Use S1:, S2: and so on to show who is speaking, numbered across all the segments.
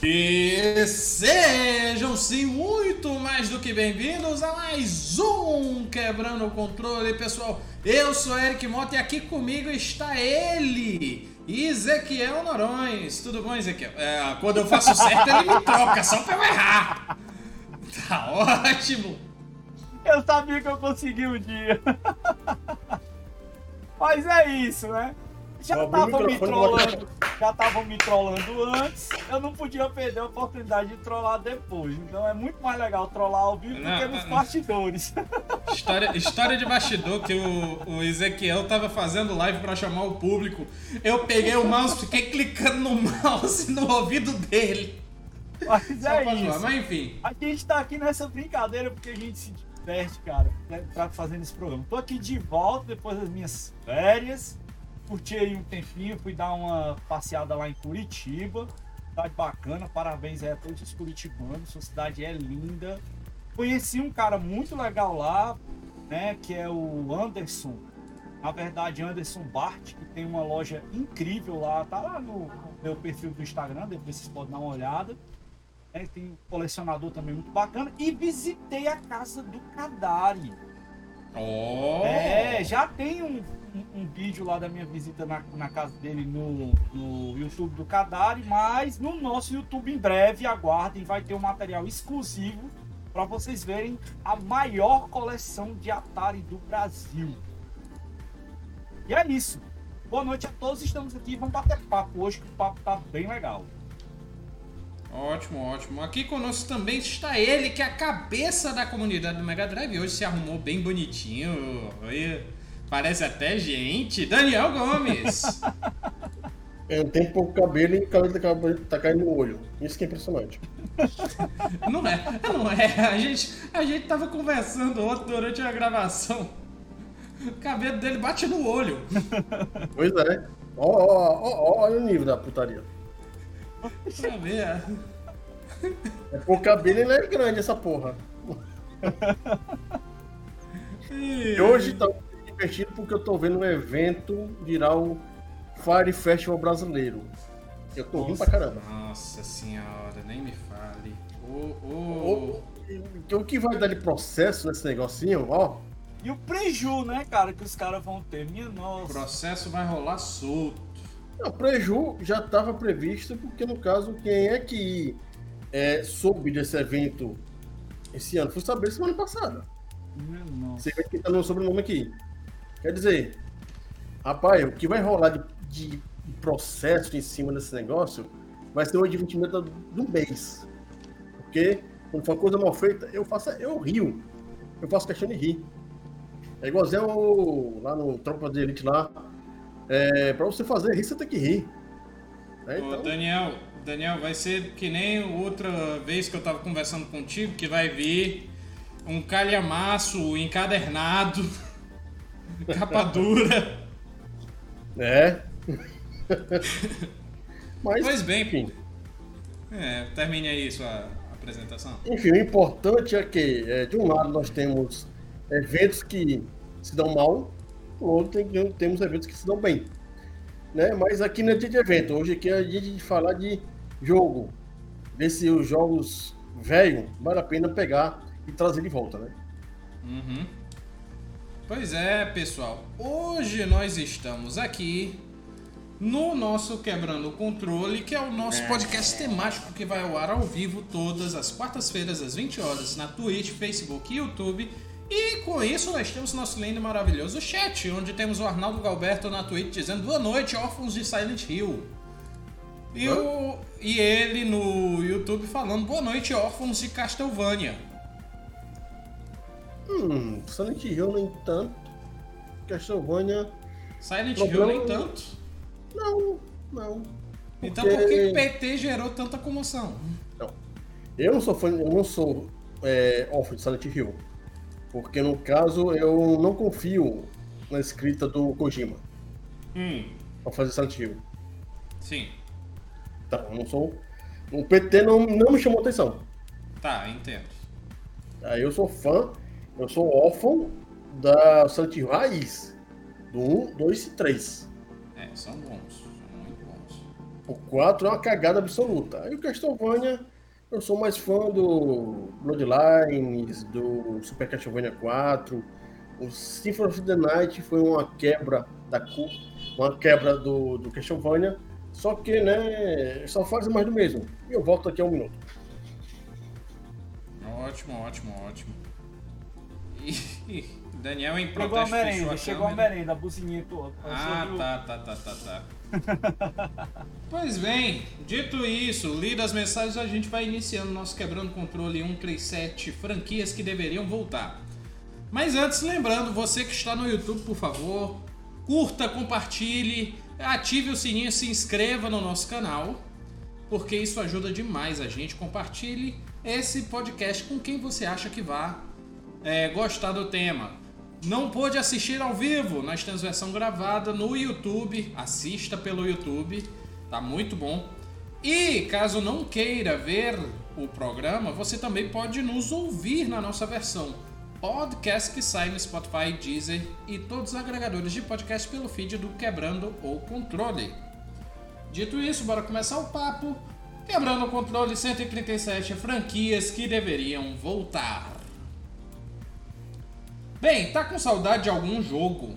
S1: E sejam sim muito mais do que bem-vindos a mais um Quebrando o Controle, pessoal. Eu sou Eric Mota e aqui comigo está ele, Ezequiel Norões. Tudo bom, Ezequiel? É, quando eu faço certo, ele me troca, só pra eu errar. Tá ótimo.
S2: Eu sabia que eu consegui um dia. Mas é isso, né? Já estavam me trollando, já estavam me trollando antes, eu não podia perder a oportunidade de trollar depois. Então é muito mais legal trollar ao vivo não, do que nos não. bastidores.
S1: História, história de bastidor que o, o Ezequiel tava fazendo live para chamar o público. Eu peguei o mouse, fiquei clicando no mouse no ouvido dele.
S2: Mas é isso. Mas enfim. A gente tá aqui nessa brincadeira porque a gente se diverte, cara, né, pra fazendo esse programa. Tô aqui de volta depois das minhas férias curti aí um tempinho, fui dar uma passeada lá em Curitiba. Cidade bacana, parabéns a todos os curitibanos, sua cidade é linda. Conheci um cara muito legal lá, né, que é o Anderson. Na verdade, Anderson Bart, que tem uma loja incrível lá, tá lá no meu perfil do Instagram, depois vocês podem dar uma olhada. É, tem um colecionador também muito bacana. E visitei a casa do Kadari.
S1: Oh.
S2: É, já tem um um, um, vídeo lá da minha visita na, na casa dele no, no YouTube do Kadari, mas no nosso YouTube em breve, aguardem, vai ter um material exclusivo para vocês verem a maior coleção de Atari do Brasil. E é isso. Boa noite a todos, estamos aqui, vamos bater papo hoje, que o papo tá bem legal.
S1: Ótimo, ótimo. Aqui conosco também está ele, que é a cabeça da comunidade do Mega Drive. Hoje se arrumou bem bonitinho. Oi. Parece até gente. Daniel Gomes.
S3: É, tem pouco cabelo e o cabelo tá caindo no olho. Isso que é impressionante.
S1: Não é, não é. A gente, a gente tava conversando ontem durante a gravação. O cabelo dele bate no olho.
S3: Pois é. Ó, ó, ó, olha o nível da putaria.
S1: Deixa eu ver.
S3: É por cabelo ele é grande essa porra. E hoje tá divertido porque eu tô vendo um evento virar o Fire Festival brasileiro. Eu tô rindo pra caramba.
S1: Nossa senhora, nem me fale. Oh, oh.
S3: O, o que vai dar de processo nesse negocinho, ó?
S2: E o preju, né, cara, que os caras vão ter. Minha nossa.
S1: O processo vai rolar solto.
S3: O preju já estava previsto, porque no caso, quem é que é, soube desse evento esse ano? Foi saber semana passada.
S2: Minha nossa.
S3: Você vê que tá no sobrenome aqui. Quer dizer, rapaz, o que vai rolar de, de processo em cima desse negócio vai ser o advertimento do mês. Porque, quando for uma coisa mal feita, eu faço, eu rio. Eu faço questão de rir. É igualzinho lá no Tropa de Elite lá. É, pra você fazer rir, você tem que rir.
S1: É, então... Ô, Daniel, Daniel, vai ser que nem outra vez que eu tava conversando contigo, que vai vir um calhamaço encadernado Capa dura.
S3: É.
S1: Mas, pois bem, enfim. É, termine aí sua apresentação.
S3: Enfim, o importante é que, é, de um lado, nós temos eventos que se dão mal, do outro tem, temos eventos que se dão bem. Né? Mas aqui não é dia de evento, hoje aqui é dia de falar de jogo. Ver se os jogos velho vale a pena pegar e trazer de volta, né?
S1: Uhum. Pois é, pessoal. Hoje nós estamos aqui no nosso Quebrando o Controle, que é o nosso podcast temático que vai ao ar ao vivo todas as quartas-feiras às 20 horas na Twitch, Facebook e YouTube. E com isso nós temos nosso lindo e maravilhoso chat, onde temos o Arnaldo Galberto na Twitch dizendo boa noite, órfãos de Silent Hill. E, o, e ele no YouTube falando boa noite, órfãos de Castlevania.
S3: Hum, Silent Hill nem tanto. Castlevania.
S1: Silent problema... Hill nem tanto?
S3: Não, não.
S1: Então por que o PT gerou tanta comoção?
S3: Não. Eu não sou fã, eu não sou é, off de Silent Hill. Porque no caso eu não confio na escrita do Kojima.
S1: Hum.
S3: Pra fazer Silent Hill.
S1: Sim.
S3: Tá, eu não sou. O PT não, não me chamou atenção.
S1: Tá, entendo.
S3: Aí eu sou fã eu sou órfão da Santinho Raiz. Do 1, 2 e 3.
S1: É, são bons. São muito bons.
S3: O 4 é uma cagada absoluta. Aí o Castlevania, eu sou mais fã do Bloodlines, do Super Castlevania 4. O Symphony of the Night foi uma quebra da uma quebra do, do Castlevania. Só que, né, só faz mais do mesmo. E eu volto aqui a um minuto.
S1: Ótimo, ótimo, ótimo. E, Daniel em
S2: protesto Chegou a merenda, chegou a merenda, a buzininha
S1: toda. Ah, tá, tá, tá, tá, tá. pois bem, dito isso, lidas as mensagens, a gente vai iniciando nosso Quebrando Controle 137 franquias que deveriam voltar. Mas antes, lembrando, você que está no YouTube, por favor, curta, compartilhe, ative o sininho, se inscreva no nosso canal, porque isso ajuda demais a gente. Compartilhe esse podcast com quem você acha que vá é, gostar do tema. Não pôde assistir ao vivo, nós temos versão gravada no YouTube. Assista pelo YouTube, tá muito bom. E caso não queira ver o programa, você também pode nos ouvir na nossa versão podcast que sai no Spotify, Deezer e todos os agregadores de podcast pelo feed do Quebrando o Controle. Dito isso, bora começar o papo. Quebrando o Controle 137 franquias que deveriam voltar. Bem, tá com saudade de algum jogo?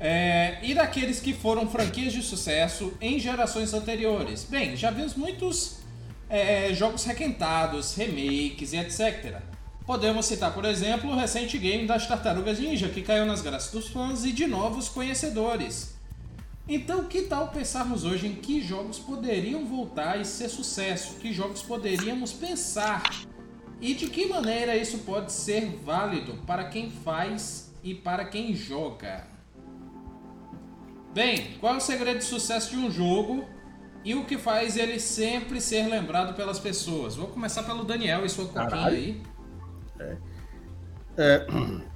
S1: É, e daqueles que foram franquias de sucesso em gerações anteriores? Bem, já vimos muitos é, jogos requentados, remakes e etc. Podemos citar, por exemplo, o recente game das Tartarugas Ninja, que caiu nas graças dos fãs e de novos conhecedores. Então, que tal pensarmos hoje em que jogos poderiam voltar e ser sucesso? Que jogos poderíamos pensar e de que maneira isso pode ser válido para quem faz e para quem joga? Bem, qual é o segredo de sucesso de um jogo e o que faz ele sempre ser lembrado pelas pessoas? Vou começar pelo Daniel e sua coquinha aí. É. É.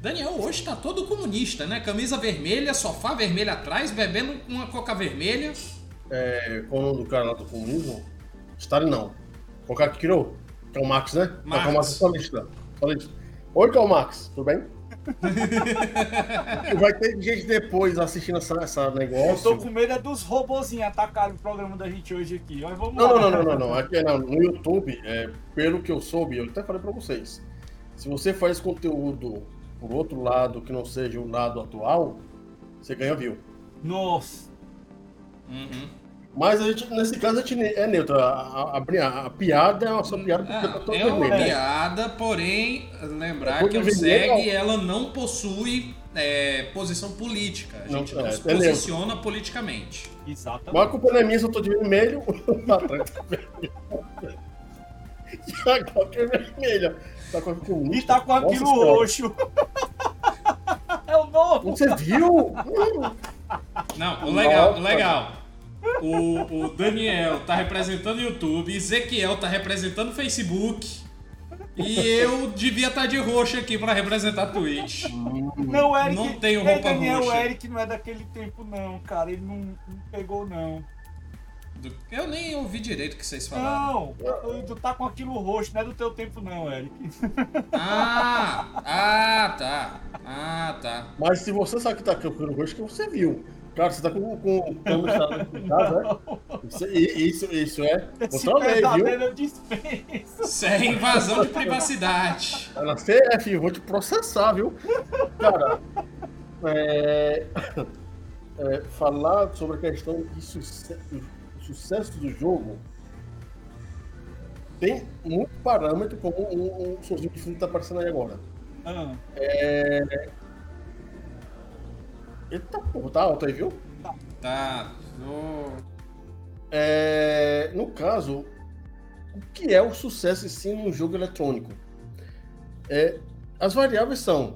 S1: Daniel hoje tá todo comunista, né? Camisa vermelha, sofá vermelho atrás, bebendo uma coca vermelha.
S3: É, qual o nome do cara lá do comunismo? Stalin não. O cara que criou? Que é o Max, né? Marx. É o Max solista. solista. Oi, Karl Max, tudo bem? Vai ter gente depois assistindo essa, essa negócio. Eu
S2: tô com medo é dos robozinhos atacarem o programa da gente hoje aqui. Mas vamos
S3: não, lá. não, não, não, não, Aqui, não. No YouTube, é, pelo que eu soube, eu até falei pra vocês. Se você faz conteúdo por outro lado que não seja o lado atual, você ganha view.
S2: Nossa!
S3: Uhum. Mas a gente, nesse caso, a gente é neutra. A, a, a, a piada é uma só piada porque
S1: tá É uma vermelho. piada, porém, lembrar que o SEG ela não possui é, posição política. A gente não, não é, se é posiciona neutro. politicamente.
S3: Exatamente. Mas a culpa não é minha, se eu tô de vermelho. E agora que é vermelha.
S2: Tá com e tá com aquilo roxo. é o novo.
S3: Você viu?
S1: Não, o legal, o legal. O, o Daniel tá representando o YouTube, Ezequiel tá representando o Facebook. E eu devia estar tá de roxo aqui pra representar Twitch.
S2: Não, Eric.
S1: Não tenho roupa
S2: Daniel,
S1: roxa.
S2: O Eric não é daquele tempo, não, cara. Ele não, não pegou, não.
S1: Eu nem ouvi direito o que vocês falaram.
S2: Não, tu tá com aquilo roxo, não é do teu tempo não, Eric.
S1: Ah, ah, tá. Ah, tá.
S3: Mas se você sabe que tá com aquilo roxo, que você viu. Cara, você tá com, com o câmera em casa, né? Isso, isso, isso é
S2: controlei, viu?
S1: Isso é invasão de privacidade.
S3: Na CF, eu vou te processar, viu? Cara, é, é, falar sobre a questão de sucesso sucesso do jogo tem muito parâmetro, como um, um sozinho de fundo tá aparecendo aí agora. Ah. É... Eita porra, tá alto aí, viu?
S1: Tá. No...
S3: É... no caso, o que é o sucesso em si num jogo eletrônico? É... As variáveis são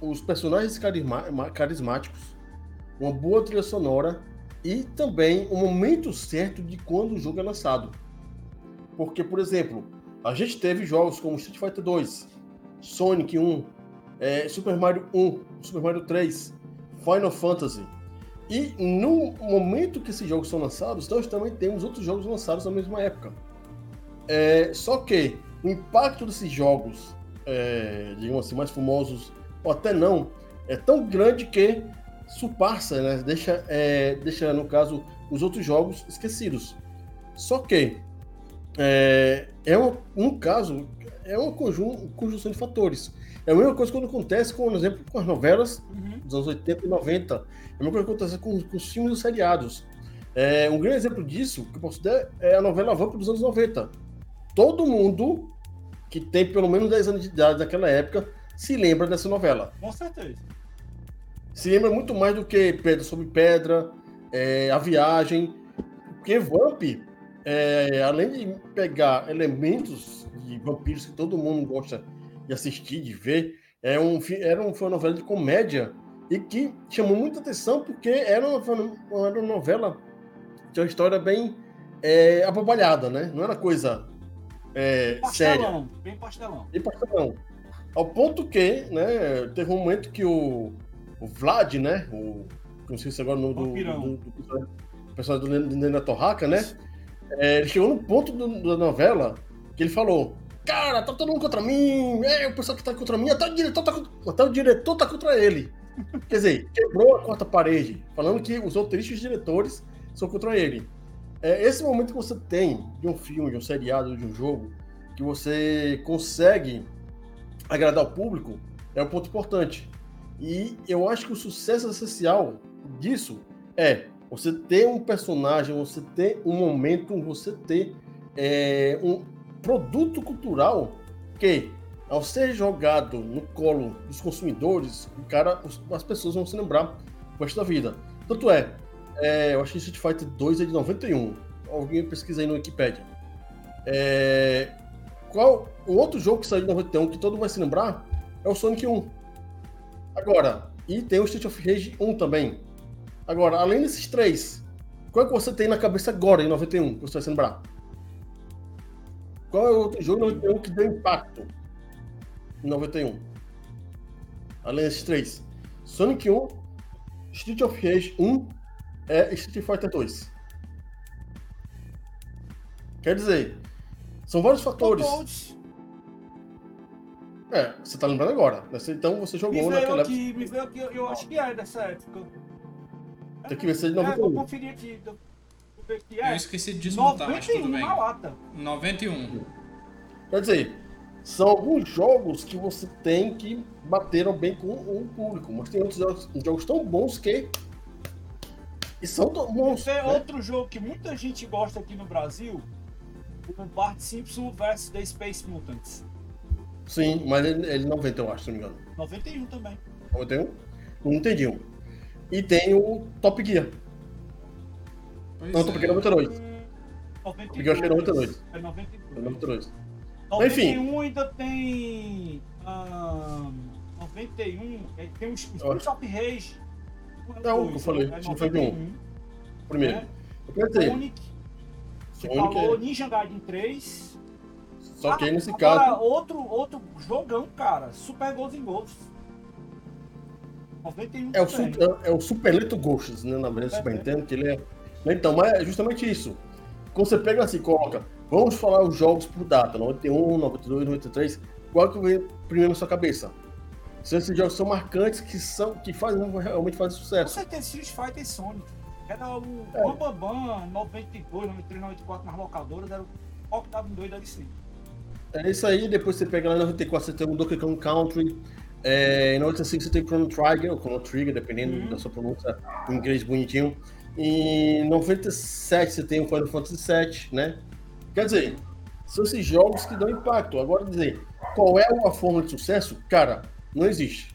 S3: os personagens carismáticos, uma boa trilha sonora, e também o momento certo de quando o jogo é lançado. Porque, por exemplo, a gente teve jogos como Street Fighter 2, Sonic 1, é, Super Mario 1, Super Mario 3, Final Fantasy. E no momento que esses jogos são lançados, nós também temos outros jogos lançados na mesma época. É, só que o impacto desses jogos, é, digamos assim, mais famosos, ou até não, é tão grande que surpassa, né? Deixa, é, deixa, no caso, os outros jogos esquecidos. Só que é, é um, um caso, é uma conjun, conjunção de fatores. É a mesma coisa quando acontece, com, por exemplo, com as novelas uhum. dos anos 80 e 90. É a mesma coisa que acontece com, com os filmes e seriados. É, um grande exemplo disso, que eu posso dar, é a novela Vamp dos anos 90. Todo mundo que tem pelo menos 10 anos de idade naquela época se lembra dessa novela.
S2: Com certeza.
S3: Se lembra muito mais do que Pedra sobre Pedra, é, A Viagem. Porque Vamp, é, além de pegar elementos de vampiros que todo mundo gosta de assistir, de ver, é um, era um, foi uma novela de comédia e que chamou muita atenção porque era uma, era uma novela de uma história bem é, abobalhada, né? Não era coisa é, pastelão, séria.
S2: Bem pastelão.
S3: Bem pastelão. Ao ponto que, né, teve um momento que o, o Vlad, né, o, não sei se agora o nome do, do, do, do personagem do Nena Torraca, né, é, ele chegou no ponto do, da novela que ele falou, cara, tá todo mundo contra mim, é, o pessoal que tá contra mim, até o diretor tá, até o diretor tá contra ele. Quer dizer, quebrou a quarta parede, falando que os roteiristas e os diretores são contra ele. É esse momento que você tem de um filme, de um seriado, de um jogo, que você consegue agradar o público é um ponto importante. E eu acho que o sucesso essencial disso é você ter um personagem, você ter um momento, você ter é, um produto cultural que, ao ser jogado no colo dos consumidores, o cara, as pessoas vão se lembrar o resto da vida. Tanto é, é eu acho que Street Fighter 2 é de 91. Alguém pesquisa aí no Wikipedia. É, qual o outro jogo que saiu em 91 que todo mundo vai se lembrar é o Sonic 1. Agora, e tem o Street of Rage 1 também. Agora, além desses três, qual é que você tem na cabeça agora em 91 que você vai se lembrar? Qual é o outro jogo em 91 que deu impacto em 91? Além desses três. Sonic 1, Street of Rage 1 é Street Fighter 2. Quer dizer, são vários fatores. É, você tá lembrando agora. Então você jogou
S2: me
S3: naquela
S2: aqui, época. Me veio aqui, eu acho que é dessa época.
S3: Tem que ver se é de 91. É,
S2: eu conferir aqui.
S1: É. Eu esqueci de desmontar, mas tudo bem.
S2: Lata.
S1: 91.
S3: Quer dizer, são alguns jogos que você tem que bateram bem com o público, mas tem outros jogos, jogos tão bons que e são bons.
S2: Tem né? outro jogo que muita gente gosta aqui no Brasil, o Bart Simpson vs The Space Mutants.
S3: Sim, mas ele, ele 90, eu acho, se não me engano.
S2: 91 também.
S3: 91? Não entendi um. E tem o Top Gear. Pois não, é. Top Gear 92. 92. Top Gear acho que é 92.
S2: É 92. É
S3: 92.
S2: 91 Enfim. ainda tem. Uh, 91 é, tem um Street of Rage.
S3: Não, eu falei, é 91. Primeiro. É.
S2: Eu dizer. Sonic, você Sonic falou é... Ninja Gaiden 3.
S3: Só ah, que aí nesse agora, caso.
S2: Outro, outro jogão, cara. Super Golden Ghosts. 91
S3: é o, super, é o Super Leto Ghosts, né? Na verdade, Super Nintendo, que ele é. Então, mas é justamente isso. Quando você pega assim, coloca. Vamos falar os jogos por data: 91, 92, 93. Qual que vem primeiro na sua cabeça? Se esses jogos são marcantes, que, são, que fazem, realmente fazem sucesso.
S2: Com certeza, Street Fighter e Sonic. Era o é. Bambam 92, 93, 94 nas locadoras, era o que dava em doido ali sim.
S3: É isso aí, depois você pega lá em 94, você tem o Donkey Kong Country. É, em 95 você tem o Chrono Trigger, ou Chrono Trigger, dependendo uhum. da sua pronúncia em inglês bonitinho. Em 97 você tem o Final Fantasy VII, né? Quer dizer, são esses jogos que dão impacto. Agora dizer, qual é a fórmula de sucesso? Cara, não existe.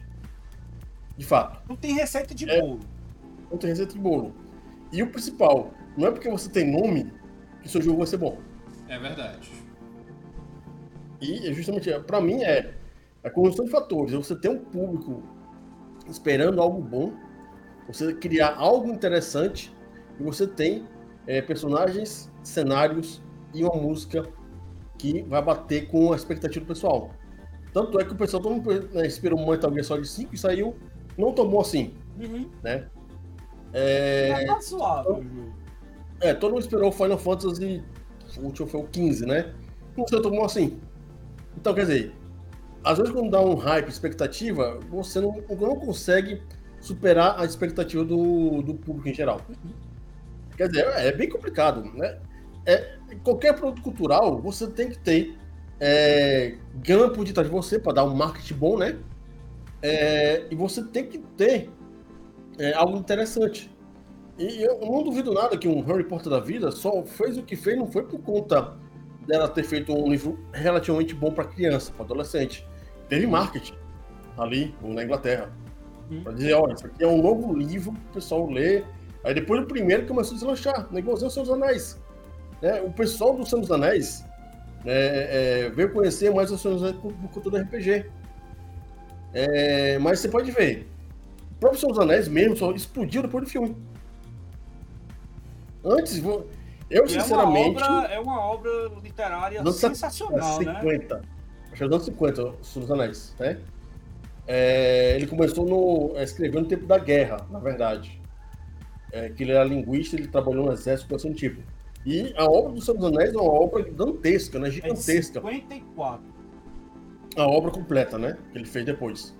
S3: De fato.
S2: Não tem receita de é, bolo.
S3: Não tem receita de bolo. E o principal, não é porque você tem nome que seu jogo vai ser bom.
S1: É verdade.
S3: E é justamente, para mim, é a conjunção de fatores. É você ter um público esperando algo bom, você criar algo interessante e você tem é, personagens, cenários e uma música que vai bater com a expectativa do pessoal. Tanto é que o pessoal todo mundo, né, esperou um Metal Gear Solid 5 e saiu, não tomou assim, uhum. né?
S2: É, tá suave. Então,
S3: é, todo mundo esperou o Final Fantasy. O último foi o 15, né? Não sei, tomou assim. Então, quer dizer, às vezes quando dá um hype, expectativa, você não, não consegue superar a expectativa do, do público em geral. Quer dizer, é bem complicado, né? É, qualquer produto cultural, você tem que ter é, por detrás de você para dar um marketing bom, né? É, e você tem que ter é, algo interessante. E eu não duvido nada que um Harry Potter da vida só fez o que fez, não foi por conta dela ter feito um livro relativamente bom para criança, para adolescente. Teve marketing ali na Inglaterra. Hum. Para dizer, olha, isso aqui é um novo livro que o pessoal lê. Aí depois do primeiro começou a deslanchar, né? igualzinho Senhor dos Anéis. Né? O pessoal do Senhor dos Anéis é, é, veio conhecer mais o Senhor dos Anéis por, por conta do RPG. É, mas você pode ver, o próprio Senhor dos Anéis mesmo só explodiu depois do filme. Antes, eu sinceramente.
S2: É uma obra, é uma obra literária sensacional,
S3: 50. né? Acho que é anos 50, o Senhor dos Anéis, né? É, ele começou no, é, escrevendo no tempo da guerra, na verdade. É, que ele era linguista, ele trabalhou no exército, coisa assim tipo. E a obra do Senhor dos Anéis é uma obra dantesca, né? Gigantesca.
S2: É 54.
S3: A obra completa, né? Que ele fez depois.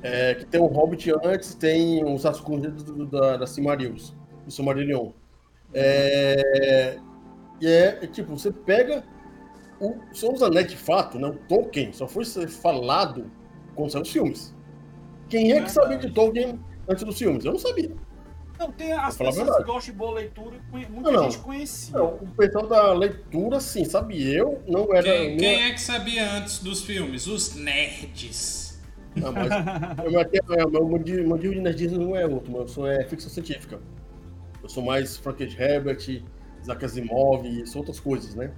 S3: É, que tem o Hobbit antes, tem os Rascunhos da, da Silmarils, o Silmarillion. É, e é, é, tipo, você pega o Senhor dos Anéis de fato, né? O Tolkien só foi ser falado quando saiu os filmes. Quem é que sabia de Tolkien antes dos filmes? Eu não sabia.
S2: Não, tem as pessoas que gostam de boa leitura, muita não, gente conhecia. Não,
S3: o pessoal da leitura, sim, sabe? Eu não era.
S1: Quem, quem é que sabia antes dos filmes? Os nerds.
S3: Não, mas o meu modelo de nerdismo não é outro, eu sou é ficção científica. Eu sou mais Frank Herbert, Isaac Asimov e outras coisas, né?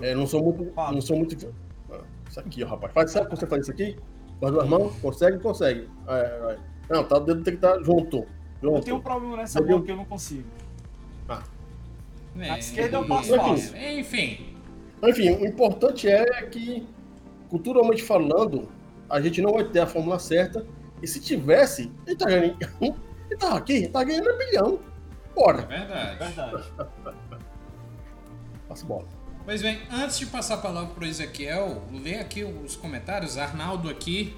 S3: É, não sou muito. Não sou muito. Ah, isso aqui, ó, rapaz. Faz, sabe como você faz isso aqui? Com as duas mãos? Consegue? Consegue. É, é. Não, tá, o dedo tem que estar junto. junto.
S2: Eu tenho um problema nessa mão que eu não consigo. Ah. É, Na esquerda eu passo fácil.
S1: Enfim.
S3: Enfim, o importante é que, culturalmente falando, a gente não vai ter a fórmula certa. E se tivesse, ele tá ganhando. Ele tava aqui, ele tá ganhando um bilhão. Bora.
S1: É verdade.
S2: Verdade.
S3: Passa bola.
S1: Pois bem, antes de passar a palavra para o Ezequiel, lê aqui os comentários. Arnaldo aqui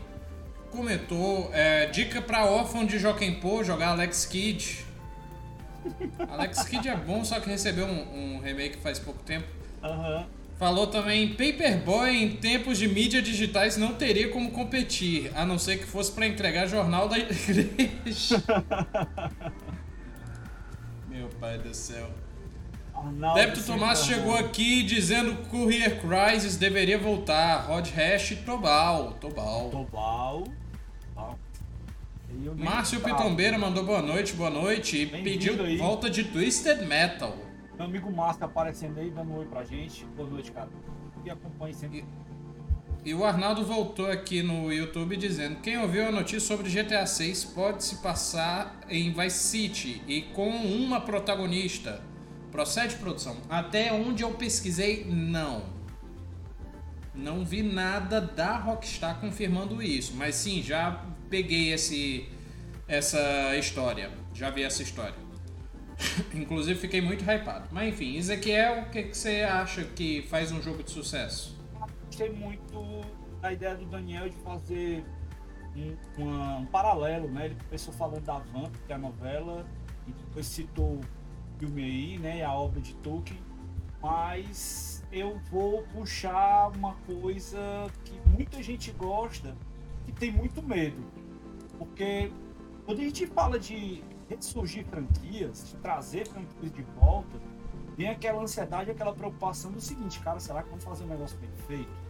S1: comentou: é, dica para órfão de Joaquim Pô jogar Alex Kidd. Alex Kidd é bom, só que recebeu um, um remake faz pouco tempo.
S2: Uhum.
S1: Falou também: Paperboy em tempos de mídia digitais não teria como competir, a não ser que fosse para entregar jornal da igreja. Meu pai do céu. Arnaldo Débito Tomás chegou aqui dizendo que o Courier Crisis deveria voltar. Rod Hash Tobal. Tobal.
S2: Tobal.
S1: Márcio Pitombeira mandou boa noite, boa noite e pediu aí. volta de Twisted Metal.
S2: Meu amigo Márcio aparecendo aí, dando um oi pra gente. Boa noite, cara. E acompanhe sempre.
S1: E, e o Arnaldo voltou aqui no YouTube dizendo: quem ouviu a notícia sobre GTA 6 pode se passar em Vice City e com uma protagonista. Procede produção. Até onde eu pesquisei, não. Não vi nada da Rockstar confirmando isso, mas sim, já peguei esse essa história. Já vi essa história. Inclusive fiquei muito hypado. Mas enfim, Ezequiel, o que, que você acha que faz um jogo de sucesso?
S2: Gostei muito da ideia do Daniel de fazer um, uma, um paralelo, né? Ele começou falando da Vamp, que é a novela, e depois citou filme aí, né? A obra de Tolkien. Mas eu vou puxar uma coisa que muita gente gosta e tem muito medo. Porque quando a gente fala de ressurgir franquias, de trazer franquias de volta, vem aquela ansiedade, aquela preocupação do seguinte, cara, será que vamos fazer um negócio bem feito?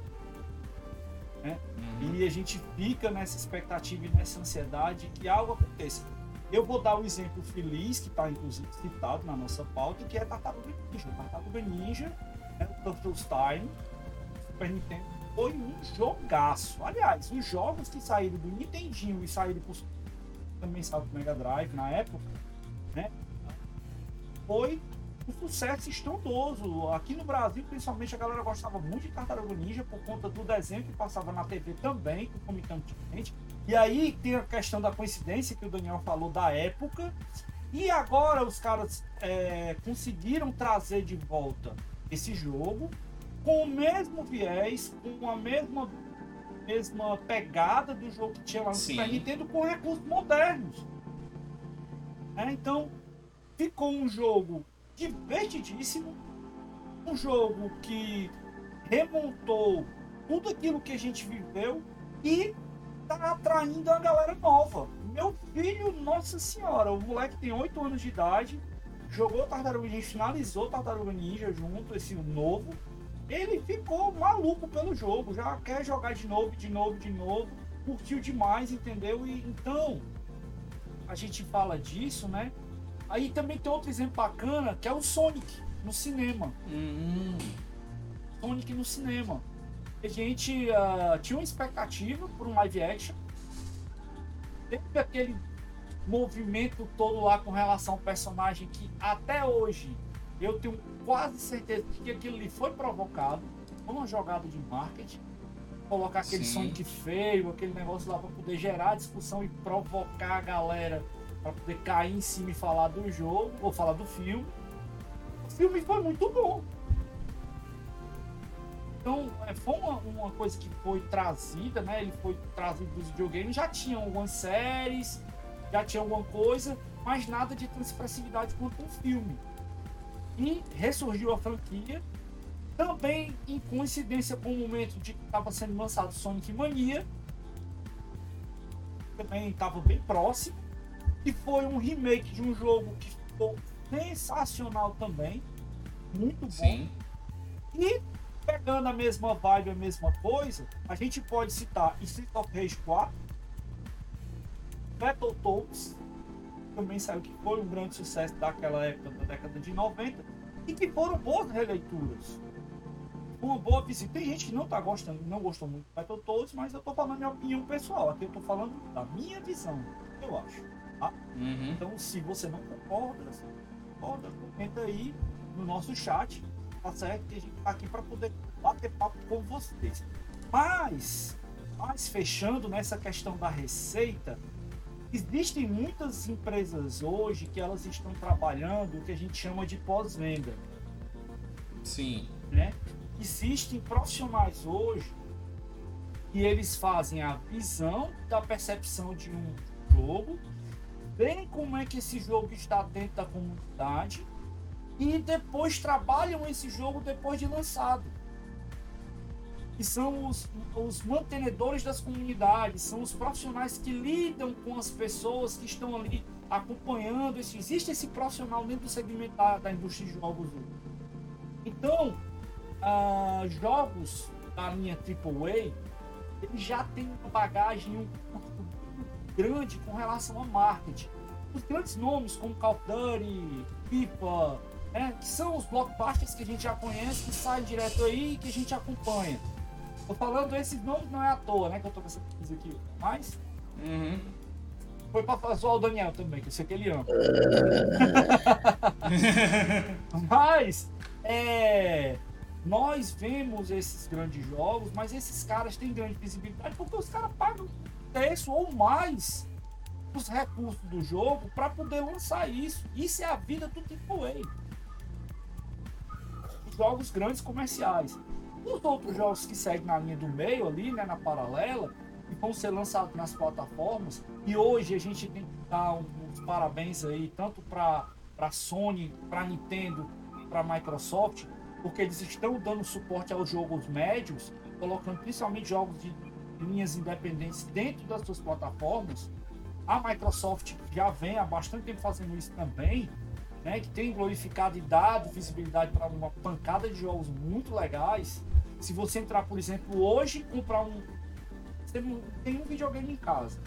S2: Né? Uhum. E a gente fica nessa expectativa e nessa ansiedade que algo aconteça. Eu vou dar o um exemplo feliz, que está inclusive citado na nossa pauta, que é Tartaruga Ninja. Tartaruga Ninja, né, o Turtles Time, Super Nintendo, foi um jogaço. Aliás, os jogos que saíram do Nintendinho e saíram por também saiu do Mega Drive na época, né? Foi um sucesso estrondoso. Aqui no Brasil, principalmente, a galera gostava muito de Tartaruga Ninja por conta do desenho que passava na TV também, concomitantemente. E aí tem a questão da coincidência que o Daniel falou da época. E agora os caras é, conseguiram trazer de volta esse jogo com o mesmo viés, com a mesma, mesma pegada do jogo que tinha lá no Sim. Super Nintendo com recursos modernos. É, então, ficou um jogo divertidíssimo, um jogo que remontou tudo aquilo que a gente viveu e tá atraindo a galera nova. Meu filho, nossa senhora, o moleque tem 8 anos de idade, jogou Tartaruga Ninja, finalizou Tartaruga Ninja junto, esse novo. Ele ficou maluco pelo jogo, já quer jogar de novo, de novo, de novo. Curtiu demais, entendeu? E então, a gente fala disso, né? Aí também tem outro exemplo bacana, que é o Sonic no cinema.
S1: Uhum.
S2: Sonic no cinema. A gente uh, tinha uma expectativa por um live action. Teve aquele movimento todo lá com relação ao personagem que até hoje eu tenho quase certeza que aquilo ali foi provocado. Foi uma jogada de marketing. Colocar aquele Sim. Sonic feio, aquele negócio lá para poder gerar discussão e provocar a galera para poder cair em cima e falar do jogo ou falar do filme. O filme foi muito bom. Então, é, foi uma, uma, coisa que foi trazida, né? Ele foi trazido dos videogames. Já tinha algumas séries, já tinha alguma coisa, mas nada de tanta expressividade quanto um filme. E ressurgiu a franquia, também em coincidência com o momento de que estava sendo lançado Sonic Mania. Também estava bem próximo. E foi um remake de um jogo que ficou sensacional também. Muito bom. Sim. E pegando a mesma vibe, a mesma coisa, a gente pode citar Street of Rage 4, Battletoads, também saiu que foi um grande sucesso daquela época, da década de 90, e que foram boas releituras. Uma boa visita. Tem gente que não tá gostando, não gostou muito do Battletoads, mas eu tô falando minha opinião pessoal. Aqui eu tô falando da minha visão, eu acho. Tá?
S1: Uhum.
S2: Então, se você não concorda, se concorda, comenta aí no nosso chat, tá certo? Que a gente tá aqui para poder bater papo com vocês. Mas, mas fechando nessa questão da receita, existem muitas empresas hoje que elas estão trabalhando o que a gente chama de pós-venda.
S1: Sim.
S2: Né? Existem profissionais hoje que eles fazem a visão da percepção de um jogo veem como é que esse jogo está dentro da comunidade e depois trabalham esse jogo depois de lançado. Que são os, os mantenedores das comunidades, são os profissionais que lidam com as pessoas que estão ali acompanhando. Esse, existe esse profissional dentro do segmento da, da indústria de jogos. Então, uh, jogos da linha AAA, ele já tem uma bagagem, um grande com relação a marketing. Os grandes nomes como Call of Duty, FIFA, né, que são os blockbusters que a gente já conhece, que saem direto aí e que a gente acompanha. Tô falando esses nomes não é à toa, né? Que eu tô com essa coisa aqui. Mas.
S1: Uhum.
S2: Foi pra zoar o Daniel também, que eu sei que ele ama. mas. É nós vemos esses grandes jogos, mas esses caras têm grande visibilidade porque os caras pagam terço ou mais os recursos do jogo para poder lançar isso. Isso é a vida do AAA. Os jogos grandes comerciais. Os outros jogos que seguem na linha do meio ali, né, na paralela, vão ser lançados nas plataformas. E hoje a gente tem que dar uns parabéns aí, tanto para a Sony, para Nintendo, para Microsoft, porque eles estão dando suporte aos jogos médios, colocando principalmente jogos de linhas independentes dentro das suas plataformas. A Microsoft já vem há bastante tempo fazendo isso também, né, que tem glorificado e dado visibilidade para uma pancada de jogos muito legais. Se você entrar, por exemplo, hoje comprar um. Você tem um videogame em casa,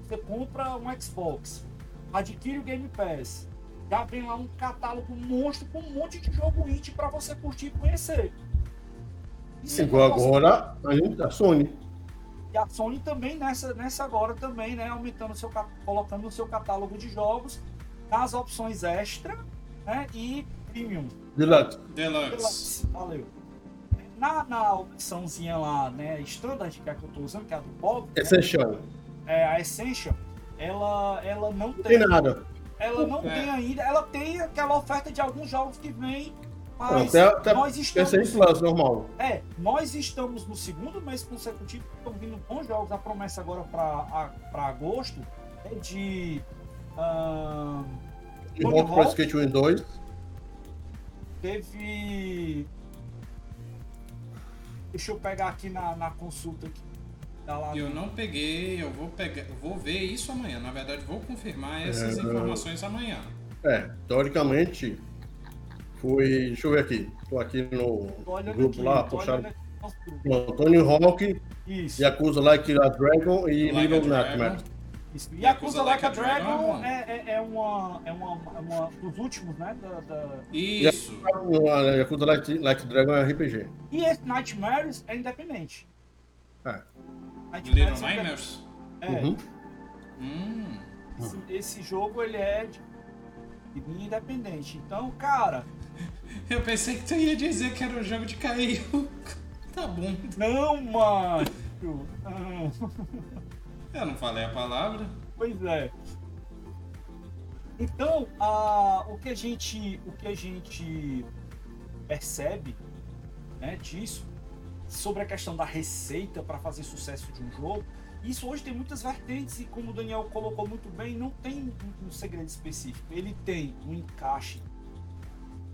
S2: você compra um Xbox, adquire o Game Pass, já vem lá um catálogo monstro com um monte de jogo indie para você curtir e conhecer.
S3: Isso Igual agora a, gente, a Sony.
S2: E a Sony também nessa, nessa agora também, né? Aumentando seu colocando o seu catálogo de jogos nas opções extra né, e premium.
S3: Deluxe.
S1: Deluxe.
S2: Deluxe. Valeu. Na, na opçãozinha lá, né, standard, que é a que eu tô usando, que é a do Bob.
S3: Né, Essential. Né,
S2: é, a Essential, ela, ela não tem.
S3: Tem nada.
S2: Ela não é. tem ainda. Ela tem aquela oferta de alguns jogos que vem
S3: mas até, até nós estamos. Plus, normal.
S2: É, nós estamos no segundo mês consecutivo, estão vindo bons jogos. A promessa agora para agosto é de uh,
S3: Tony Hawk Pro Skate 1 e 2.
S2: Teve. Deixa eu pegar aqui na, na consulta aqui.
S1: Tá lá eu não peguei, eu vou pegar, vou ver isso amanhã. Na verdade, vou confirmar essas é, informações amanhã.
S3: É, teoricamente foi. Deixa eu ver aqui. Tô aqui no grupo aqui, lá, puxado. Tony Hawk, Isso. Yakuza Like a Dragon e like Little Nightmare.
S2: Isso. Yakuza Like a Dragon é, é, é, uma, é, uma, é uma dos últimos, né? Da, da...
S1: Isso.
S3: Yakuza like, like a Dragon é RPG.
S2: E esse Nightmares é independente.
S3: É.
S1: Little Nightmares?
S2: É. Uhum. Hum. Esse, esse, jogo ele é de, de independente. Então, cara.
S1: Eu pensei que tu ia dizer que era um jogo de cair. tá bom.
S2: Não, macho. Não.
S1: Eu não falei a palavra.
S2: Pois é. Então, a, o que a gente, o que a gente percebe, né, disso sobre a questão da receita para fazer sucesso de um jogo, isso hoje tem muitas vertentes e como o Daniel colocou muito bem, não tem um, segredo específico. Ele tem um encaixe,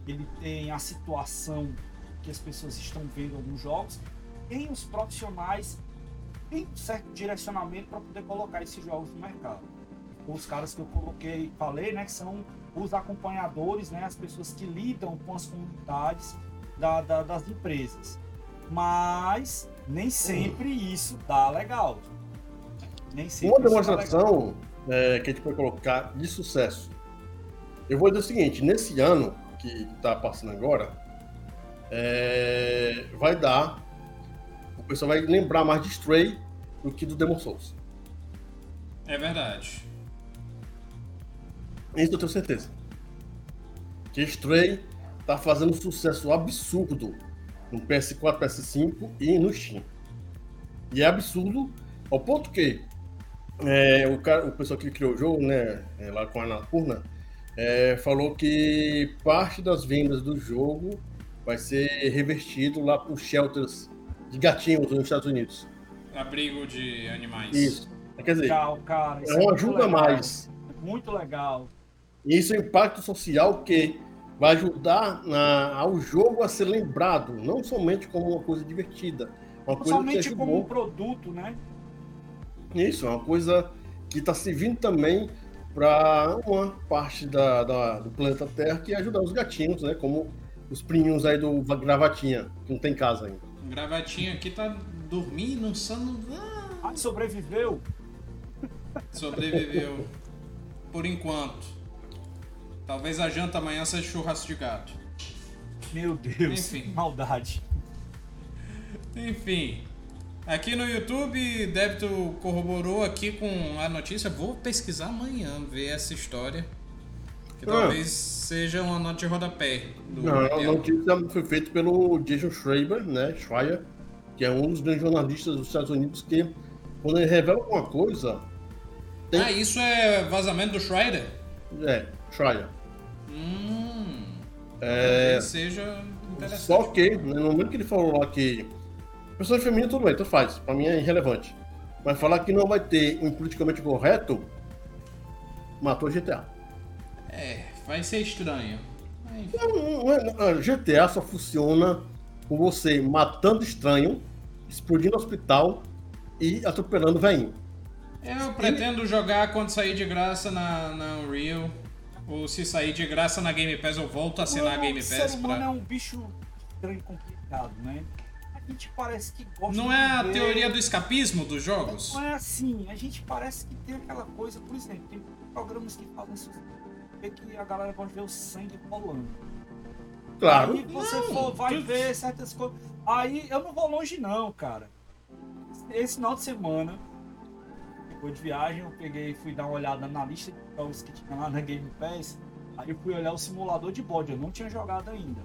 S2: ele tem a situação que as pessoas estão vendo alguns jogos, tem os profissionais tem um certo direcionamento para poder colocar esses jogos no mercado. Os caras que eu coloquei, falei, né, que são os acompanhadores, né, as pessoas que lidam com as comunidades da, da, das empresas. Mas nem sempre isso dá legal.
S3: Nem sempre Uma demonstração é, que a gente pode colocar de sucesso. Eu vou dizer o seguinte: nesse ano que está passando agora, é, vai dar o pessoal vai lembrar mais de Stray do que do Demon Souls.
S1: É verdade.
S3: Isso eu tenho certeza. Que Stray tá fazendo um sucesso absurdo no PS4, PS5 e no Steam. E é absurdo ao ponto que é, o, cara, o pessoal que criou o jogo, né, é, lá com a Anapurna, é, falou que parte das vendas do jogo vai ser revertido lá para os shelters de gatinhos nos Estados Unidos.
S1: Abrigo de animais.
S3: Isso. Quer dizer,
S2: legal, cara,
S3: é uma ajuda legal. mais.
S2: Muito legal.
S3: Isso é um impacto social que vai ajudar na, ao jogo a ser lembrado, não somente como uma coisa divertida. Uma
S2: não coisa somente como um produto, né?
S3: Isso, é uma coisa que está servindo também para uma parte da, da, do planeta Terra que é ajudar os gatinhos, né? Como os priminhos aí do Gravatinha, que não tem casa ainda.
S1: Gravatinha aqui tá dormindo, sono.
S2: Ah, sobreviveu?
S1: Sobreviveu. Por enquanto. Talvez a janta amanhã seja churrasco de gato.
S2: Meu Deus, Enfim. maldade.
S1: Enfim. Aqui no YouTube, Débito corroborou aqui com a notícia. Vou pesquisar amanhã, ver essa história. Que ah. talvez seja uma nota de rodapé.
S3: Do Não, a notícia foi feita pelo Jason Schreiber, né? Schreier, que é um dos grandes jornalistas dos Estados Unidos que, quando ele revela alguma coisa.
S1: Tem... Ah, isso é vazamento do Schreier?
S3: É, Schreier.
S1: Hum.
S3: É...
S1: seja interessante.
S3: Só que, né, no momento que ele falou lá que. Pessoa feminina, tudo bem, tu faz. Pra mim é irrelevante. Mas falar que não vai ter um politicamente correto, matou GTA.
S1: É, vai ser estranho.
S3: GTA só funciona com você matando estranho, explodindo hospital e atropelando velhinho.
S1: Eu pretendo e... jogar quando sair de graça na, na Unreal. Ou se sair de graça na Game Pass, eu volto a assinar a Game Pass. O
S2: ser humano pra... é um bicho estranho e complicado, né? A gente parece que gosta
S1: Não é a teoria do escapismo dos jogos?
S2: Não é assim. A gente parece que tem aquela coisa, por exemplo, tem programas que fazem vê que a galera pode ver o sangue rolando.
S3: Claro.
S2: Aí você não, for, vai tu... ver certas coisas. Aí eu não vou longe, não, cara. Esse final de semana, depois de viagem, eu peguei fui dar uma olhada na lista de jogos que tinha lá na Game Pass. Aí eu fui olhar o simulador de bode, eu não tinha jogado ainda.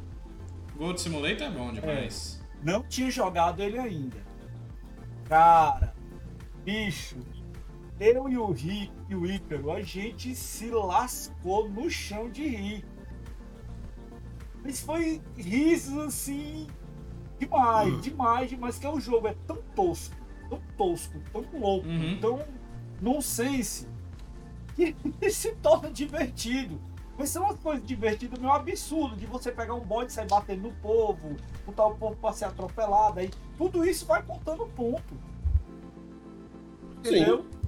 S1: Gold Simulator é bom demais.
S2: É, não tinha jogado ele ainda. Cara, bicho, eu e o Rick e o Ícaro, a gente se lascou no chão de rir. Mas foi risos assim. Demais, uhum. demais, demais. Que é o jogo é tão tosco, tão tosco, tão louco, uhum. tão nonsense, que se torna divertido. Mas são umas coisas divertidas, meio absurdo, de você pegar um bode e sair batendo no povo, botar o povo pra ser atropelado, aí tudo isso vai contando ponto. Entendeu? Sim.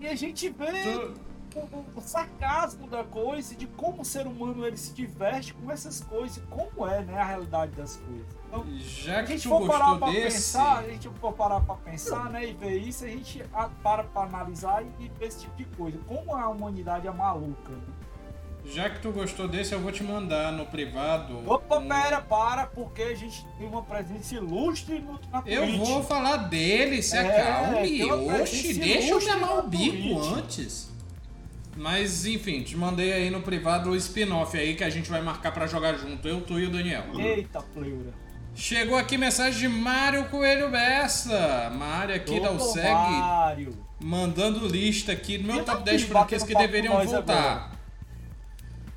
S2: E a gente vê tu... o, o, sarcasmo da coisa, de como o ser humano ele se diverte com essas coisas, como é né, a realidade das coisas.
S1: Então, Já que a gente for parar pra desse...
S2: pensar, a gente for parar pra pensar, né, e ver isso, a gente para pra analisar e ver esse tipo de coisa. Como a humanidade é maluca, né?
S1: Já que tu gostou desse, eu vou te mandar no privado.
S2: Opa, um... pera, para, porque a gente tem uma presença ilustre no, na
S1: Twitch. Eu vou falar dele, se é, acalme. Oxi, deixa eu chamar o bico antes. Mas enfim, te mandei aí no privado o spin-off aí que a gente vai marcar para jogar junto, eu, tu e o Daniel.
S2: Eita, pleura.
S1: Chegou aqui mensagem de Mário Coelho Bessa. Mário aqui da USEG. Mário. Mandando lista aqui no meu top 10 franquias que deveriam voltar. Agora.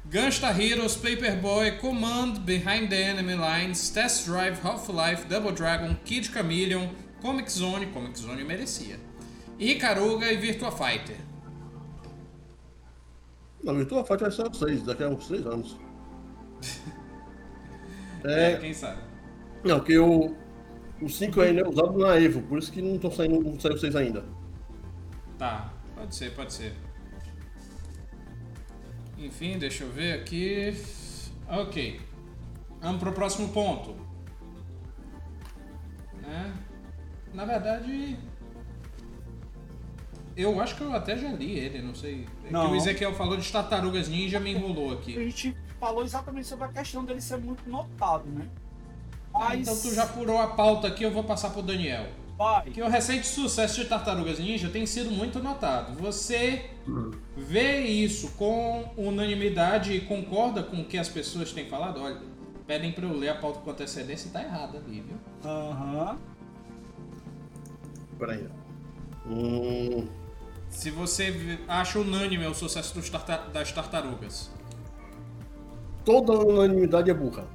S1: Gunstar Heroes, Paperboy, Command, Behind the Enemy Lines, Test Drive, Half-Life, Double Dragon, Kid Chameleon, Comic Zone, Comic Zone merecia, Icaruga e Virtua Fighter.
S3: Não, Virtua Fighter vai ser seis, daqui a uns seis anos.
S1: é, é, quem sabe.
S3: Não, que o, o 5 ainda é usado na Evo, por isso que não estão saindo, não saiu 6 ainda.
S1: Tá, pode ser, pode ser. Enfim, deixa eu ver aqui. Ok. Vamos para o próximo ponto. É. Na verdade, eu acho que eu até já li ele, não sei. Não. É que o Ezequiel falou de tartarugas ninja, me enrolou aqui.
S2: A gente falou exatamente sobre a questão dele ser muito notado, né?
S1: Mas... Então tu já furou a pauta aqui, eu vou passar pro Daniel.
S2: Vai.
S1: Que o recente sucesso de Tartarugas Ninja tem sido muito notado. Você vê isso com unanimidade e concorda com o que as pessoas têm falado? Olha, pedem pra eu ler a pauta com antecedência e tá errado ali, viu?
S2: Aham. Uhum.
S3: Peraí. Hum...
S1: Se você acha unânime o sucesso das tartarugas.
S3: Toda unanimidade é burra.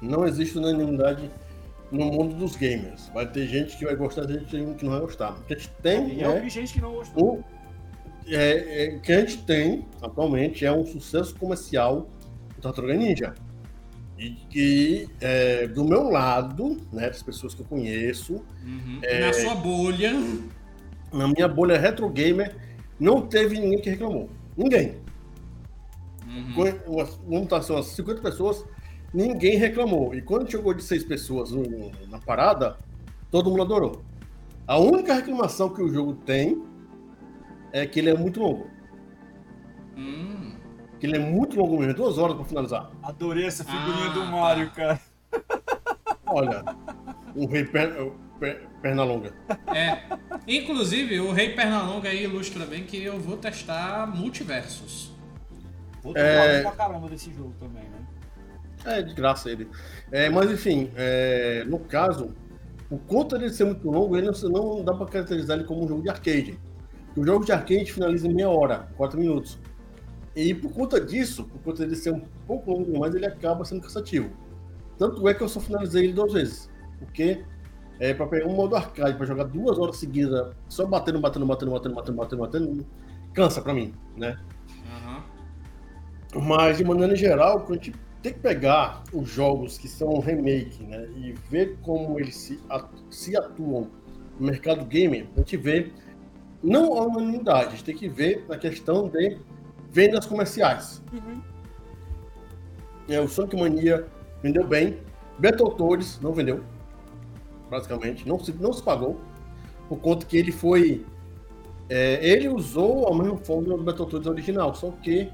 S3: Não existe unanimidade no mundo dos gamers. Vai ter gente que vai gostar, gente que não vai gostar. O que a gente tem
S2: e é, gente que não gostou.
S3: O, é, é, que a gente tem atualmente é um sucesso comercial do Tartaruga Ninja. E que é, do meu lado, né, das pessoas que eu conheço.
S1: Uhum. É, na sua bolha.
S3: Na minha bolha retro gamer, não teve ninguém que reclamou. Ninguém. Uhum. Vamos estar assim, umas 50 pessoas ninguém reclamou. E quando chegou de seis pessoas no, na parada, todo mundo adorou. A única reclamação que o jogo tem é que ele é muito longo.
S1: Hum.
S3: Que ele é muito longo mesmo, duas horas para finalizar.
S2: Adorei essa figurinha ah, do Mario, tá. cara.
S3: Olha, um rei perna, perna longa.
S1: É. Inclusive, o rei perna longa aí ilustra bem que eu vou testar multiversos.
S2: Vou é... pra caramba desse jogo também, né?
S3: É, de graça ele. É, mas enfim, é, no caso, o conta dele ser muito longo, ele não, não dá para caracterizar ele como um jogo de arcade. O jogo de arcade finaliza em meia hora, quatro minutos. E por conta disso, por conta dele ser um pouco longo demais, ele acaba sendo cansativo. Tanto é que eu só finalizei ele duas vezes. Porque é, para pegar um modo arcade, para jogar duas horas seguidas, só batendo, batendo, batendo, batendo, batendo, batendo, batendo, cansa para mim, né? Uhum. Mas de maneira geral, quando a gente tem que pegar os jogos que são remake, né, e ver como eles se, se atuam no mercado gamer, a gente vê não a unanimidade, a gente tem que ver a questão de vendas comerciais. Uhum. É, o Sonic Mania vendeu bem, Battletoads não vendeu, basicamente, não se, não se pagou, por conta que ele foi. É, ele usou a mesma fórmula do Battletoads original, só que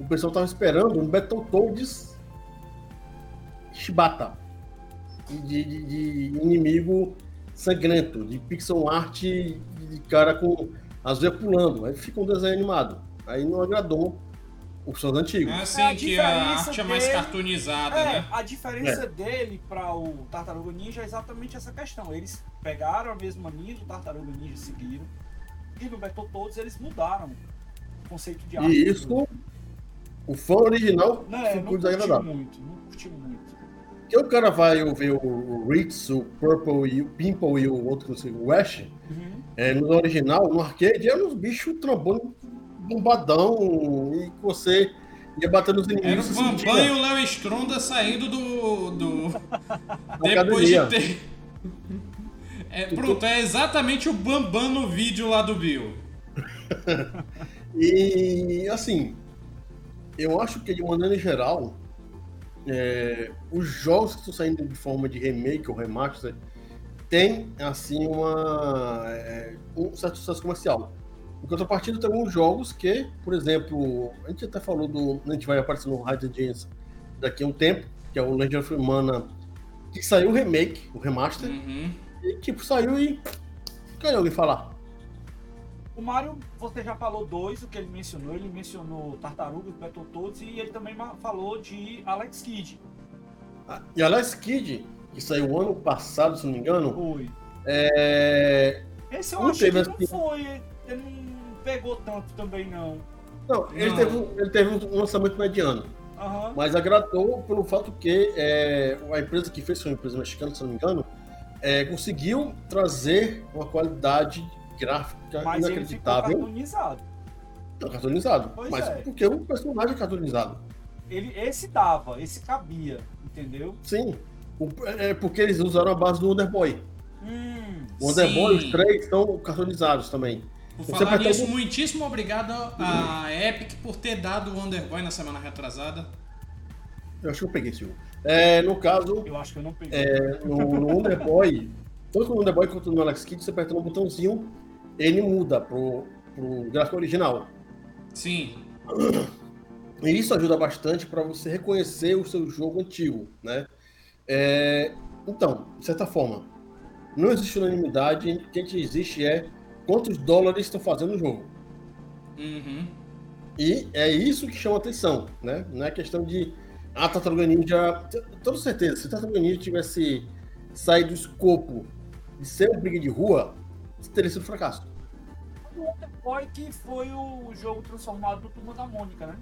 S3: o pessoal estava esperando um Battletoads chibata, de, de, de, inimigo sangrento, de pixel art de cara com as veias pulando. Aí fica um desenho animado. Aí não agradou os fãs antigos.
S1: Ah, sim, é, que a arte dele, é mais cartoonizada, é, né?
S2: A diferença é. dele para o Tartaruga Ninja é exatamente essa questão. Eles pegaram a mesma linha do Tartaruga Ninja e seguiram. E no Battletoads eles mudaram o conceito de arte.
S3: E isso, o fã original
S2: não, é, não curtiu muito, não curtiu muito.
S3: Que o cara vai ver o Ritz, o Purple e o Pimple e o outro, não sei, o Ash, uhum. é, no original, no arcade, é uns bichos trombando bombadão e você ia batendo nos inimigos.
S1: Era o Bambam e o Léo Stronda saindo do. do... Depois de ter. É, pronto, é exatamente o Bambam no vídeo lá do Bill.
S3: e assim, eu acho que de maneira geral, é, os jogos que estão saindo de forma de remake ou remaster tem assim uma é, um certo sucesso comercial. Em contrapartida, tem alguns jogos que, por exemplo, a gente até falou do. A gente vai aparecer no Hard Agents daqui a um tempo, que é o Legend of Mana, que saiu o remake, o remaster, uhum. e tipo, saiu e. Ganhou alguém falar.
S2: O Mario, você já falou dois, o que ele mencionou. Ele mencionou Tartarugas, Battletoads e ele também falou de Alex Kidd.
S3: Ah, e Alex Kidd, que saiu ano passado, se não me engano.
S2: Foi.
S3: É...
S2: Esse eu não acho que assim... não foi. Ele não pegou tanto também, não.
S3: Não, ele, não. Teve, ele teve um lançamento mediano. Uhum. Mas agradou pelo fato que é, a empresa que fez, foi uma empresa mexicana, se não me engano, é, conseguiu trazer uma qualidade gráfica
S2: mas
S3: inacreditável.
S2: Ele cartoonizado.
S3: Não, cartoonizado. Pois mas é. porque o personagem é cartoonizado.
S2: Ele, esse dava, esse cabia, entendeu?
S3: Sim. O, é porque eles usaram a base do Wonderboy. Hum, o Wonderboy, os três estão cartoonizados também.
S1: Por Você falar nisso, muitíssimo obrigado a Epic por ter dado o Wonderboy na semana retrasada.
S3: Eu acho que eu peguei esse jogo. É, no caso.
S2: Eu acho que eu não peguei.
S3: É, no, no Wonderboy, tanto no Wonderboy quanto no Alex Kidd, você aperta um botãozinho ele muda pro, pro gráfico original.
S1: Sim.
S3: E isso ajuda bastante para você reconhecer o seu jogo antigo, né? É, então, de certa forma, não existe unanimidade, o que existe é quantos dólares estão fazendo o jogo.
S1: Uhum.
S3: E é isso que chama atenção, né? Não é questão de ah, Tartaruga Ninja. Toda certeza, se Tartaruga Ninja tivesse saído do escopo de ser um briga de rua, teria sido um fracasso.
S2: O Wonder Boy que foi o jogo transformado do Turma da Mônica, né?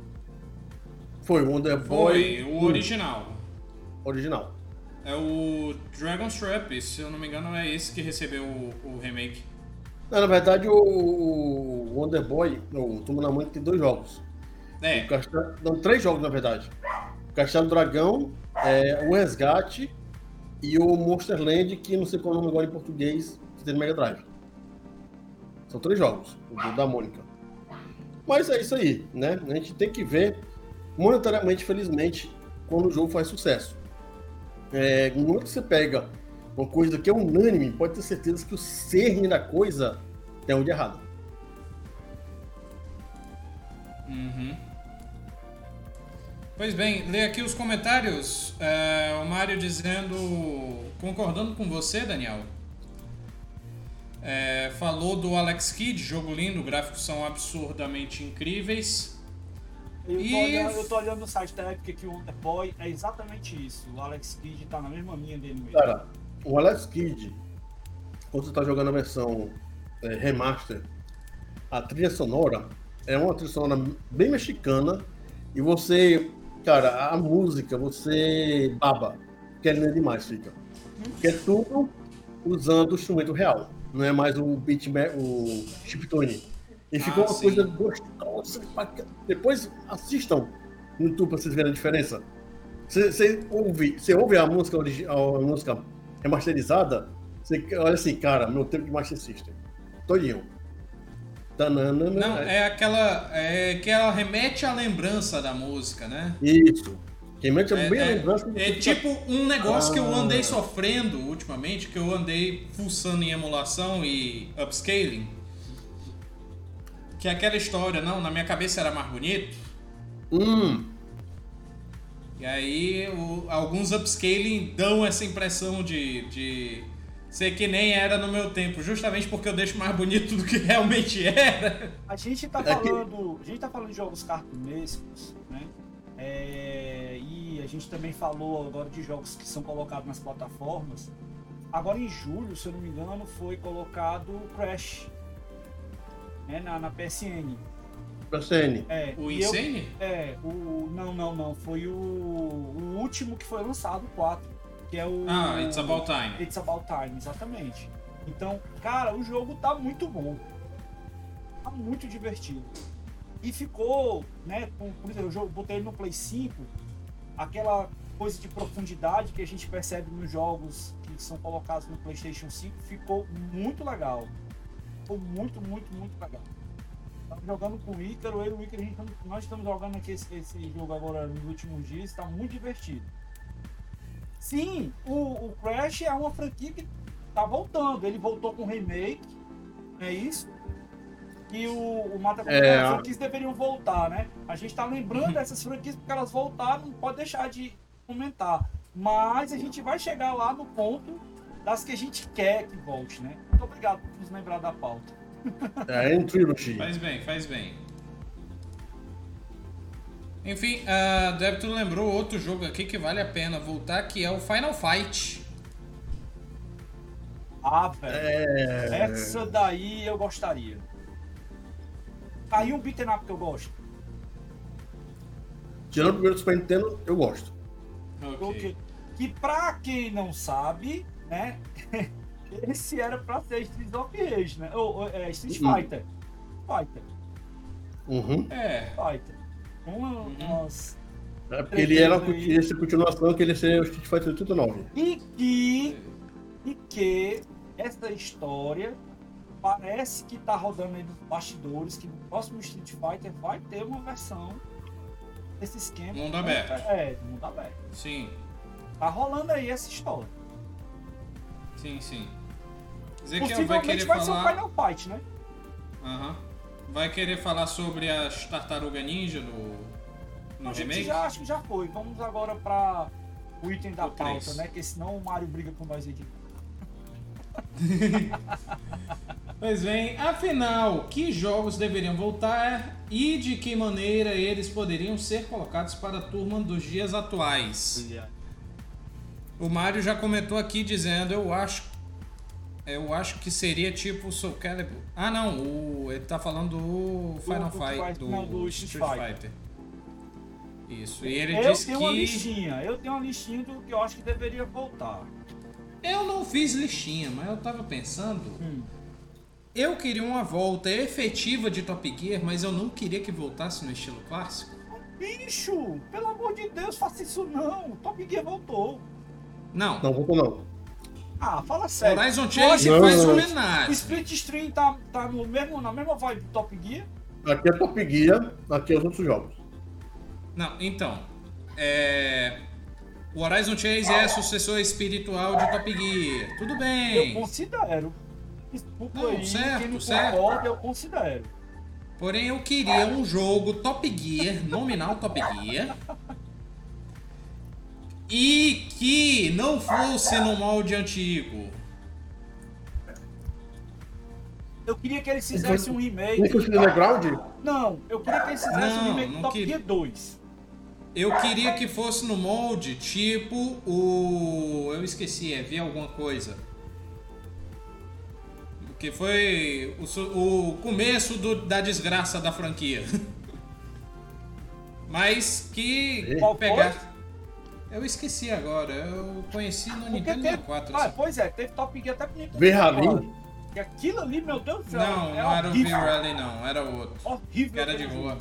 S3: Foi o Wonder Boy.
S1: Foi o original.
S3: Original.
S1: É o Dragon's Trap, se eu não me engano, é esse que recebeu o, o remake.
S3: Não, na verdade, o, o Wonder Boy, o Turma da Mônica tem dois jogos.
S1: É.
S3: O Castelo, não, três jogos, na verdade. O Castelo Dragão, é, o Resgate e o Monster Land, que não sei qual é o nome agora em português, que tem no Mega Drive. São três jogos, o da Mônica. Mas é isso aí, né? A gente tem que ver monetariamente, felizmente, quando o jogo faz sucesso. É, no momento que você pega uma coisa que é unânime, pode ter certeza que o cerne da coisa é onde é errado.
S1: Uhum. Pois bem, lê aqui os comentários. É, o Mário dizendo, concordando com você, Daniel, é, falou do Alex Kidd, jogo lindo, gráficos são absurdamente incríveis.
S2: Eu, e... tô olhando, eu tô olhando no site da Epic que o Wonder Boy é exatamente isso. O Alex Kidd tá na mesma linha dele mesmo.
S3: Cara, o Alex Kidd, quando você tá jogando a versão é, remaster, a trilha sonora é uma trilha sonora bem mexicana e você, cara, a música, você baba, que é demais, fica. Que é tudo usando o instrumento real não é mais o beat o chiptune. E ficou ah, uma sim. coisa gostosa. Depois assistam no YouTube para vocês verem a diferença. Você, ouve, você ouve a música, a música remasterizada, você olha assim, cara, meu tempo de Master System. Todinho.
S1: Tanana, não, é aquela. É que ela remete à lembrança da música, né?
S3: Isso. Remete é, bem
S1: é,
S3: lembrança.
S1: É tipo um negócio ah. que eu ah. andei sofrendo ultimamente, que eu andei pulsando em emulação e upscaling. Que é aquela história, não, na minha cabeça era mais bonito.
S3: Hum.
S1: E aí o, alguns upscaling dão essa impressão de, de ser que nem era no meu tempo, justamente porque eu deixo mais bonito do que realmente era.
S2: A gente tá é falando, a gente tá falando de jogos cartunescos, né? É, a gente também falou agora de jogos que são colocados nas plataformas. Agora em julho, se eu não me engano, foi colocado Crash né, na, na PSN.
S3: PSN?
S1: É, o Insane?
S2: Eu, é, o. Não, não, não. Foi o, o último que foi lançado, o 4. Que é o.
S1: Ah, It's About Time.
S2: It's About Time, exatamente. Então, cara, o jogo tá muito bom. Tá muito divertido. E ficou, né? Por, por exemplo, eu botei ele no Play 5, aquela coisa de profundidade que a gente percebe nos jogos que são colocados no PlayStation 5 ficou muito legal. Ficou muito, muito, muito legal. Estamos jogando com o Ícaro, eu e o Ícaro, gente, nós estamos jogando aqui esse, esse, jogo agora nos últimos dias, está muito divertido. Sim, o, o Crash é uma franquia que está voltando. Ele voltou com remake, é isso? E o, o Mata é, as franquias deveriam voltar, né? A gente está lembrando uhum. dessas franquias porque elas voltaram, não pode deixar de comentar. Mas a gente vai chegar lá no ponto das que a gente quer que volte, né? Muito obrigado por nos lembrar da pauta.
S3: É, em trilogia.
S1: Faz bem, faz bem. Enfim, uh, Débito lembrou outro jogo aqui que vale a pena voltar, que é o Final Fight.
S2: Ah, velho. É... Essa daí eu gostaria. Tá aí um beat'em up que eu gosto.
S3: Tirando o primeiro Super Nintendo, eu gosto.
S2: Okay. Que pra quem não sabe, né? esse era pra ser Street of Rage, né? Ou, ou é, Street uhum. Fighter. Fighter.
S3: Uhum.
S2: É. Fighter. Uma, uhum. umas.
S3: É porque ele era aí. essa continuação que ele ser o Street Fighter 89.
S2: E que. E que essa história parece que tá rodando aí nos bastidores que no próximo Street Fighter vai ter uma versão desse esquema.
S1: Mundo aberto.
S2: É, mundo aberto.
S1: Sim.
S2: Tá rolando aí essa história.
S1: Sim, sim.
S2: Ezequiel vai querer vai falar... ser o Final Fight, né?
S1: Aham. Uhum. Vai querer falar sobre as Tartaruga Ninja no, no a remake?
S2: Já, acho que já foi. Vamos agora para o item da o pauta, 3. né? Que senão o Mario briga com nós aqui.
S1: pois bem, afinal, que jogos deveriam voltar e de que maneira eles poderiam ser colocados para a turma dos dias atuais? O Mário já comentou aqui dizendo, eu acho eu acho que seria tipo o Soul Calibur. Ah, não, o, ele tá falando do Final do, Fight, do, não, do Street, Fighter. Fighter. Isso, e ele
S2: eu
S1: disse
S2: tenho
S1: que...
S2: uma listinha, eu tenho uma listinha do que eu acho que deveria voltar.
S1: Eu não fiz listinha, mas eu tava pensando... Hum. Eu queria uma volta efetiva de Top Gear, mas eu não queria que voltasse no estilo clássico.
S2: Bicho, pelo amor de Deus, faça isso não. Top Gear voltou.
S1: Não.
S3: Não voltou não.
S2: Ah, fala sério.
S1: Horizon Chase não, faz homenagem.
S2: Split Stream tá, tá no mesmo, na mesma vibe do Top Gear?
S3: Aqui é Top Gear, aqui é os outros jogos.
S1: Não, então. É... O Horizon Chase é sucessor espiritual de Top Gear. Tudo bem.
S2: Eu considero. Desculpa
S1: não,
S2: aí,
S1: certo,
S2: quem não
S1: certo.
S2: concorda, eu considero.
S1: Porém, eu queria um jogo Top Gear, nominal Top Gear, e que não fosse no molde antigo.
S2: Eu queria que eles fizessem um remake.
S3: Não fosse Underground?
S2: Não, eu queria que eles fizessem não, um remake do Top queria... Gear 2.
S1: Eu queria que fosse no molde tipo o. Eu esqueci, é ver alguma coisa. Que foi o, o começo do, da desgraça da franquia. Mas que pegar. Eu esqueci agora, eu conheci no Nintendo 64.
S2: Ah, pois é, teve Top Gear até pro Nintendo
S3: V-Rally?
S2: E aquilo ali, meu Deus do céu.
S1: Não, é não era o V-Rally não, era outro.
S2: Horrível.
S1: Que era de rua.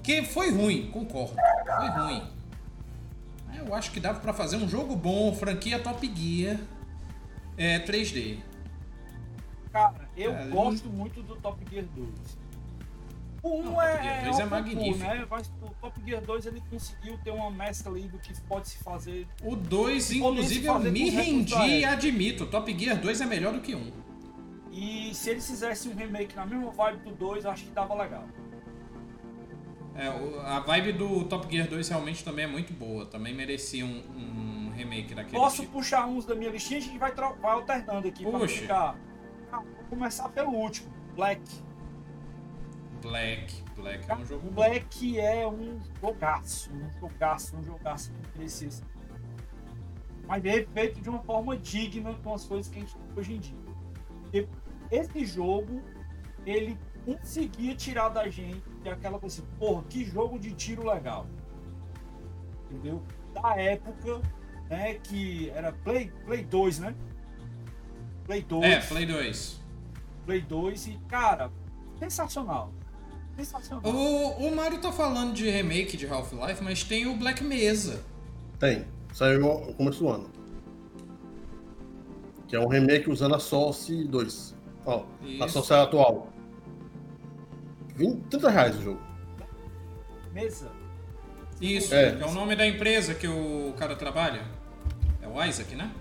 S1: Que foi ruim, concordo. Foi ruim. Eu acho que dava para fazer um jogo bom, franquia Top Gear é, 3D.
S2: Cara, eu é, gosto muito do Top Gear 2. O 1 não, é, 2 é, é magnífico. né? Mas o Top Gear 2 ele conseguiu ter uma mescla ali do que pode se fazer.
S1: O 2, inclusive, eu me rendi e admito. Top Gear 2 é melhor do que 1.
S2: E se eles fizessem um remake na mesma vibe do 2, acho que dava legal.
S1: É, a vibe do Top Gear 2 realmente também é muito boa. Também merecia um, um remake daquele
S2: Posso
S1: tipo.
S2: puxar uns da minha listinha? A gente vai, vai alternando aqui Puxa. pra ficar. Vou começar pelo último, Black.
S1: Black. Black é um jogo
S2: Black bom. é um jogaço, um jogaço, um jogaço que precisa. Mas é feito de uma forma digna com as coisas que a gente tem hoje em dia. E esse jogo, ele conseguia tirar da gente aquela coisa assim, porra, que jogo de tiro legal. Entendeu? Da época, né, que era Play, Play 2, né?
S1: Play 2. É, Play 2.
S2: Play 2 e, cara, sensacional
S1: O, o Mario tá falando de remake de Half-Life, mas tem o Black Mesa.
S3: Tem. Saiu no começo do ano. Que é um remake usando a Source 2. Ó, Isso. a Source atual. 20, 30 reais o jogo.
S2: Mesa?
S1: Isso, é. é o nome da empresa que o cara trabalha. É o Isaac, né?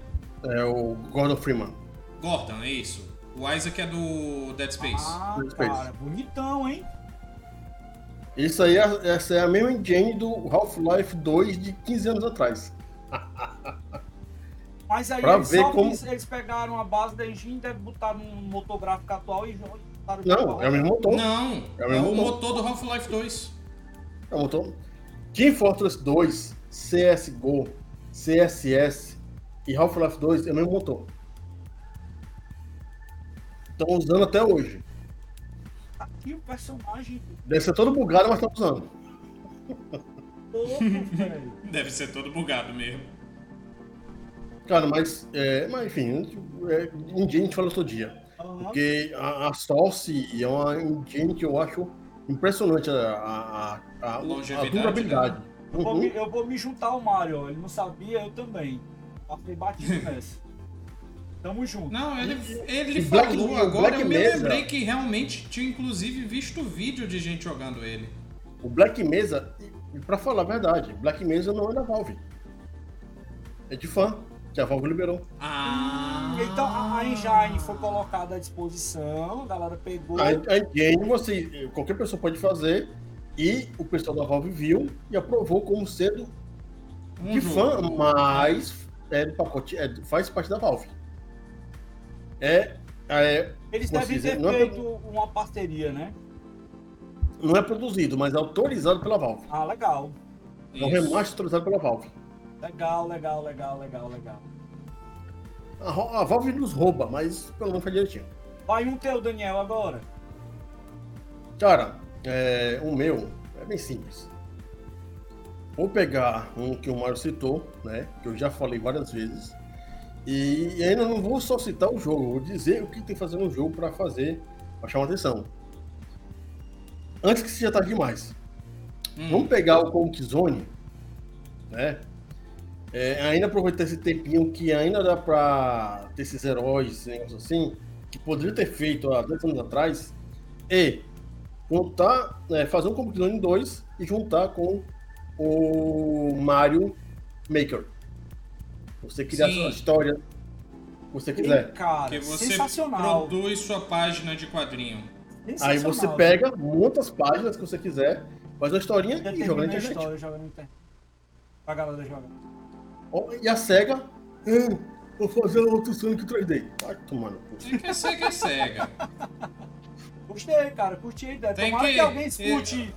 S3: É o Gordon Freeman.
S1: Gordon, é isso. O Isaac é do Dead Space.
S2: Ah, Dead Space. cara, bonitão, hein?
S3: Isso aí, é, essa é a mesma engine do Half-Life 2 de 15 anos atrás.
S2: Mas aí eles, ver como... eles pegaram a base da engine, devem botar num motor gráfico atual e botaram
S3: Não, é o mesmo motor.
S1: Não, é o, mesmo é o motor. motor do Half-Life 2.
S3: É o motor. Team Fortress 2, CSGO, CSS e Half-Life 2 é o mesmo motor. Estão usando até hoje.
S2: Aqui o personagem.
S3: Deve ser todo bugado, mas estão usando.
S1: Deve ser todo bugado mesmo.
S3: Cara, mas, é, mas enfim, é, a gente fala todo dia. Uhum. Porque a, a Source é uma engine que eu acho impressionante a, a, a, a durabilidade. Né?
S2: Uhum. Eu, vou me, eu, vou me, juntar ao Mario, ele não sabia, eu também. Passei batido nessa. Tamo junto.
S1: Não, ele, ele falou Black, agora, eu me Mesa, lembrei que realmente tinha inclusive visto vídeo de gente jogando ele.
S3: O Black Mesa, e pra falar a verdade, Black Mesa não é da Valve. É de fã, que a Valve liberou.
S2: Ah. Então a engine foi colocada à disposição, a galera pegou. A,
S3: a engine você, qualquer pessoa pode fazer, e o pessoal da Valve viu e aprovou como sendo um de fã, mas é do pacote, é, faz parte da Valve. É, é
S2: Eles devem ter é feito é, uma parceria, né?
S3: Não é produzido, mas é autorizado pela Valve.
S2: Ah, legal.
S3: É um remaster autorizado pela Valve.
S2: Legal, legal, legal, legal, legal. A,
S3: a Valve nos rouba, mas pelo menos foi direitinho.
S2: Vai um teu, Daniel, agora.
S3: Cara, é, o meu é bem simples. Vou pegar um que o Mário citou, né? Que eu já falei várias vezes. E ainda não vou só citar o jogo, vou dizer o que tem que fazer no jogo para fazer, para chamar atenção. Antes que seja tarde demais. Hum. Vamos pegar o Comic Zone, né? É, ainda aproveitar esse tempinho que ainda dá para ter esses heróis, assim, que poderia ter feito há 10 anos atrás, e juntar, é, fazer um Comic Zone 2 e juntar com o Mario Maker. Você criar Sim. sua história você quiser.
S2: cara,
S1: que você produz sua página de quadrinho.
S3: Aí você pega, monta as páginas que você quiser, faz uma historinha e joga na internet.
S2: História, joga na internet. A galera joga.
S3: E a SEGA, ah, vou fazer outro Sonic 3D. Vai
S1: tomando. Tem que ser que é SEGA.
S2: Gostei, cara, curti a ideia. Tem Tomara que, que alguém escute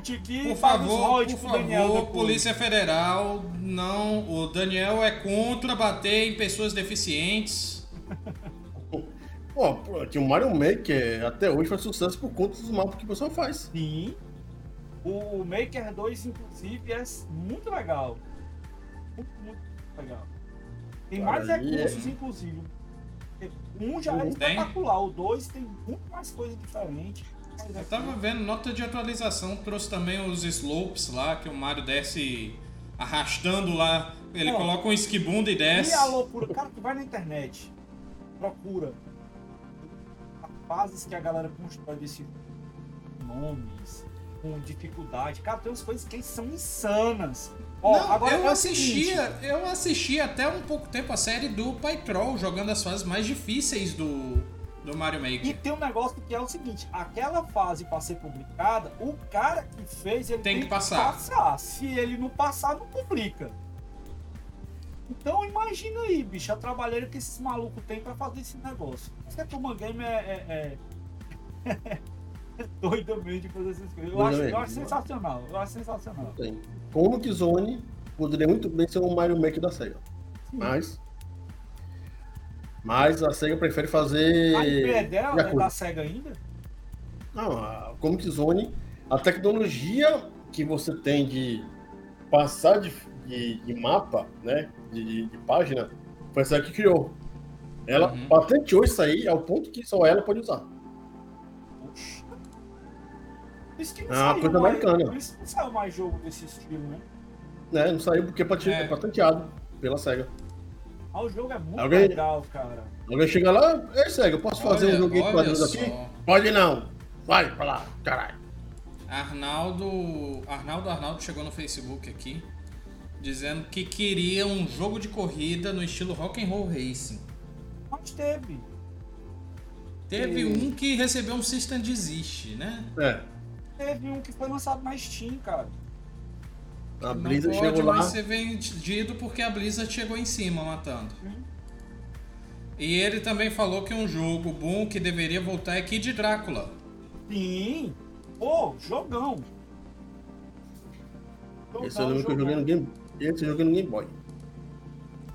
S2: discutir aqui.
S1: Por favor, por favor, Polícia Federal, não. O Daniel é contra bater em pessoas deficientes.
S3: Pô, o Mario Maker até hoje faz sucesso por conta dos mapas que o pessoal faz.
S2: Sim. O Maker 2, inclusive, é muito legal. Muito, muito legal. Tem mais recursos, é... inclusive. Um já é espetacular, o 2 tem muito mais coisa diferente.
S1: Eu tava vendo, nota de atualização trouxe também os slopes lá, que o Mario desce arrastando lá. Ele coloca um esquibunda e desce. E
S2: a loucura, cara, tu vai na internet, procura as fases que a galera constrói desse nomes, com dificuldade. Cara, tem umas coisas que são insanas.
S1: Ó, Não, agora eu é assistia, eu assisti até um pouco tempo a série do Pai Troll jogando as fases mais difíceis do, do Mario Maker.
S2: E tem um negócio que é o seguinte: aquela fase para ser publicada, o cara que fez ele
S1: tem, tem que passar.
S2: passar. Se ele não passar, não publica. Então imagina aí, bicho, a trabalheira que esses malucos têm para fazer esse negócio. Isso que a Turma Game é, é, é... é doidamente fazer essas coisas. Eu acho, eu acho sensacional. Eu acho sensacional. Tem.
S3: Como que Zone poderia muito bem ser um Mario Maker da SEGA. Sim. Mas mas a SEGA prefere fazer. A
S2: IP é dela? É da SEGA ainda?
S3: Não, a Comic Zone, a tecnologia que você tem de passar de, de, de mapa, né? De, de, página, foi a SEGA que criou. Ela uhum. patenteou isso aí ao ponto que só ela pode usar.
S2: Isso que não
S3: Ah,
S2: saiu
S3: coisa
S2: mais,
S3: americana.
S2: Por isso que não saiu mais jogo desse estilo, né?
S3: Né? Não saiu porque é
S1: É.
S3: é patenteado pela SEGA.
S2: Ah, o jogo é muito
S3: Alguém-
S2: legal, cara.
S3: Alguém chega lá, ei SEGA, eu posso fazer
S1: Olha-
S3: um joguinho de quadrinhos
S1: só.
S3: aqui? Pode não. Vai pra lá, caralho.
S1: Arnaldo. Arnaldo Arnaldo chegou no Facebook aqui dizendo que queria um jogo de corrida no estilo Rock and Roll Racing.
S2: Mas teve.
S1: Teve
S2: Hum.
S1: um que recebeu um System Desist, né?
S3: É.
S2: Teve um que foi lançado na Steam, cara.
S3: A
S1: Não
S3: Blizzard
S1: pode
S3: chegou lá.
S1: mais ser vendido porque a Blizzard chegou em cima matando. E ele também falou que um jogo bom que deveria voltar é Kid Drácula.
S2: Sim. Pô, jogão.
S3: Esse eu lembro que eu joguei no Game. Esse eu joguei no Game Boy.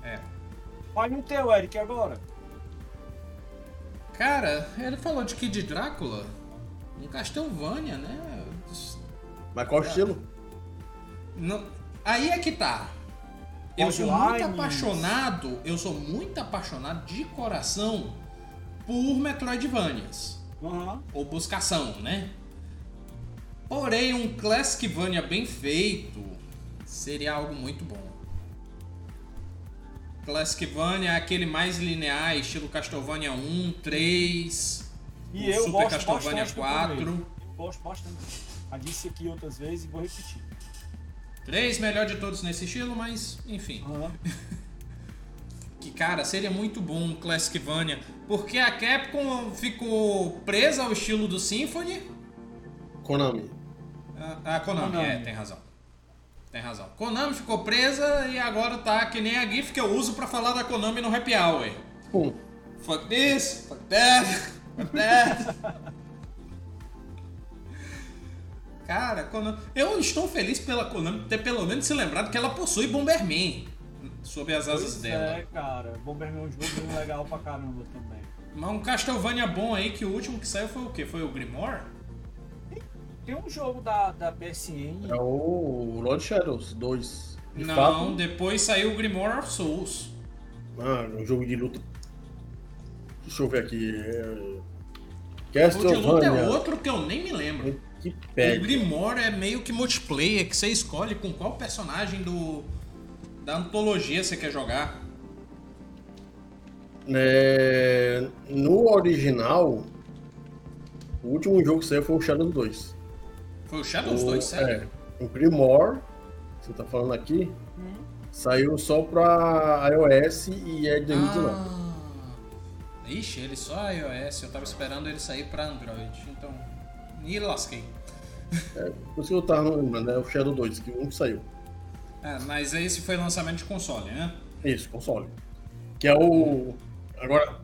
S1: É.
S2: Vai no teu, Eric, agora.
S1: Cara, ele falou de Kid Drácula. Um Castlevania, né?
S3: Mas qual estilo?
S1: Não- Aí é que tá. Eu sou muito apaixonado, eu sou muito apaixonado de coração por Metroidvanias.
S2: Aham.
S1: Ou buscação, né? Porém, um Classicvania bem feito seria algo muito bom. Classicvania é aquele mais linear, estilo Castlevania 1, 3,
S2: E
S1: o
S2: eu
S1: Super Castlevania
S2: bastante do
S1: 4.
S2: primeiro. Eu gosto bastante. Já disse aqui outras vezes e vou repetir.
S1: 3 melhor de todos nesse estilo, mas enfim.
S2: Aham.
S1: Que cara, seria muito bom um Classicvania, porque a Capcom ficou presa ao estilo do Symphony.
S3: Konami.
S1: A, a Konami,
S2: Konami.
S1: é, tem razão. Tem razão. Konami ficou presa e agora tá que nem a GIF que eu uso pra falar da Konami no Happy Hour.
S3: Pum.
S1: Fuck this, fuck that, fuck that. Cara, Konami... eu estou feliz pela Konami ter pelo menos se lembrado que ela possui Bomberman sob as asas
S2: Pois
S1: dela.
S2: é, cara. Bomberman é um jogo bem legal pra caramba também.
S1: Mas um Castlevania bom aí, que o último que saiu foi o quê? Foi o Grimoire?
S2: Tem um jogo da, da PSN.
S3: É o Lord Shadows 2. De
S1: Não,
S3: fato,
S1: depois saiu o Grimoire of Souls.
S3: Ah, um jogo de luta. Deixa eu ver aqui. É...
S1: O de luta
S3: Castlevania.
S1: é outro que eu nem me lembro.
S3: Que
S1: O
S3: pede.
S1: Grimoire é meio que multiplayer, que você escolhe com qual personagem do da antologia você quer jogar.
S3: É, No original, o último jogo que saiu foi o Shadows 2.
S1: Foi o Shadows
S3: o,
S1: 2, sério?
S3: É, o Grimoire, que você tá falando aqui,
S2: Hum.
S3: saiu só pra iOS e é de 2019.
S1: Ah. Ixi, ele só iOS, eu tava esperando ele sair pra Android, então. E lasquei.
S3: Por isso que eu tava lembrando, é o Shadow 2, que um que saiu.
S1: É, mas esse foi lançamento de console, né?
S3: Isso, console. Que é o. Agora,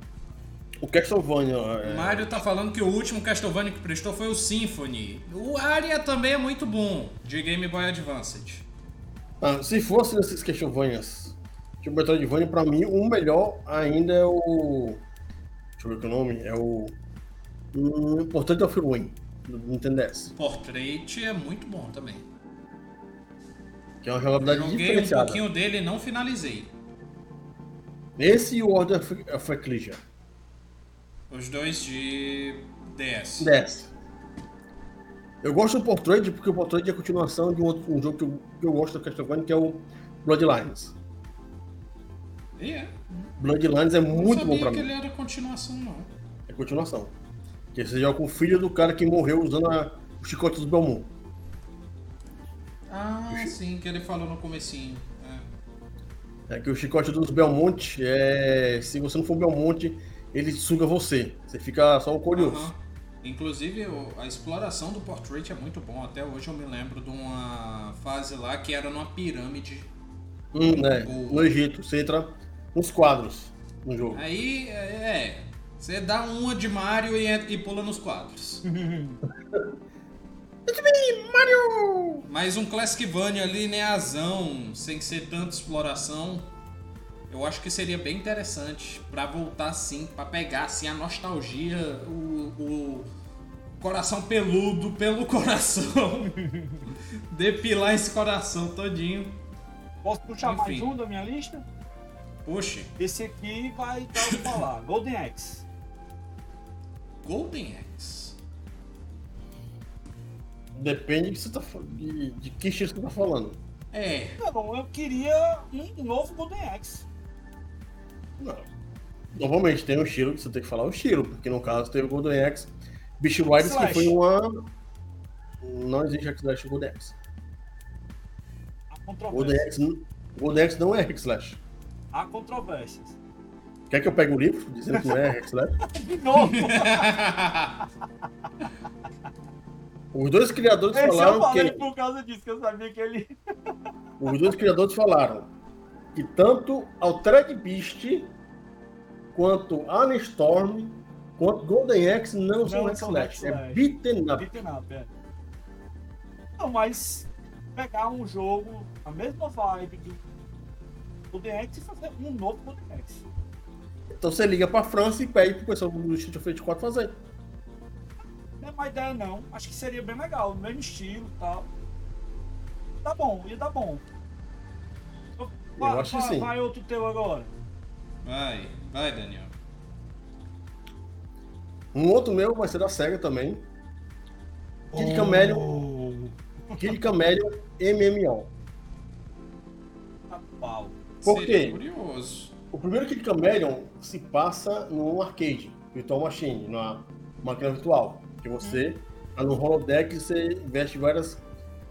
S3: o Castlevania.
S1: O
S3: É...
S1: Mario tá falando que o último Castlevania que prestou foi o Symphony. O Aria também é muito bom, de Game Boy Advance.
S3: Ah, se fosse nesses Castlevanias, tipo Metroidvania, pra mim, o melhor ainda é o. Deixa eu ver o que é o nome. É o. Hum, Portrait of Ruin, do Nintendo DS.
S1: Portrait é muito bom também.
S3: Que é uma jogabilidade
S1: Joguei um
S3: diferenciada.
S1: pouquinho dele e não finalizei.
S3: Esse e o Order of Ecclesia.
S1: Os dois de DS.
S3: DS. Eu gosto do Portrait porque o Portrait é a continuação de um, outro, um jogo que eu, que eu gosto do Castlevania, que é o Bloodlines.
S1: E é.
S3: Bloodlines é
S1: Não
S3: muito
S1: sabia
S3: bom pra
S1: que
S3: mim.
S1: ele era continuação, não.
S3: É continuação. Que você joga com o filho do cara que morreu usando a, o chicote dos Belmont.
S1: Ah, sim, que ele falou no comecinho. É.
S3: É que o chicote dos Belmonte é. Se você não for Belmonte, ele suga você. Você fica só o curioso.
S1: Aham. Inclusive, a exploração do Portrait é muito bom. Até hoje eu me lembro de uma fase lá que era numa pirâmide.
S3: Hum, né?
S1: O-
S3: No Egito, você entra nos quadros no jogo.
S1: Aí, é. Você dá uma de Mario e, e pula nos quadros.
S3: Mario!
S1: Mas um Classicvania lineazão, sem ser tanta exploração, eu acho que seria bem interessante pra voltar assim, pra pegar assim a nostalgia, o, o coração peludo pelo coração, depilar esse coração todinho.
S2: Posso puxar mais
S1: Enfim.
S2: um da minha lista?
S1: Oxe,
S2: Esse aqui vai dar o que falar. Golden Axe.
S1: Golden Axe.
S3: Depende de, tá, de, de que estilo você tá falando.
S1: É.
S2: Não, eu queria um novo Golden Axe.
S3: Não. Normalmente tem um estilo que você tem que falar o estilo, porque no caso teve o Golden Axe Beast Riders, que foi uma. Não existe X-Slash Golden Axe. Golden Axe, Golden Axe não é X-Slash.
S2: Há controvérsias.
S3: Quer que eu pegue o livro dizendo que não é X-Slash?
S2: De novo!
S3: Os dois criadores Esse falaram eu falei
S2: que. por causa disso, que eu sabia que ele.
S3: Os dois criadores falaram que tanto Altered Beast quanto Storm quanto Golden Axe não, não são X-Slash. É beaten up. Beaten up, é.
S2: Não, mas pegar um jogo, a mesma vibe do Golden Axe e fazer um novo Golden Axe.
S3: Então você liga pra França e pede pro pessoal do Street of Rage 4 fazer
S2: é uma ideia não. Acho que seria bem legal, no mesmo estilo e tal. Tá bom, ia dar bom.
S3: Vai, Eu acho vai, sim.
S2: vai outro teu agora.
S1: Vai, vai, Daniel.
S3: Um outro meu vai ser da SEGA também. Kid oh. Camelion. Kid Camelion MMO.
S2: Tá pau.
S3: Por quê?
S1: curioso.
S3: O primeiro Kid Camelion se passa no arcade, Virtual Machine, numa máquina virtual. Que você, tá no holodeck, você veste várias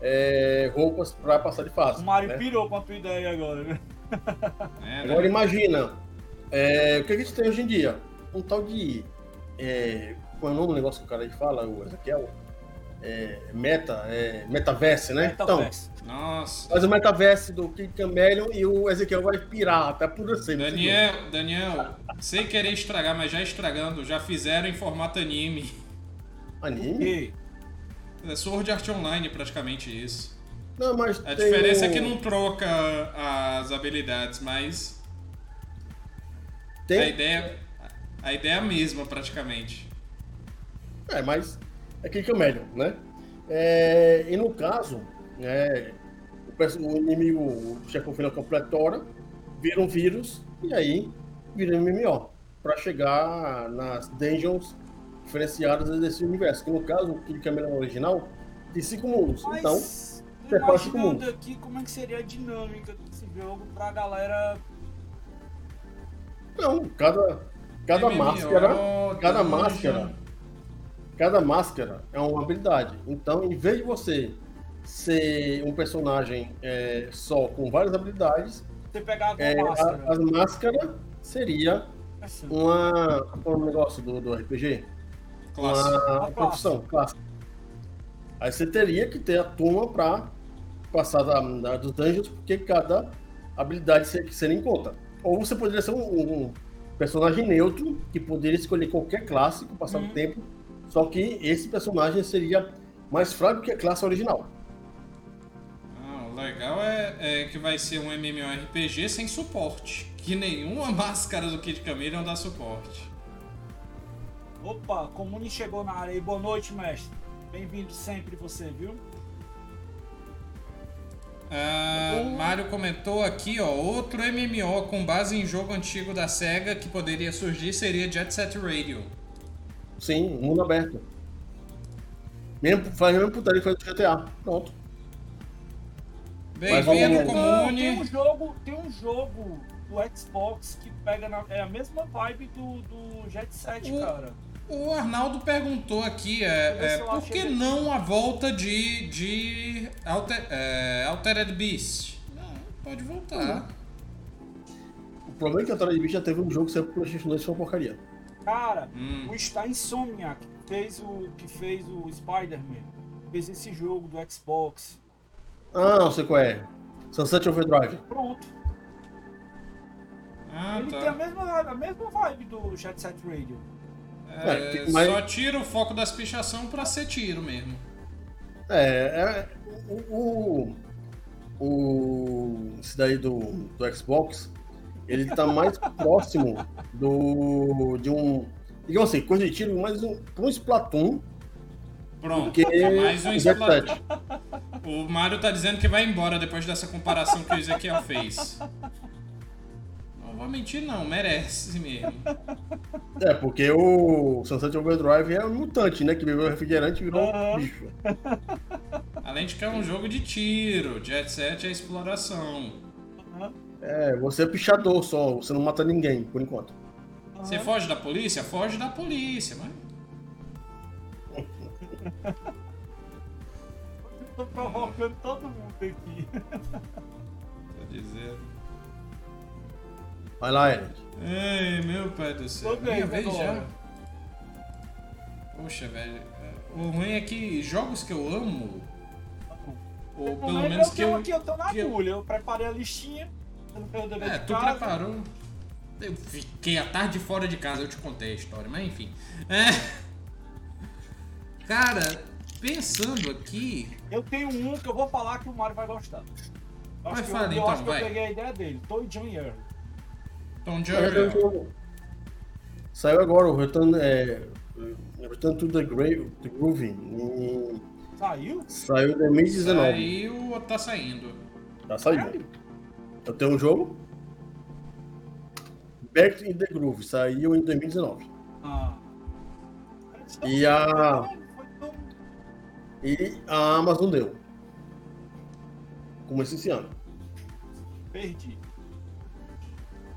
S3: é, roupas para passar de fase.
S2: O Mario né? pirou com a tua ideia agora, né?
S3: É, né? Agora imagina, é, o que a gente tem hoje em dia? Um tal de. É, qual é o nome do negócio que o cara aí fala, o Ezequiel? É, meta, é, metaverse, né?
S2: Metaverse.
S1: Então, Nossa.
S3: Faz o metaverse do Kid Camelion e o Ezequiel vai pirar até por assim.
S1: Daniel, Daniel, sem querer estragar, mas já estragando, já fizeram em formato anime.
S3: Anime?
S1: É Sword Art Online, praticamente isso.
S3: Não, mas
S1: A diferença é que não troca as habilidades, mas. Tem... A ideia. A ideia é a mesma, praticamente.
S3: É, mas é que é melhor, né? É, e no caso, é, o, inimigo, o chefão completora, vira um vírus e aí vira um MMO. Pra chegar nas dungeons diferenciadas desse universo. Que no caso, o Kid Cameron original tem cinco mundos. Mas, então,
S2: você pode cinco mundos. aqui como é que seria a dinâmica desse jogo pra galera.
S3: Não, cada, cada máscara. Cada máscara. Cada máscara é uma habilidade. Então, em vez de você ser um personagem é, só com várias habilidades,
S2: você pegar é, máscara.
S3: A, as máscaras seria assim. uma. Qual é o negócio do, do RPG? uma profissão clássica. Aí você teria que ter a turma para passar da, da, dos dungeons, porque cada habilidade você, você encontra. Ou você poderia ser um, um, personagem neutro, que poderia escolher qualquer classe com o passar do uhum. tempo, só que esse personagem seria mais fraco que a classe original.
S1: Ah, o legal é, é, que vai ser um MMORPG sem suporte, que nenhuma máscara do Kid Chameleon dá suporte.
S2: Opa, Comune chegou na área aí. Boa noite, mestre. Bem-vindo sempre você, viu?
S1: Ah, Mário comentou aqui, ó, outro MMO com base em jogo antigo da SEGA que poderia surgir seria Jet Set Radio.
S3: Sim, mundo aberto. Mesmo, faz mesmo putaria que foi do GTA. Pronto.
S1: Bem-vindo, Comune.
S2: Tem um jogo, tem um jogo do Xbox que pega na, é a mesma vibe do, do Jet Set, o... cara.
S1: O Arnaldo perguntou aqui, é, é por que não a volta de, de Alter, é, Altered Beast? Não, pode voltar.
S3: O problema é que Altered Beast já teve um jogo que saiu pro PlayStation 2 foi uma porcaria.
S2: Cara, hum. o Star Insomniac fez o, que fez o Spider-Man, fez esse jogo do Xbox.
S3: Ah, não sei qual é. Sunset Overdrive.
S2: Pronto.
S1: Ah,
S2: Ele
S1: tá.
S2: tem a mesma, a mesma vibe do Jet Set Radio.
S1: É, é, mas... Só tira o foco das pichação pra ser tiro mesmo.
S3: É, é o, o, o esse daí do, do Xbox, ele tá mais próximo do de um, digamos assim, coisa de tiro, mais um, um Splatoon.
S1: Pronto, que mais um Splatoon. O Mario tá dizendo que vai embora depois dessa comparação que o Ezequiel fez vou mentir, não, merece mesmo.
S3: É, porque o Sunset Overdrive é um mutante, né? Que bebeu refrigerante e virou um bicho.
S1: Além de que é um jogo de tiro, Jet Set é exploração.
S3: É, você é pichador só, você não mata ninguém, por enquanto.
S1: Você foge da polícia? Foge da polícia, mas.
S2: Tô provocando todo mundo aqui.
S1: Tô dizendo.
S3: Vai lá, Eric.
S1: Ei, meu pai do céu.
S2: Tô bem,
S1: Minha vez já. Poxa, velho. O ruim é que jogos que eu amo, ou pelo menos que eu.
S2: aqui, eu tô na
S1: que eu-
S2: agulha. Eu preparei a listinha. Você não fez o dever
S1: É,
S2: de
S1: tu
S2: casa.
S1: preparou. Eu fiquei a tarde fora de casa, eu te contei a história, mas enfim. É. Cara, pensando aqui.
S2: Eu tenho um que eu vou falar que o Mário vai gostar.
S1: Vai,
S2: acho que,
S1: fala,
S2: eu, eu
S1: então,
S2: acho que
S1: vai.
S2: eu peguei a ideia dele. Toy John Earl.
S1: Tom
S3: É,
S1: Jordan.
S3: Saiu agora o Return, é, Return to the, Grave, the Groove. em-
S2: Saiu?
S3: Saiu em 2019.
S1: Saiu ou tá saindo?
S3: Tá saindo. Eu tenho um jogo. Back in the Groove. Saiu em 2019.
S2: Ah.
S3: E a, e a Amazon deu. Começou esse ano.
S2: Perdi.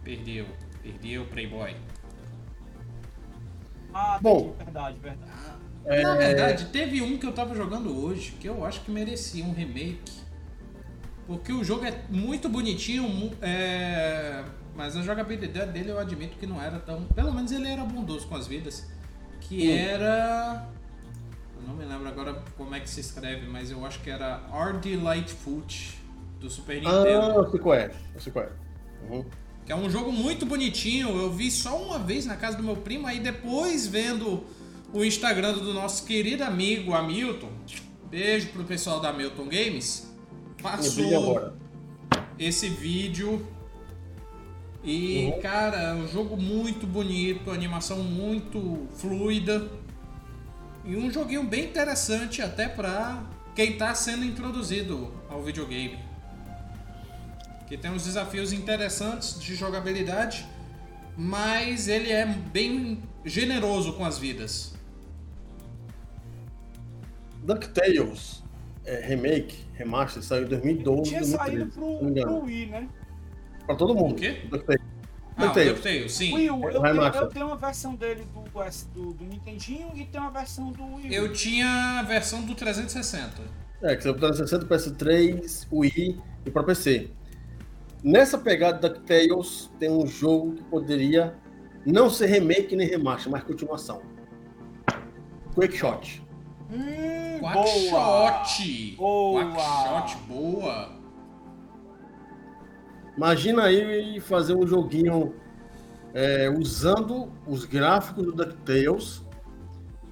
S1: Perdeu. Perdeu o Playboy.
S2: Ah,
S3: Bom.
S2: verdade, verdade.
S3: É,
S1: Na verdade, teve um que eu tava jogando hoje que eu acho que merecia um remake. Porque o jogo é muito bonitinho, é, mas a jogabilidade dele eu admito que não era tão. Pelo menos ele era bondoso com as vidas. Que
S3: Hum.
S1: era. Eu não me lembro agora como é que se escreve, mas eu acho que era RD Lightfoot do Super
S3: Ah,
S1: Nintendo.
S3: eu sei qual é. Eu sei qual é. Uhum.
S1: Que é um jogo muito bonitinho. Eu vi só uma vez na casa do meu primo, aí depois vendo o Instagram do nosso querido amigo Hamilton. Beijo pro pessoal da Hamilton Games. Passou esse vídeo. E,
S3: Uhum.
S1: cara, é um jogo muito bonito, animação muito fluida. E um joguinho bem interessante até pra quem tá sendo introduzido ao videogame. Que tem uns desafios interessantes de jogabilidade, mas ele é bem generoso com as vidas.
S3: DuckTales é, Remake, Remaster, saiu em 2012,
S2: Tinha
S3: 2013.
S2: saído pro, pro Wii, né?
S3: Pra todo mundo.
S1: O quê?
S3: DuckTales.
S1: Ah,
S3: DuckTales.
S1: Sim.
S2: Wii U, eu, tenho,
S3: Remaster.
S2: eu tenho uma versão dele do, do, do Nintendinho e tem uma versão do Wii.
S1: Eu tinha a versão do 360.
S3: É, que saiu pro 360, PS3, Wii e pra PC. Nessa pegada da DuckTales, tem um jogo que poderia não ser remake nem remaster, mas continuação. Quake Shot.
S2: Hum,
S1: Quackshot!
S2: Boa!
S1: Quackshot, boa!
S3: Imagina aí fazer um joguinho é, usando os gráficos do DuckTales,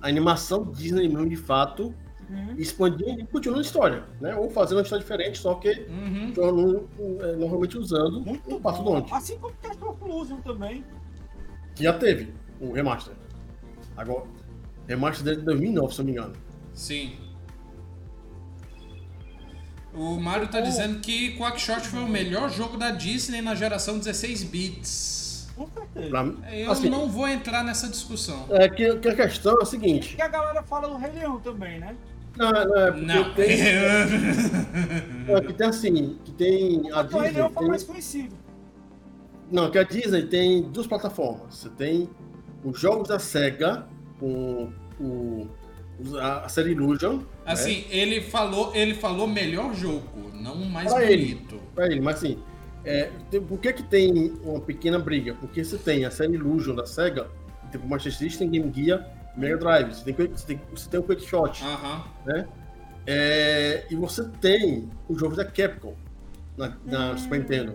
S3: a animação Disney mesmo de fato,
S2: Uhum.
S3: expandindo e continuando a história, né? Ou fazendo uma história diferente, só que
S1: Uhum.
S3: tornando, é, normalmente usando
S2: Muito
S3: o Passo
S2: bom.
S3: Donde,
S2: Assim como Castle of Illusion também.
S3: que já teve o remaster. Agora, remaster dele de 2009, se eu não me engano.
S1: Sim. O Mario tá dizendo que Quackshot foi o melhor jogo da Disney na geração 16 bits.
S2: Com certeza.
S3: Pra-
S1: Eu
S3: assim,
S1: não vou entrar nessa discussão.
S3: É que, que a questão é a seguinte.
S2: E a galera fala do Rei Leão também, né?
S3: Não, não, é porque
S1: Não.
S3: tem. É, que tem assim, que tem a
S2: O Rei
S3: Disney.
S2: Leão foi mais conhecido.
S3: Não, que a Disney tem duas plataformas. Você tem os jogos da SEGA com o, a, a série Illusion.
S1: Assim, ele falou, ele falou melhor jogo, não mais
S3: Pra ele.
S1: bonito.
S3: Pra ele, mas assim, é, tem- por que que tem uma pequena briga? Porque você tem a série Illusion da SEGA, tem o Master System, Game Gear, Mega Drive, você tem, você tem, você tem o Quick Shot,
S1: Aham.
S3: né? É, e você tem os jogos da Capcom na, na Super Nintendo.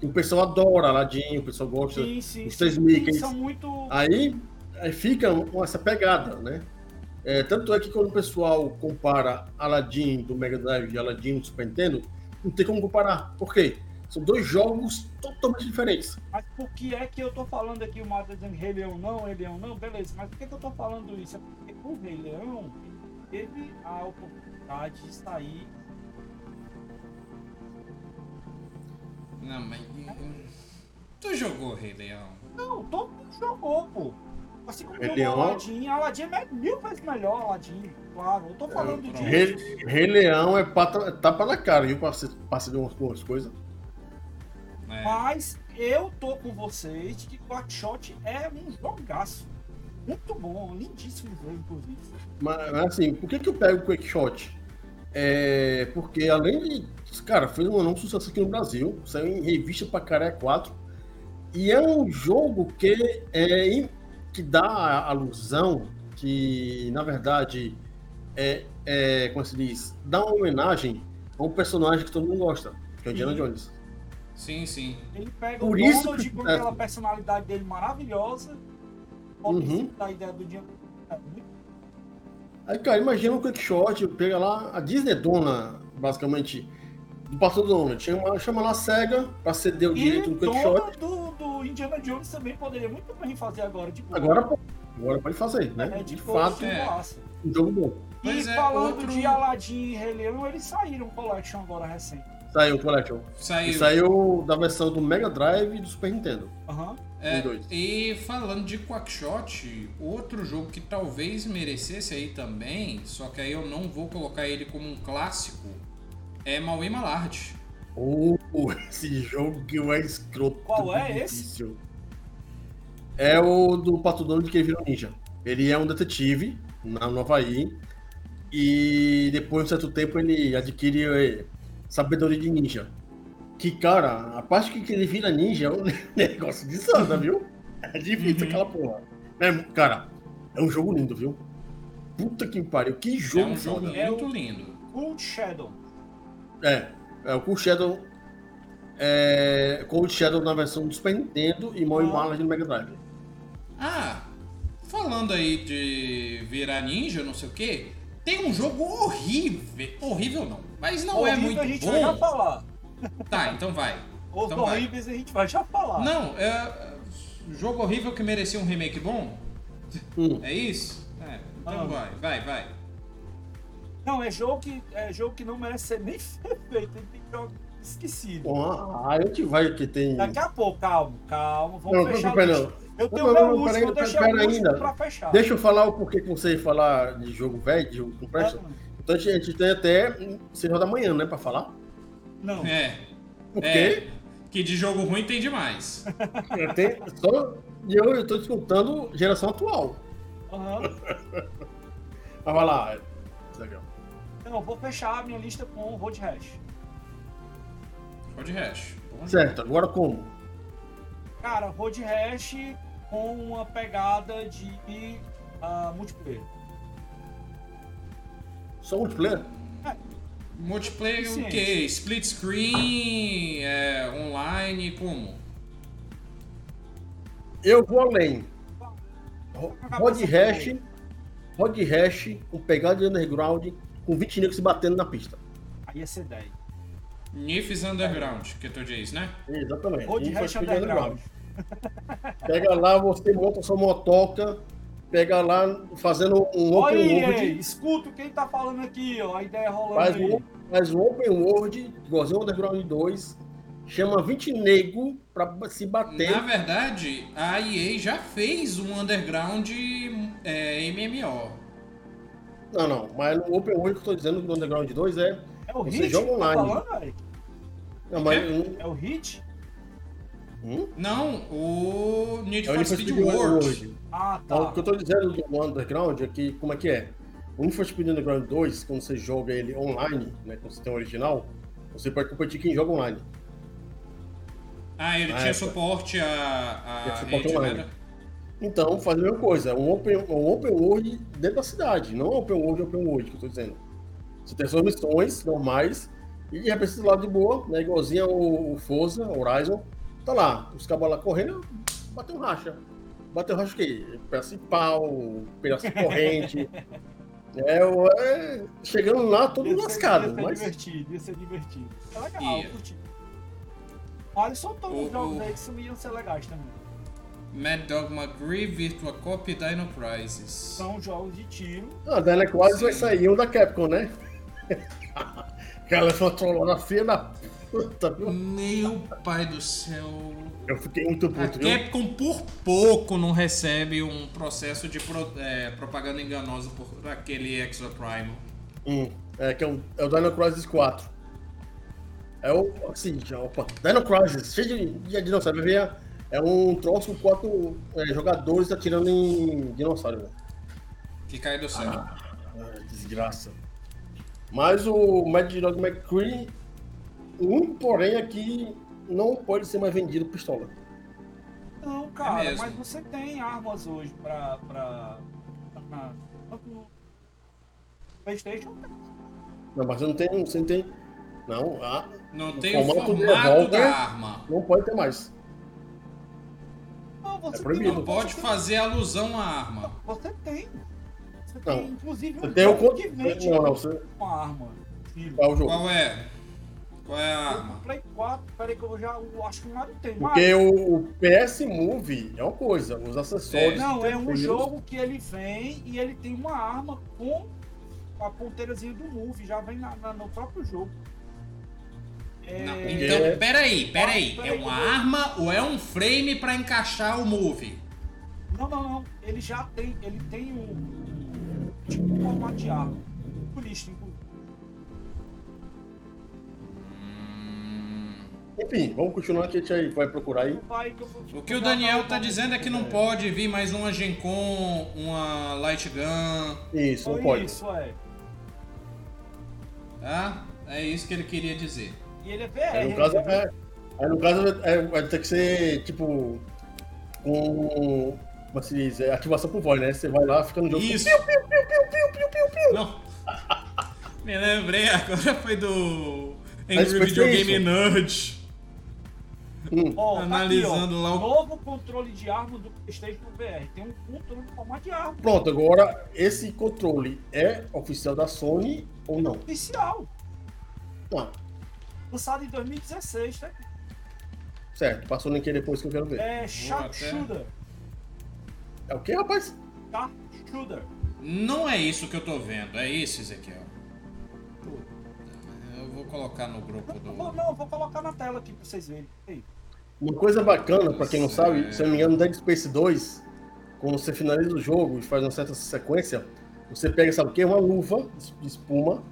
S3: E o pessoal adora Aladdin, o pessoal gosta
S2: Sim, sim.
S3: os três.
S2: São muito.
S3: Aí, aí fica essa pegada, né? É, tanto é que quando o pessoal compara Aladdin do Mega Drive e Aladdin do Super Nintendo, não tem como comparar. Por quê? São dois jogos totalmente diferentes.
S2: Mas por que é que eu tô falando aqui, o Mario tá dizendo Rei Leão não, Rei Leão não? Beleza, mas por que, que eu tô falando isso? É porque o Rei Leão teve a oportunidade de sair.
S1: Não, mas. Tu jogou Rei Leão?
S2: Não, todo mundo jogou, pô. Assim como Rei Leão. Aladdin, Aladdin é mil vezes melhor, Aladdin, claro. Eu tô é, falando é,
S3: disso. Rei, Rei Leão é pata, tapa na cara, viu? Pra saber umas, umas coisas.
S2: É. Mas eu tô com vocês de que Quackshot é um jogaço. Muito bom, lindíssimo jogo, inclusive.
S3: Mas assim, por que, que eu pego o Quackshot? É porque além de. Cara, fez um enorme sucesso aqui no Brasil. Saiu em revista pra Caré 4. E é um jogo que, é, que dá a alusão que, na verdade, é, é, como se diz, dá uma homenagem a um personagem que todo mundo gosta, que é o Indiana Jones.
S1: Sim, sim.
S2: Ele pega Por o isso Donald com aquela personalidade dele maravilhosa,
S3: uhum. da ideia do Indiana Aí, cara, imagina um quick shot, pega lá, a Disney é dona, basicamente, do Pato Donald. Chama, chama lá a SEGA pra ceder o e direito do quick shot.
S2: Do, do Indiana Jones também poderia muito bem fazer agora. Tipo,
S3: agora, agora pode fazer, né?
S2: É, de, de fato,
S3: é. um jogo bom.
S2: E é, falando outro... de Aladdin e Rei Leão, eles saíram Collection agora recente.
S3: Saiu o Collection. Saiu. E saiu da versão do Mega Drive e do Super Nintendo.
S2: Aham. Uhum.
S1: É, e falando de Quackshot, outro jogo que talvez merecesse aí também, só que aí eu não vou colocar ele como um clássico, é Maui Malard.
S3: Oh, esse jogo que é escroto.
S2: Qual é difícil.
S3: esse? É o do Pato Donald que virou ninja. Ele é um detetive na, no Havaí e depois de um certo tempo ele adquire eh, sabedoria de ninja. Que, cara, a parte que ele vira ninja é um negócio de santa, viu? É difícil uhum. aquela porra. É, cara, é um jogo lindo, viu? Puta que pariu, que jogo,
S1: é um jogo muito é lindo.
S2: Cold Shadow.
S3: É, é o Cold Shadow. É, Cold Shadow na versão do Super Nintendo e Mario ah. no Mega Drive.
S1: Ah, falando aí de virar ninja, não sei o que, tem um jogo horrível. Horrível não, mas não é horrível é muito
S2: a gente
S1: bom.
S2: vai já falar.
S1: Tá, então vai.
S2: Os
S1: então
S2: horríveis vai. a gente vai já falar.
S1: Não, é. Jogo horrível que merecia um remake bom? Hum. É isso? É, então ah. vai, vai, vai.
S2: Não, é jogo que, é jogo que não merece ser nem feito, ele tem que jogar esquecido.
S3: Ah, eu te vai que tem.
S2: Daqui a pouco, calma, calma. Vamos
S3: não,
S2: fechar.
S3: Não, não,
S2: eu tenho não, meu não, último, vou deixar o
S3: ainda. pra fechar. Deixa eu falar o porquê que você falar de jogo velho, de jogo complexo. É, então a gente tem até 6 horas da manhã, né, pra falar.
S2: Não.
S1: É. Por quê? É, que de jogo ruim tem demais.
S3: Tem, só, e eu, eu tô disputando geração atual.
S2: Aham. Uhum.
S3: Mas vai lá.
S2: Não, vou fechar a minha lista com Road Rash.
S1: Road Rash.
S3: certo, agora como?
S2: Cara, Road Rash com uma pegada de uh, multiplayer.
S3: Só multiplayer?
S1: É, Multiplayer o quê? Split screen, é, online, como?
S3: Eu vou além. Rod hash, Rod hash, com pegada de underground, com 20 negros se batendo na pista.
S2: Aí ia ser 10.
S1: Nifs Underground, que tu diz, né?
S3: Exatamente.
S2: Rod hash underground.
S3: Pega lá, você monta sua motoca, pega lá fazendo um
S2: open world. Escuta quem tá falando aqui, ó, a ideia rolando faz aí. Um,
S3: faz um open world, igualzinho Underground 2, chama 20 nego pra se bater.
S1: Na verdade, a EA já fez um Underground é, MMO.
S3: Não, não, mas no Open World que eu tô dizendo do Underground 2 é.
S2: É o você hit joga online. Tá falando,
S3: não, mas,
S2: é? é o Hit?
S1: Hum? Não, o Need é for Speed World. World.
S2: Ah, tá.
S3: Então, o que eu tô dizendo do Underground é que, como é que é? O Need for Speed Underground 2, quando você joga ele online, né, quando você tem o original, você pode competir quem joga online.
S1: Ah, ele ah, tinha suporte a, a
S3: suporte rede, online. Né? Então, faz a mesma coisa, um open, um open world dentro da cidade, não open world, open world, que eu tô dizendo. Você tem suas missões normais, e de repente do lado de boa, né, igualzinho o, o Forza, Horizon, tá lá, os cabos lá correndo, bateu um racha. Bateu racha o quê? Pedaço de pau, pedaço de corrente. é, é, chegando lá todo ia lascado.
S2: Ser, ia
S3: mas...
S2: ser divertido, ia ser divertido. É legal, yeah. curti. Olha, uns jogos aí que iam ser legais também.
S1: Mad Dog McGree, Virtua Cop e Dino Crisis.
S2: São jogos de tiro.
S3: Ah, Dino Crisis vai sair um da Capcom, né? Aquela foi uma trollografia da
S1: tá Meu pai do céu.
S3: Eu fiquei muito puto. A
S1: Capcom por pouco não recebe um processo de pro, é, propaganda enganosa por aquele Exoprimal.
S3: Hum, é que é o, é o Dino Crisis 4. É o. Assim, já, opa. Dino Crisis, cheio de, de dinossauro. Ver, é um troço com quatro é, jogadores atirando em dinossauro, velho.
S1: Que cai do céu. Ah,
S3: desgraça. Mas o Mad Dog McCree, um porém aqui não pode ser mais vendido pistola.
S2: Não, cara, é mas você tem armas hoje pra. pra, pra PlayStation.
S3: Não, mas você não tem. Você não tem. Não,
S1: a, não tem o formato, formato da arma.
S3: Não pode ter mais.
S1: Não, você é proibido. Não pode fazer alusão à arma.
S2: Você tem. Você não. tem, inclusive,
S3: um tem jogo que vende não, não, você...
S2: uma arma.
S1: Qual, jogo? Qual é? Qual é a arma?
S2: O Play 4, peraí que eu já eu acho que o Mario tem.
S3: Porque o, o, PS Move é uma coisa, os acessórios. É.
S2: Não, é um jogo que ele vem e ele tem uma arma com a ponteirazinha do Move, já vem na, na, no próprio jogo.
S1: É... Não, então, peraí, peraí. Ah, é uma arma ou é um frame para encaixar o Move?
S2: Não, não, não. Ele já tem, ele tem um tipo um formato de arma. Polícia,
S3: Enfim, vamos continuar que a gente vai procurar aí.
S1: O que o Daniel tá dizendo é que não pode vir mais uma Gencon, uma Light Gun.
S3: Isso, não pode.
S2: Isso, é.
S1: Tá? É isso que ele queria dizer.
S2: E ele é VR. Aí
S3: no caso, é, aí no caso é, vai ter que ser, tipo, com. Como se diz? É ativação por voz, né? Você vai lá, fica no jogo.
S1: Isso! Piu, piu, piu, piu, piu, piu, piu, piu. Não. Me lembrei, agora foi do Angry Video Game Nerd.
S2: Hum. Oh, Analisando tá aqui, ó, lá o. Novo controle de arma do PlayStation VR. Tem um controle de formato de arma.
S3: Pronto, agora esse controle é oficial da Sony ou não?
S2: Oficial.
S3: Não.
S2: Lançado em 2016, tá?
S3: Certo, passou nem que depois que eu quero ver.
S2: É Sharpshooter.
S3: É o que, rapaz?
S2: Sharpshooter.
S1: Não é isso que eu tô vendo, é isso, Ezequiel. Eu vou colocar no grupo do.
S2: Não, não, vou colocar na tela aqui pra vocês verem.
S3: Uma coisa bacana, pra quem não sabe, é... se eu não me engano, Dead Space 2, quando você finaliza o jogo e faz uma certa sequência, você pega, sabe o que? Uma luva de espuma.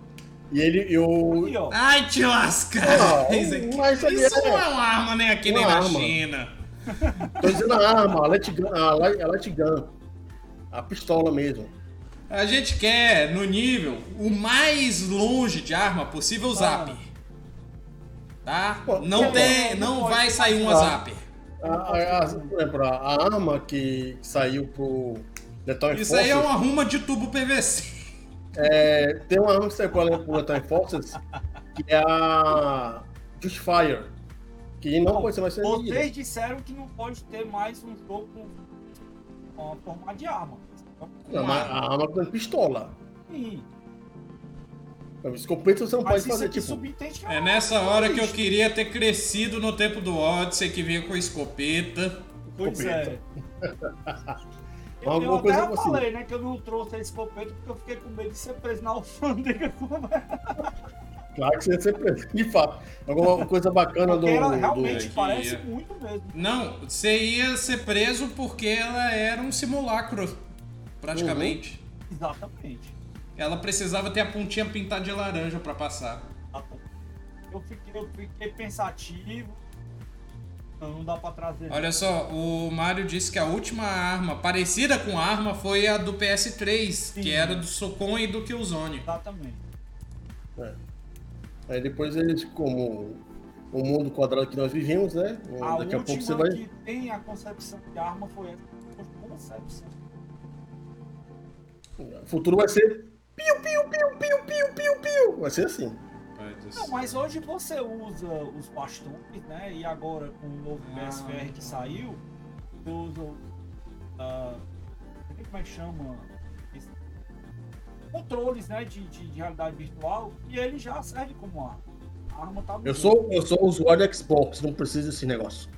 S3: E ele. Eu...
S1: Aqui, Ai, te lasca! Ah, isso, isso é... não é uma arma nem aqui, uma nem arma. na China.
S3: Tô dizendo a arma, a Light Gun, a Light Gun. A pistola mesmo.
S1: A gente quer, no nível, o mais longe de arma possível, o Zap. Tá? Não tem, não vai sair uma Zap.
S3: A, a, a, a arma que saiu pro
S1: Lethal Isso Forces, aí é uma ruma de tubo PVC.
S3: É, tem uma arma que saiu pro Lethal Forces, que é a Justifier. Que não Bom, pode ser mais
S2: Vocês disseram que não pode ter mais um jogo com forma de arma.
S3: Não, mas a arma com pistola. Sim. Escopeta você não Mas pode fazer, tipo...
S1: É, é nessa hora que eu queria ter crescido no tempo do Odyssey, que vinha com escopeta.
S2: Pois é. eu, eu até assim. falei, né, que eu não trouxe a escopeta porque eu fiquei com medo de ser preso na alfândega.
S3: Claro que você ia ser preso, de fato. Alguma coisa bacana porque do...
S2: ela realmente do... parece muito mesmo.
S1: Não, você ia ser preso porque ela era um simulacro, praticamente.
S2: Uhum. Exatamente.
S1: Ela precisava ter a pontinha pintada de laranja para passar.
S2: Eu fiquei, eu fiquei pensativo. Não, não dá pra trazer.
S1: Olha só, o Mario disse que a última arma parecida com arma foi a do PS3, Sim. que era do Socon e do Killzone.
S2: Exatamente.
S3: É. Aí depois eles, como o mundo quadrado que nós vivemos, né?
S2: A Daqui a pouco você vai. que tem a concepção de arma foi essa concepção.
S3: O futuro vai ser Piu, piu, piu, piu, piu, piu, piu. Vai ser assim.
S2: Não, mas hoje você usa os bastões, né? E agora com o novo PSVR ah, que saiu, você usa. Uh, como é que chama? Esse, controles né, de, de, de, realidade virtual e ele já serve como arma. A arma tá
S3: eu sou, eu sou usuário Xbox, não preciso desse negócio.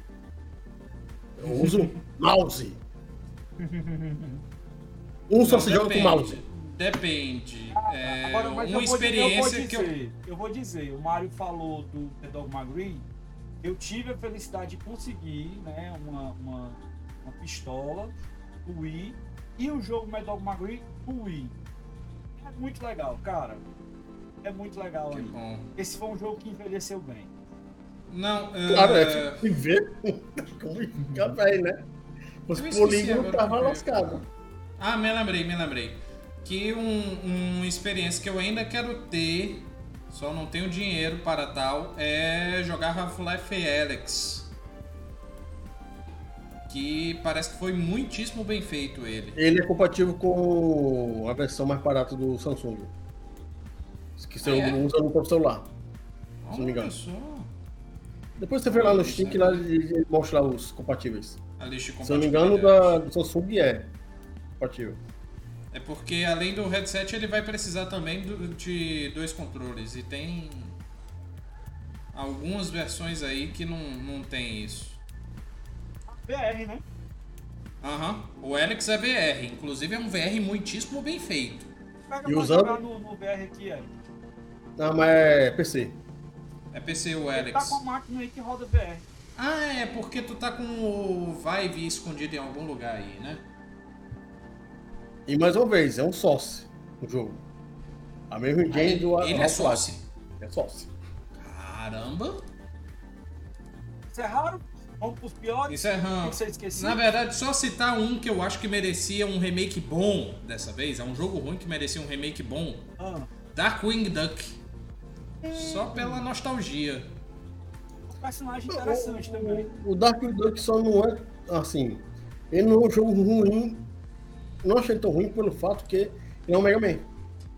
S3: Eu uso mouse. Um só se joga com mouse.
S1: Depende.
S2: Ah,
S1: é,
S2: Agora,
S1: uma
S2: eu vou,
S1: experiência
S2: eu vou dizer,
S1: que eu.
S2: eu vou dizer, o Mário falou do The Dogma Green, eu tive a felicidade de conseguir, né, uma, uma, uma pistola do Wii e o jogo Dog Green do Wii. É muito legal, cara. É muito legal
S1: Que
S2: aí.
S1: bom.
S2: Esse foi um jogo que envelheceu bem.
S1: Não,
S3: Claro,
S1: é,
S3: é tipo, ver como fica velho, né? Os polígonos estavam
S1: o que
S3: lascados.
S1: Ah, me lembrei, me lembrei. Que um, uma experiência que eu ainda quero ter, só não tenho dinheiro para tal, é jogar Half-Life Alyx. Que parece que foi muitíssimo bem feito ele.
S3: Ele é compatível com a versão mais barata do Samsung. Que você
S1: Ah, é?
S3: usa no próprio celular. Se não me engano.
S1: Olha só.
S3: Depois você vê lá no
S1: né?
S3: lá ele mostra lá os compatíveis.
S1: A lista de
S3: Se eu não me engano, da, do Samsung é compatível.
S1: É porque além do headset ele vai precisar também do- de dois controles. E tem algumas versões aí que não, não tem isso.
S2: VR, né?
S1: Aham. O Alex é VR. Inclusive é um VR muitíssimo bem feito.
S3: E usando?
S2: jogar no, no VR aqui, aí.
S3: Não, mas é PC.
S1: É PC o
S2: Ele tá
S1: Alex.
S2: com a máquina aí que roda VR.
S1: Ah, é porque tu tá com o Vive escondido em algum lugar aí, né?
S3: E mais uma vez, é um sócio o jogo. A mesma engine
S1: ele,
S3: do
S1: ele é sócio.
S3: É sócio.
S1: Caramba.
S2: Isso é raro? Vamos pros piores?
S1: Isso é
S2: O esqueceu?
S1: Na verdade, só citar um que eu acho que merecia um remake bom dessa vez. É um jogo ruim que merecia um remake bom.
S2: Ah,
S1: Darkwing Duck. Só pela nostalgia.
S2: um personagem interessante também.
S3: O, o Dark Duck só não é assim. Ele não é um jogo ruim. Não achei tão ruim pelo fato que ele é um Mega Man.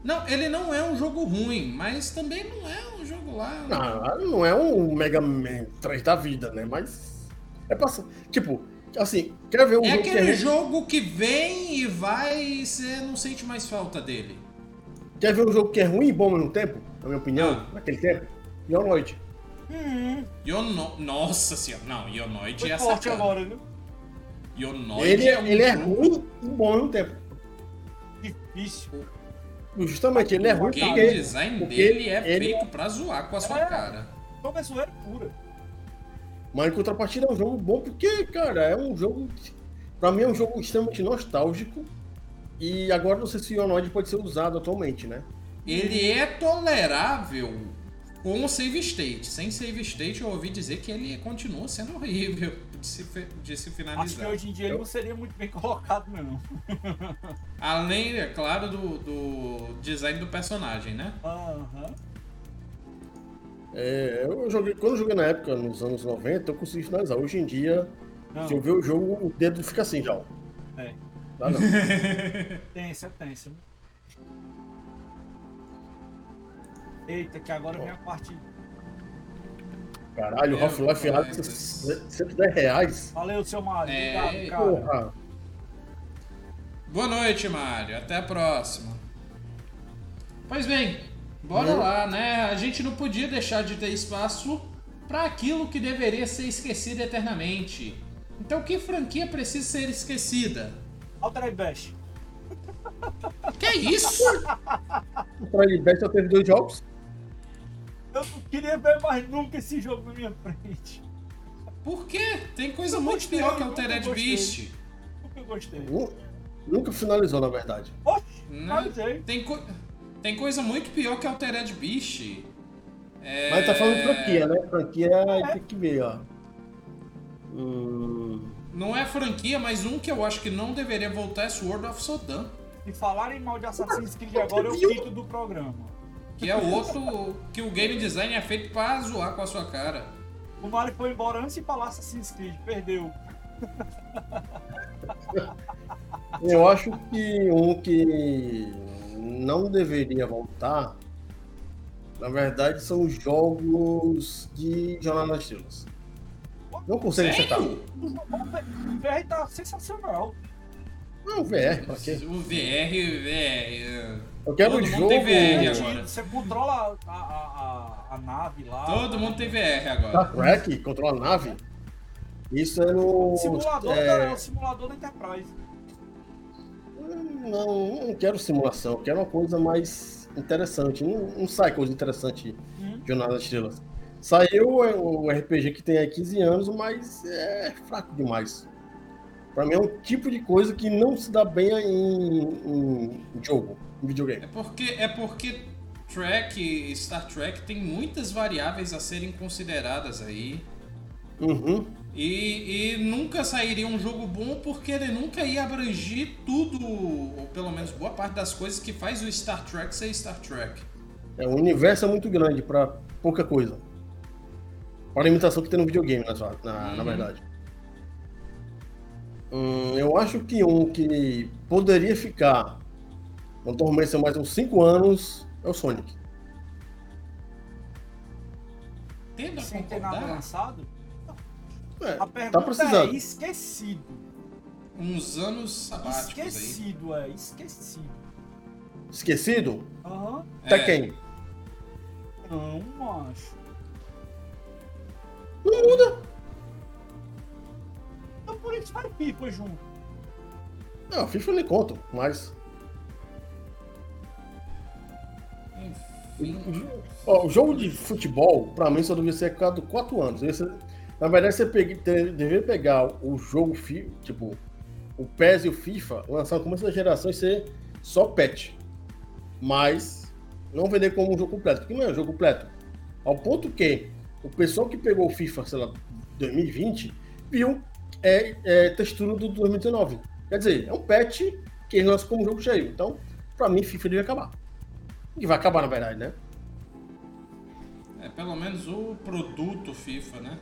S1: Não, ele não é um jogo ruim, mas também não é um jogo lá.
S3: Não, não é um Mega Man 3 da vida, né? Mas. É passar. Tipo, assim, quer ver um
S1: É
S3: jogo que é
S1: aquele
S3: ruim?
S1: jogo que vem e vai e você não sente mais falta dele.
S3: Quer ver um jogo que é ruim e bom ao mesmo tempo? Na minha opinião,
S1: Ah.
S3: naquele tempo? Yonoid.
S2: Hum,
S1: Yono... Nossa senhora, não, Yonoid
S2: foi
S1: é
S2: forte
S1: sacana.
S2: agora, viu?
S1: Yonoid
S3: Ele,
S1: é um
S3: ele é ruim e bom ao mesmo tempo.
S2: Difícil.
S3: Justamente, ele é
S1: O
S3: ruim
S1: game
S3: porque,
S1: design
S3: porque
S1: dele é
S3: ele-
S1: feito pra zoar com a sua
S2: É.
S1: cara.
S2: Então é zoeira pura.
S3: Mas em contrapartida é um jogo bom porque, cara, é um jogo. Pra mim é um jogo extremamente nostálgico. E agora não sei se o Yonoid pode ser usado atualmente, né?
S1: Ele é tolerável com o save state. Sem save state eu ouvi dizer que ele continua sendo horrível de se, de se
S2: Acho que
S1: finalizar.
S2: hoje em dia ele não seria muito bem colocado, não.
S1: Além, é claro, do, do design do personagem, né?
S2: Aham.
S3: É, eu joguei, quando eu joguei na época, nos anos 90, eu consegui finalizar. Hoje em dia,
S2: Não,
S3: se eu ver o jogo, o dedo fica assim já.
S2: é.
S3: Dá não.
S2: Tensa, é tensa. Eita, que agora vem a parte.
S3: Caralho,
S1: Meu
S3: Half-Life
S1: pai,
S3: Alyx, 110 reais.
S2: Valeu, seu Mário.
S1: É,
S2: Obrigado, cara.
S1: Boa noite, Mário. Até a próxima. Pois bem, bora
S3: Hum.
S1: lá, né? A gente não podia deixar de ter espaço para aquilo que deveria ser esquecido eternamente. Então, que franquia precisa ser esquecida?
S2: Altered Bash.
S1: Que é isso?
S3: O Trial Best só teve dois jogos.
S2: Eu não queria ver mais nunca esse jogo na minha frente.
S1: Por quê? Tem coisa
S2: Eu
S1: muito
S2: gostei,
S1: pior que Altered. Beast.
S2: Nunca gostei.
S3: Nu- Nunca finalizou, na verdade.
S2: Oxe,
S1: Né?
S2: finalizei.
S1: Tem, co- tem coisa muito pior que Altered Beast. É...
S3: Mas tá falando franquia, né? Franquia tem que ver, ó. Hum,
S1: Não é franquia, mas um que eu acho que não deveria voltar é Sword of Sodan.
S2: Se falarem mal de Assassin's Creed agora, eu quito do programa.
S1: Que é o outro que o game design é feito pra zoar com a sua cara.
S2: O Mario foi embora antes de falar Assassin's Creed, perdeu.
S3: eu acho que um que não deveria voltar, na verdade, são os jogos de Jornada nas Estrelas. Não consegue acertar.
S2: O VR tá sensacional.
S3: Não, VR, pra quê?
S1: O VR, VR.
S3: Eu quero
S1: Todo
S3: o
S1: mundo
S3: jogo.
S1: tem VR agora.
S2: Você controla a, a, a, a nave lá.
S1: Todo mundo tem VR
S3: Star
S1: agora.
S3: Trek, controla a nave. Isso é no.
S2: Simulador,
S3: é,
S2: é... o simulador da Enterprise.
S3: não, não quero simulação, quero uma coisa mais interessante. Não, não sai coisa interessante hum. de Jornada das Estrelas. Saiu o RPG que tem há 15 anos, mas é fraco demais. Pra mim é um tipo de coisa que não se dá bem em, em, jogo, em videogame.
S1: É porque, é porque Trek, Star Trek tem muitas variáveis a serem consideradas aí.
S3: Uhum.
S1: E, e, nunca sairia um jogo bom porque ele nunca ia abranger tudo, ou pelo menos boa parte das coisas que faz o Star Trek ser Star Trek.
S3: É, o universo é muito grande para pouca coisa. Para a limitação que tem no videogame, na, na, uhum. na verdade. Hum, eu acho que um que poderia ficar no Tormenta mais uns 5 anos é o Sonic.
S2: Tendo Sem ter nada lançado?
S3: É, a tá pergunta tá precisando.
S2: é esquecido.
S1: Uns anos sabáticos
S2: Esquecido, aí. é. Esquecido.
S3: Esquecido?
S2: Aham. Uhum.
S3: Até é. quem?
S2: Não, macho.
S3: Não muda.
S2: Por isso vai FIFA junto.
S3: Não, FIFA eu nem conto, mas...
S1: Enfim.
S3: Ó, o jogo de futebol, pra mim, só devia ser cada 4 anos. Esse na verdade, você pegue, deveria pegar o jogo, tipo, o PES e o FIFA, lançar no começo da geração e ser só patch. Mas não vender como um jogo completo, porque não é um jogo completo. Ao ponto que o pessoal que pegou o FIFA, sei lá, 2020, viu é, é textura do 2019. Quer dizer, é um patch que lança como jogo cheio. Então, pra mim, FIFA deve acabar. E vai acabar, na verdade, né?
S1: É, pelo menos o produto FIFA, né?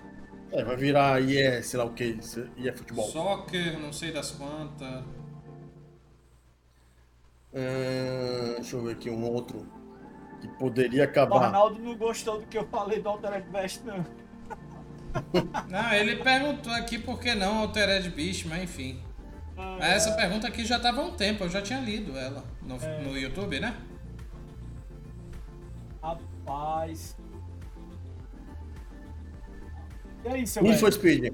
S3: É, vai virar IE, sei lá o que, IE futebol.
S1: Soccer, não sei das quantas.
S3: Hum, deixa eu ver aqui um outro que poderia acabar. O
S2: Ronaldo não gostou do que eu falei do Altered Beast, não.
S1: Não, ele perguntou aqui por que não Altered Beast, mas enfim. Ah, mas essa é. pergunta aqui já estava há um tempo, eu já tinha lido ela no, é. no YouTube, né?
S2: Rapaz, e aí, seu
S3: Need for Speed.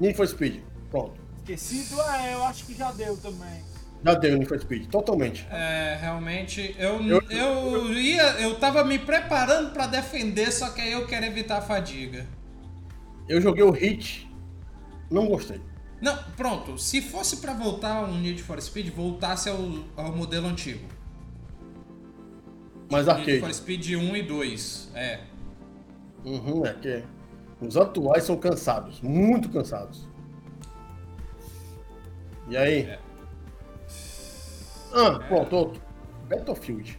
S3: Need for Speed. Pronto.
S2: Esquecido, é, eu acho que já deu também.
S3: Já deu Need for Speed, totalmente.
S1: É, realmente, eu, eu, eu ia, eu tava me preparando para defender, só que aí eu quero evitar a fadiga.
S3: Eu joguei o Hit, não gostei.
S1: Não, pronto, se fosse para voltar um Need for Speed, voltasse ao, ao modelo antigo.
S3: Mas arcade. Need
S1: for Speed 1 e 2, é.
S3: Uhum, é que os atuais são cansados, muito cansados. E aí? É. Ah, é. pronto, outro. Battlefield.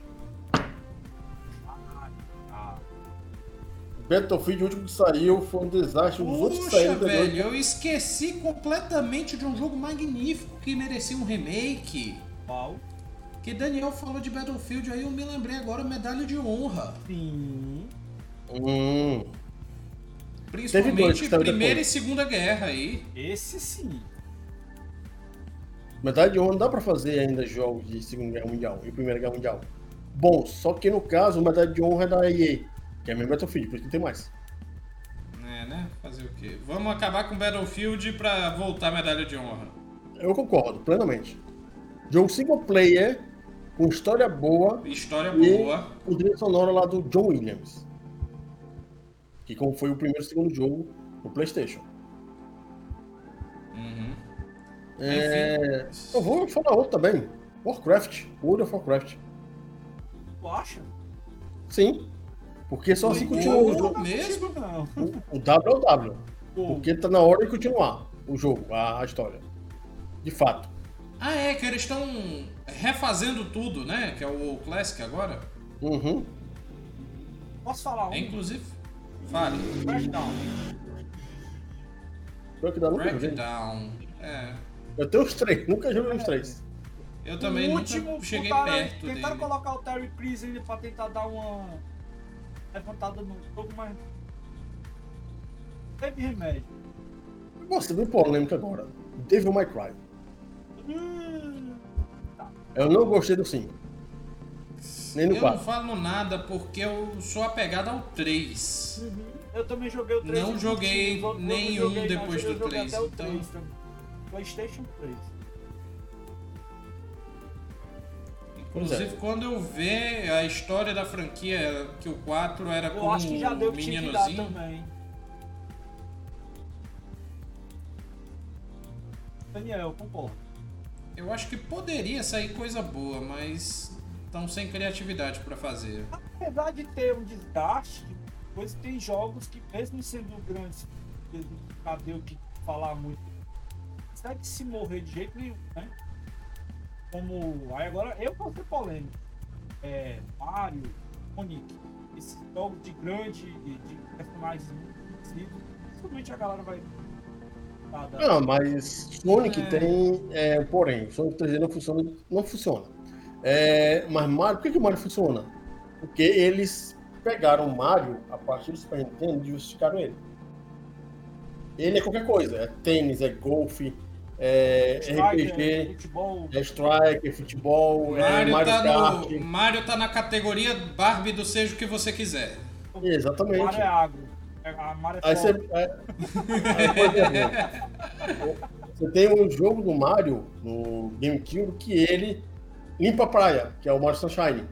S3: Battlefield, o último que saiu, foi um desastre. Os outros que saíram
S1: velho, eu esqueci completamente de um jogo magnífico que merecia um remake.
S2: Qual?
S1: Que Daniel falou de Battlefield, aí eu me lembrei agora, medalha de honra.
S2: Sim.
S3: Hum.
S1: Principalmente Primeira e Segunda Guerra aí.
S2: Esse sim.
S3: Medalha de honra não dá pra fazer ainda jogos de Segunda Guerra Mundial e Primeira Guerra Mundial. Bom, só que no caso, medalha de honra é da EA, que é mesmo Battlefield, por isso não tem mais.
S1: É, né? Fazer o quê? Vamos acabar com Battlefield pra voltar a medalha de honra.
S3: Eu concordo, plenamente. Jogo single player, com história boa.
S1: História boa.
S3: E com trilha sonora lá do John Williams que como foi o primeiro e segundo jogo no PlayStation.
S1: Uhum.
S3: É... Eu vou falar outro também. Warcraft. World of Warcraft.
S2: Tu acha?
S3: Sim. Porque só assim continua o jogo.
S1: Mesmo?
S3: O, o W é o W. Porque tá na hora de continuar o jogo, a, a história. De fato.
S1: Ah, é, que eles estão refazendo tudo, né? Que é o Classic agora.
S3: Uhum.
S2: Posso falar um?
S1: É, inclusive. Fale.
S2: Crackdown.
S3: Crackdown
S1: Crackdown. É.
S3: Eu tenho os três, nunca joguei os três.
S1: Eu também o último, nunca cheguei botaram, perto
S2: Tentaram
S1: dele.
S2: colocar o Terry Crews ainda pra tentar dar uma levantada no jogo, mas teve remédio.
S3: Nossa, bem polêmico agora. Devil May Cry.
S2: Hum,
S3: tá. Eu não gostei do 5. Nem no
S1: eu
S3: 4.
S1: não falo nada porque eu sou apegado ao 3.
S2: Uhum. Eu também joguei o 3.
S1: Não joguei nenhum depois do 3.
S2: Então... 3 PlayStation 3.
S1: Inclusive, é. quando eu ver a história da franquia, que o 4 era
S2: eu
S1: com
S2: acho que já deu
S1: um meninozinho.
S2: também. Daniel, concordo.
S1: Eu acho que poderia sair coisa boa, mas estão sem criatividade para fazer.
S2: Apesar de ter um desgaste, depois tem jogos que, mesmo sendo grandes, cadê o que falar muito, consegue se morrer de jeito nenhum, né? Como. Aí agora eu vou ser polêmico. É, Mario, Sonic, esses jogos de grande, de, de personagens muito conhecidos, dificilmente a galera vai
S3: não, mas Sonic é. tem. É, porém, Sonic 3D não funciona. Não funciona. É, mas Mario, por que, que o Mario funciona? Porque eles pegaram Mario a partir do Super Nintendo e justificaram ele. Ele é qualquer coisa, é tênis, é golfe, é Striker, RPG, futebol. é striker, futebol,
S1: Mario é Mario tá Kart. No, Mario tá na categoria Barbie do seja o que você quiser.
S3: Exatamente.
S2: Mario é agro. A Mario é
S3: aí você, é, aí, você tem um jogo do Mario no GameCube que ele limpa a praia, que é o Mario Sunshine.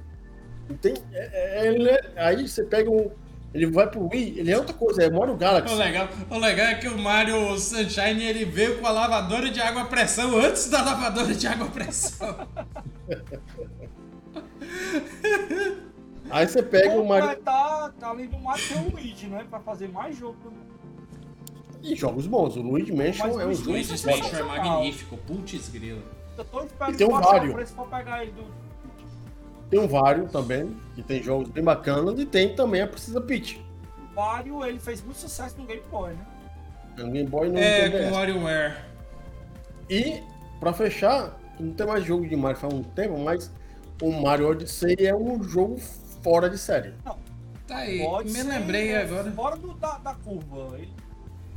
S3: tem, é, é, ele, é, aí você pega um. Ele vai pro Wii, ele é outra coisa, é Mario Galaxy.
S1: O legal, o legal é que o Mario Sunshine ele veio com a lavadora de água a pressão antes da lavadora de água a pressão.
S3: Aí você pega o Mario.
S2: Tá, tá além do Mario tem o Luigi, né? Pra fazer mais jogo.
S3: E jogos bons. O Luigi Mansion é um jogo.
S1: Luigi Mansion é magnífico. Putz grilo.
S2: Eu tô esperando
S3: e tem um Vario.
S2: pra pegar ele do...
S3: Tem um Vario também, que tem jogos bem bacanas, e tem também a Precisa Peach.
S2: O Vario, ele fez muito sucesso no Game Boy, né?
S3: No Game Boy não
S1: É, com o WarioWare.
S3: E, pra fechar, não tem mais jogo de Mario faz um tempo, mas o Mario Odyssey é um jogo fora de série. Não.
S1: Tá aí, Pode me lembrei é, agora.
S2: Fora do, da, da curva. Ele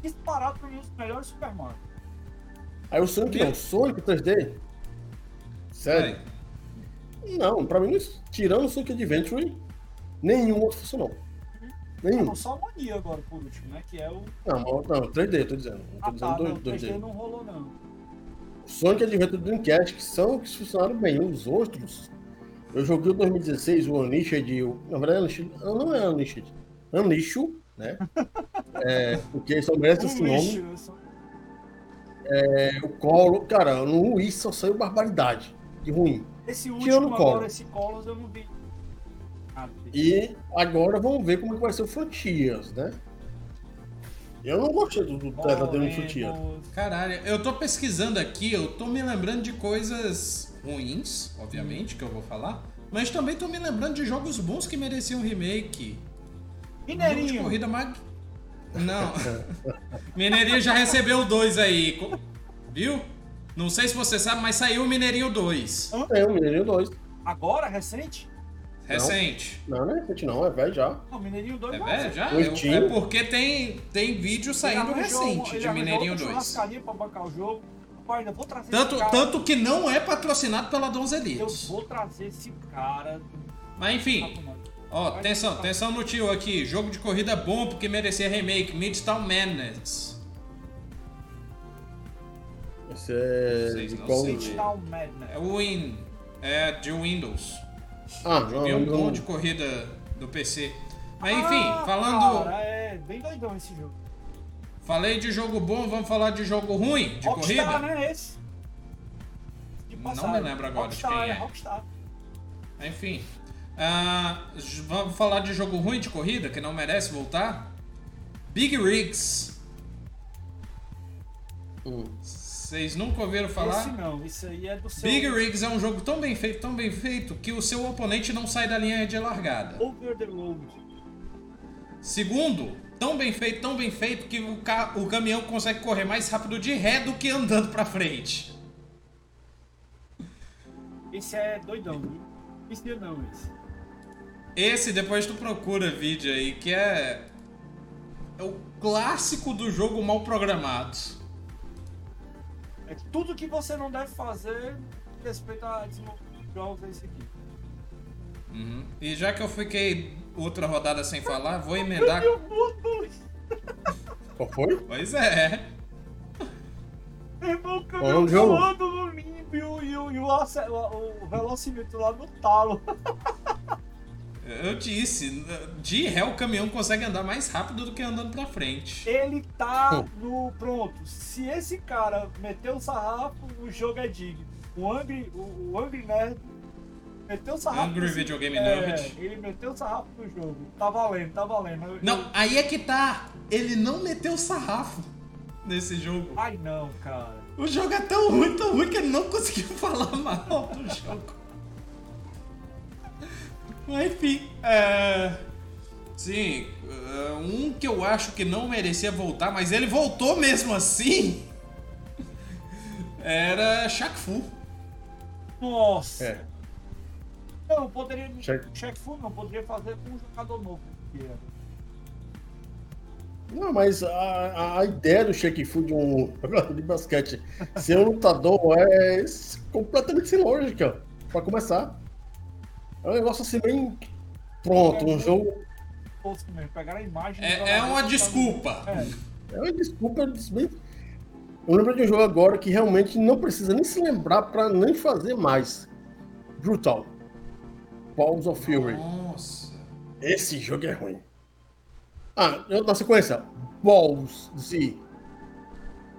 S2: disparado pra mim os melhores Super Mario.
S3: Aí o Sonic não, Sonic 3D? Sério? Não, pra mim, tirando o Sonic Adventure, nenhum outro funcionou. Nenhum.
S2: Não, só a Mania agora, por último, né? Que é o.
S3: Não, não 3D, tô dizendo. Não tô
S2: ah,
S3: dizendo
S2: tá, 2, não, 2D. 3D não rolou, não.
S3: Sonic Adventure Dreamcast, que são que funcionaram bem. Os outros, eu joguei o 2016, o Unleashed, o, na verdade, Unleashed, não é Unleashed, Unleashed, né? é, porque só merece esse nome. É, o Colo, cara, no Wii só saiu barbaridade de ruim.
S2: Esse último agora, esse Colos eu não vi.
S3: e agora vamos ver como é vai ser o Frontiers, né? Eu não gostei do, do tendo Frontiers.
S1: Caralho, eu tô pesquisando aqui, eu tô me lembrando de coisas ruins, obviamente, que eu vou falar. Mas também tô me lembrando de jogos bons que mereciam remake.
S2: Mineirinho.
S1: de corrida mag... Não. Mineirinho já recebeu dois aí. Viu? Não sei se você sabe, mas saiu o Mineirinho 2.
S3: É, o Mineirinho 2.
S2: Agora, recente?
S1: Recente.
S3: Não, não é recente não, é velho já.
S2: Não, Mineirinho 2
S1: é velho já? É, é porque tem, tem vídeo saindo recente de Mineirinho 2.
S2: pra bancar o jogo ainda vou trazer
S1: tanto, cara... tanto que não é patrocinado pela Dons Elite.
S2: Eu vou trazer esse cara.
S1: Mas enfim. Ó, atenção, atenção no tio aqui. Jogo de corrida bom porque merecia remake. Midtown Madness.
S3: Esse é. de qual.
S1: É o Win. É de Windows.
S3: Ah, não.
S1: É um bom de corrida do PC. Mas enfim, ah, falando.
S2: Cara, é bem doidão esse jogo.
S1: Falei de jogo bom, vamos falar de jogo ruim, de
S2: Rockstar,
S1: corrida?
S2: né, esse?
S1: Não me lembro agora
S2: Rockstar,
S1: de quem é.
S2: Rockstar.
S1: Enfim. Uh, vamos falar de jogo ruim de corrida, que não merece voltar? Big Rigs. Vocês nunca ouviram falar?
S2: Esse não, isso aí é do seu...
S1: Big Rigs é um jogo tão bem feito, tão bem feito, que o seu oponente não sai da linha de largada.
S2: Over the road.
S1: Segundo, tão bem feito, tão bem feito que o, ca... o caminhão consegue correr mais rápido de ré do que andando pra frente.
S2: Esse é doidão, viu? Esse não, esse.
S1: Esse, depois tu procura vídeo aí, que é. É o clássico do jogo mal programado.
S2: É tudo que você não deve fazer respeito a jogos é esse aqui.
S1: Uhum. E já que eu fiquei outra rodada sem falar, vou emendar.
S3: Qual foi?
S1: Pois é.
S2: Irmão, o caminhão voando no limbo e o, o, o velocímetro lá no talo.
S1: Eu disse, de ré o caminhão consegue andar mais rápido do que andando pra frente.
S2: Ele tá no. Pronto. Se esse cara meteu o sarrafo, o jogo é digno. O Angry, o, o Angry Nerd meteu o sarrafo.
S1: Angry Video Game
S2: é,
S1: Nerd.
S2: Ele meteu o sarrafo no jogo. Tá valendo, tá valendo.
S1: Não, aí é que tá. Ele não meteu o sarrafo nesse jogo.
S2: Ai não, cara.
S1: O jogo é tão ruim, tão ruim que ele não conseguiu falar mal do jogo. Mas enfim, é... Sim, é, um que eu acho que não merecia voltar, mas ele voltou mesmo assim. Era Shaq Fu.
S2: Nossa!
S3: É.
S2: Não, poderia. Shaq, Shaq Fu não, poderia fazer com um jogador novo.
S3: Não, mas a, a ideia do Shaq Fu de um jogador de basquete ser um lutador é completamente sem lógica, pra começar. É um negócio assim bem pronto, um jogo.
S2: Pegar a imagem.
S1: É, é uma desculpa.
S3: É. é uma desculpa bem. Eu lembro de um jogo agora que realmente não precisa nem se lembrar para nem fazer mais. Brutal. Balls of Fury.
S1: Nossa.
S3: Esse jogo é ruim. Ah, na sequência. Balls Z.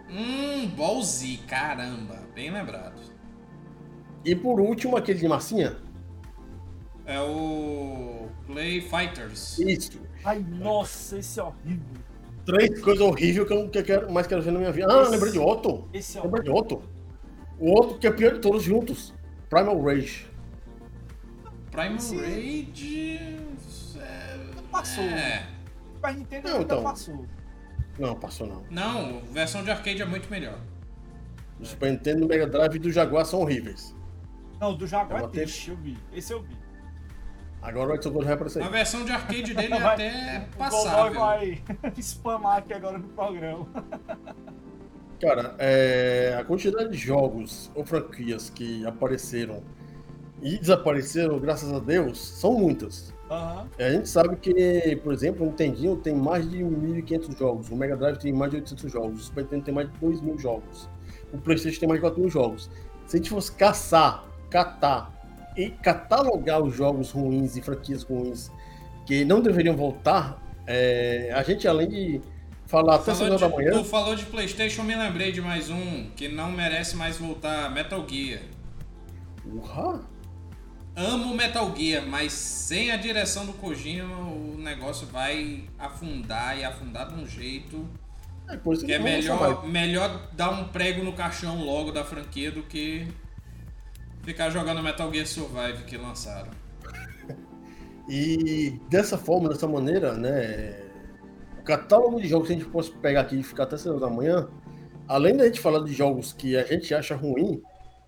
S1: Hum, Ball Z, caramba. Bem lembrado.
S3: E por último, aquele de massinha.
S1: É o Play Fighters.
S3: Isso.
S2: Ai, nossa, esse é horrível.
S3: Três coisas horríveis que eu, que eu quero, mais quero ver na minha vida. Ah, esse, lembrei de outro.
S2: Esse é
S3: lembrei de outro. O outro que é pior de todos juntos. Primal Rage.
S1: Primal Sim. Rage.
S2: É... Passou. É. Super Nintendo
S3: não, então,
S2: passou.
S3: Não, passou não.
S1: Não, versão de arcade é muito melhor.
S3: O Super Nintendo, o Mega Drive e do Jaguar são horríveis.
S2: Não, do Jaguar é triste, eu vi. Esse eu vi.
S3: Agora o Edson Gold vai aparecer.
S1: A versão de arcade dele é até passável. O
S2: vai spamar aqui agora no programa.
S3: Cara, é, a quantidade de jogos ou franquias que apareceram e desapareceram, graças a Deus, são muitas.
S2: Uhum.
S3: A gente sabe que, por exemplo, o Nintendinho tem mais de 1.500 jogos, o Mega Drive tem mais de 800 jogos, o Super Nintendo tem mais de 2.000 jogos, o PlayStation tem mais de 4.000 jogos. Se a gente fosse caçar, catar e catalogar os jogos ruins e franquias ruins que não deveriam voltar, é, a gente, além de falar até 6 da manhã.
S1: Tu falou de PlayStation, me lembrei de mais um que não merece mais voltar: Metal Gear.
S3: Uhum.
S1: Amo Metal Gear, mas sem a direção do Kojima o negócio vai afundar e afundar de um jeito.
S3: É, que,
S1: que é melhor, melhor dar um prego no caixão logo da franquia do que ficar jogando Metal Gear Survive que lançaram.
S3: e dessa forma, dessa maneira, né? O catálogo de jogos que a gente pode pegar aqui e ficar até 6 da manhã, além da gente falar de jogos que a gente acha ruim,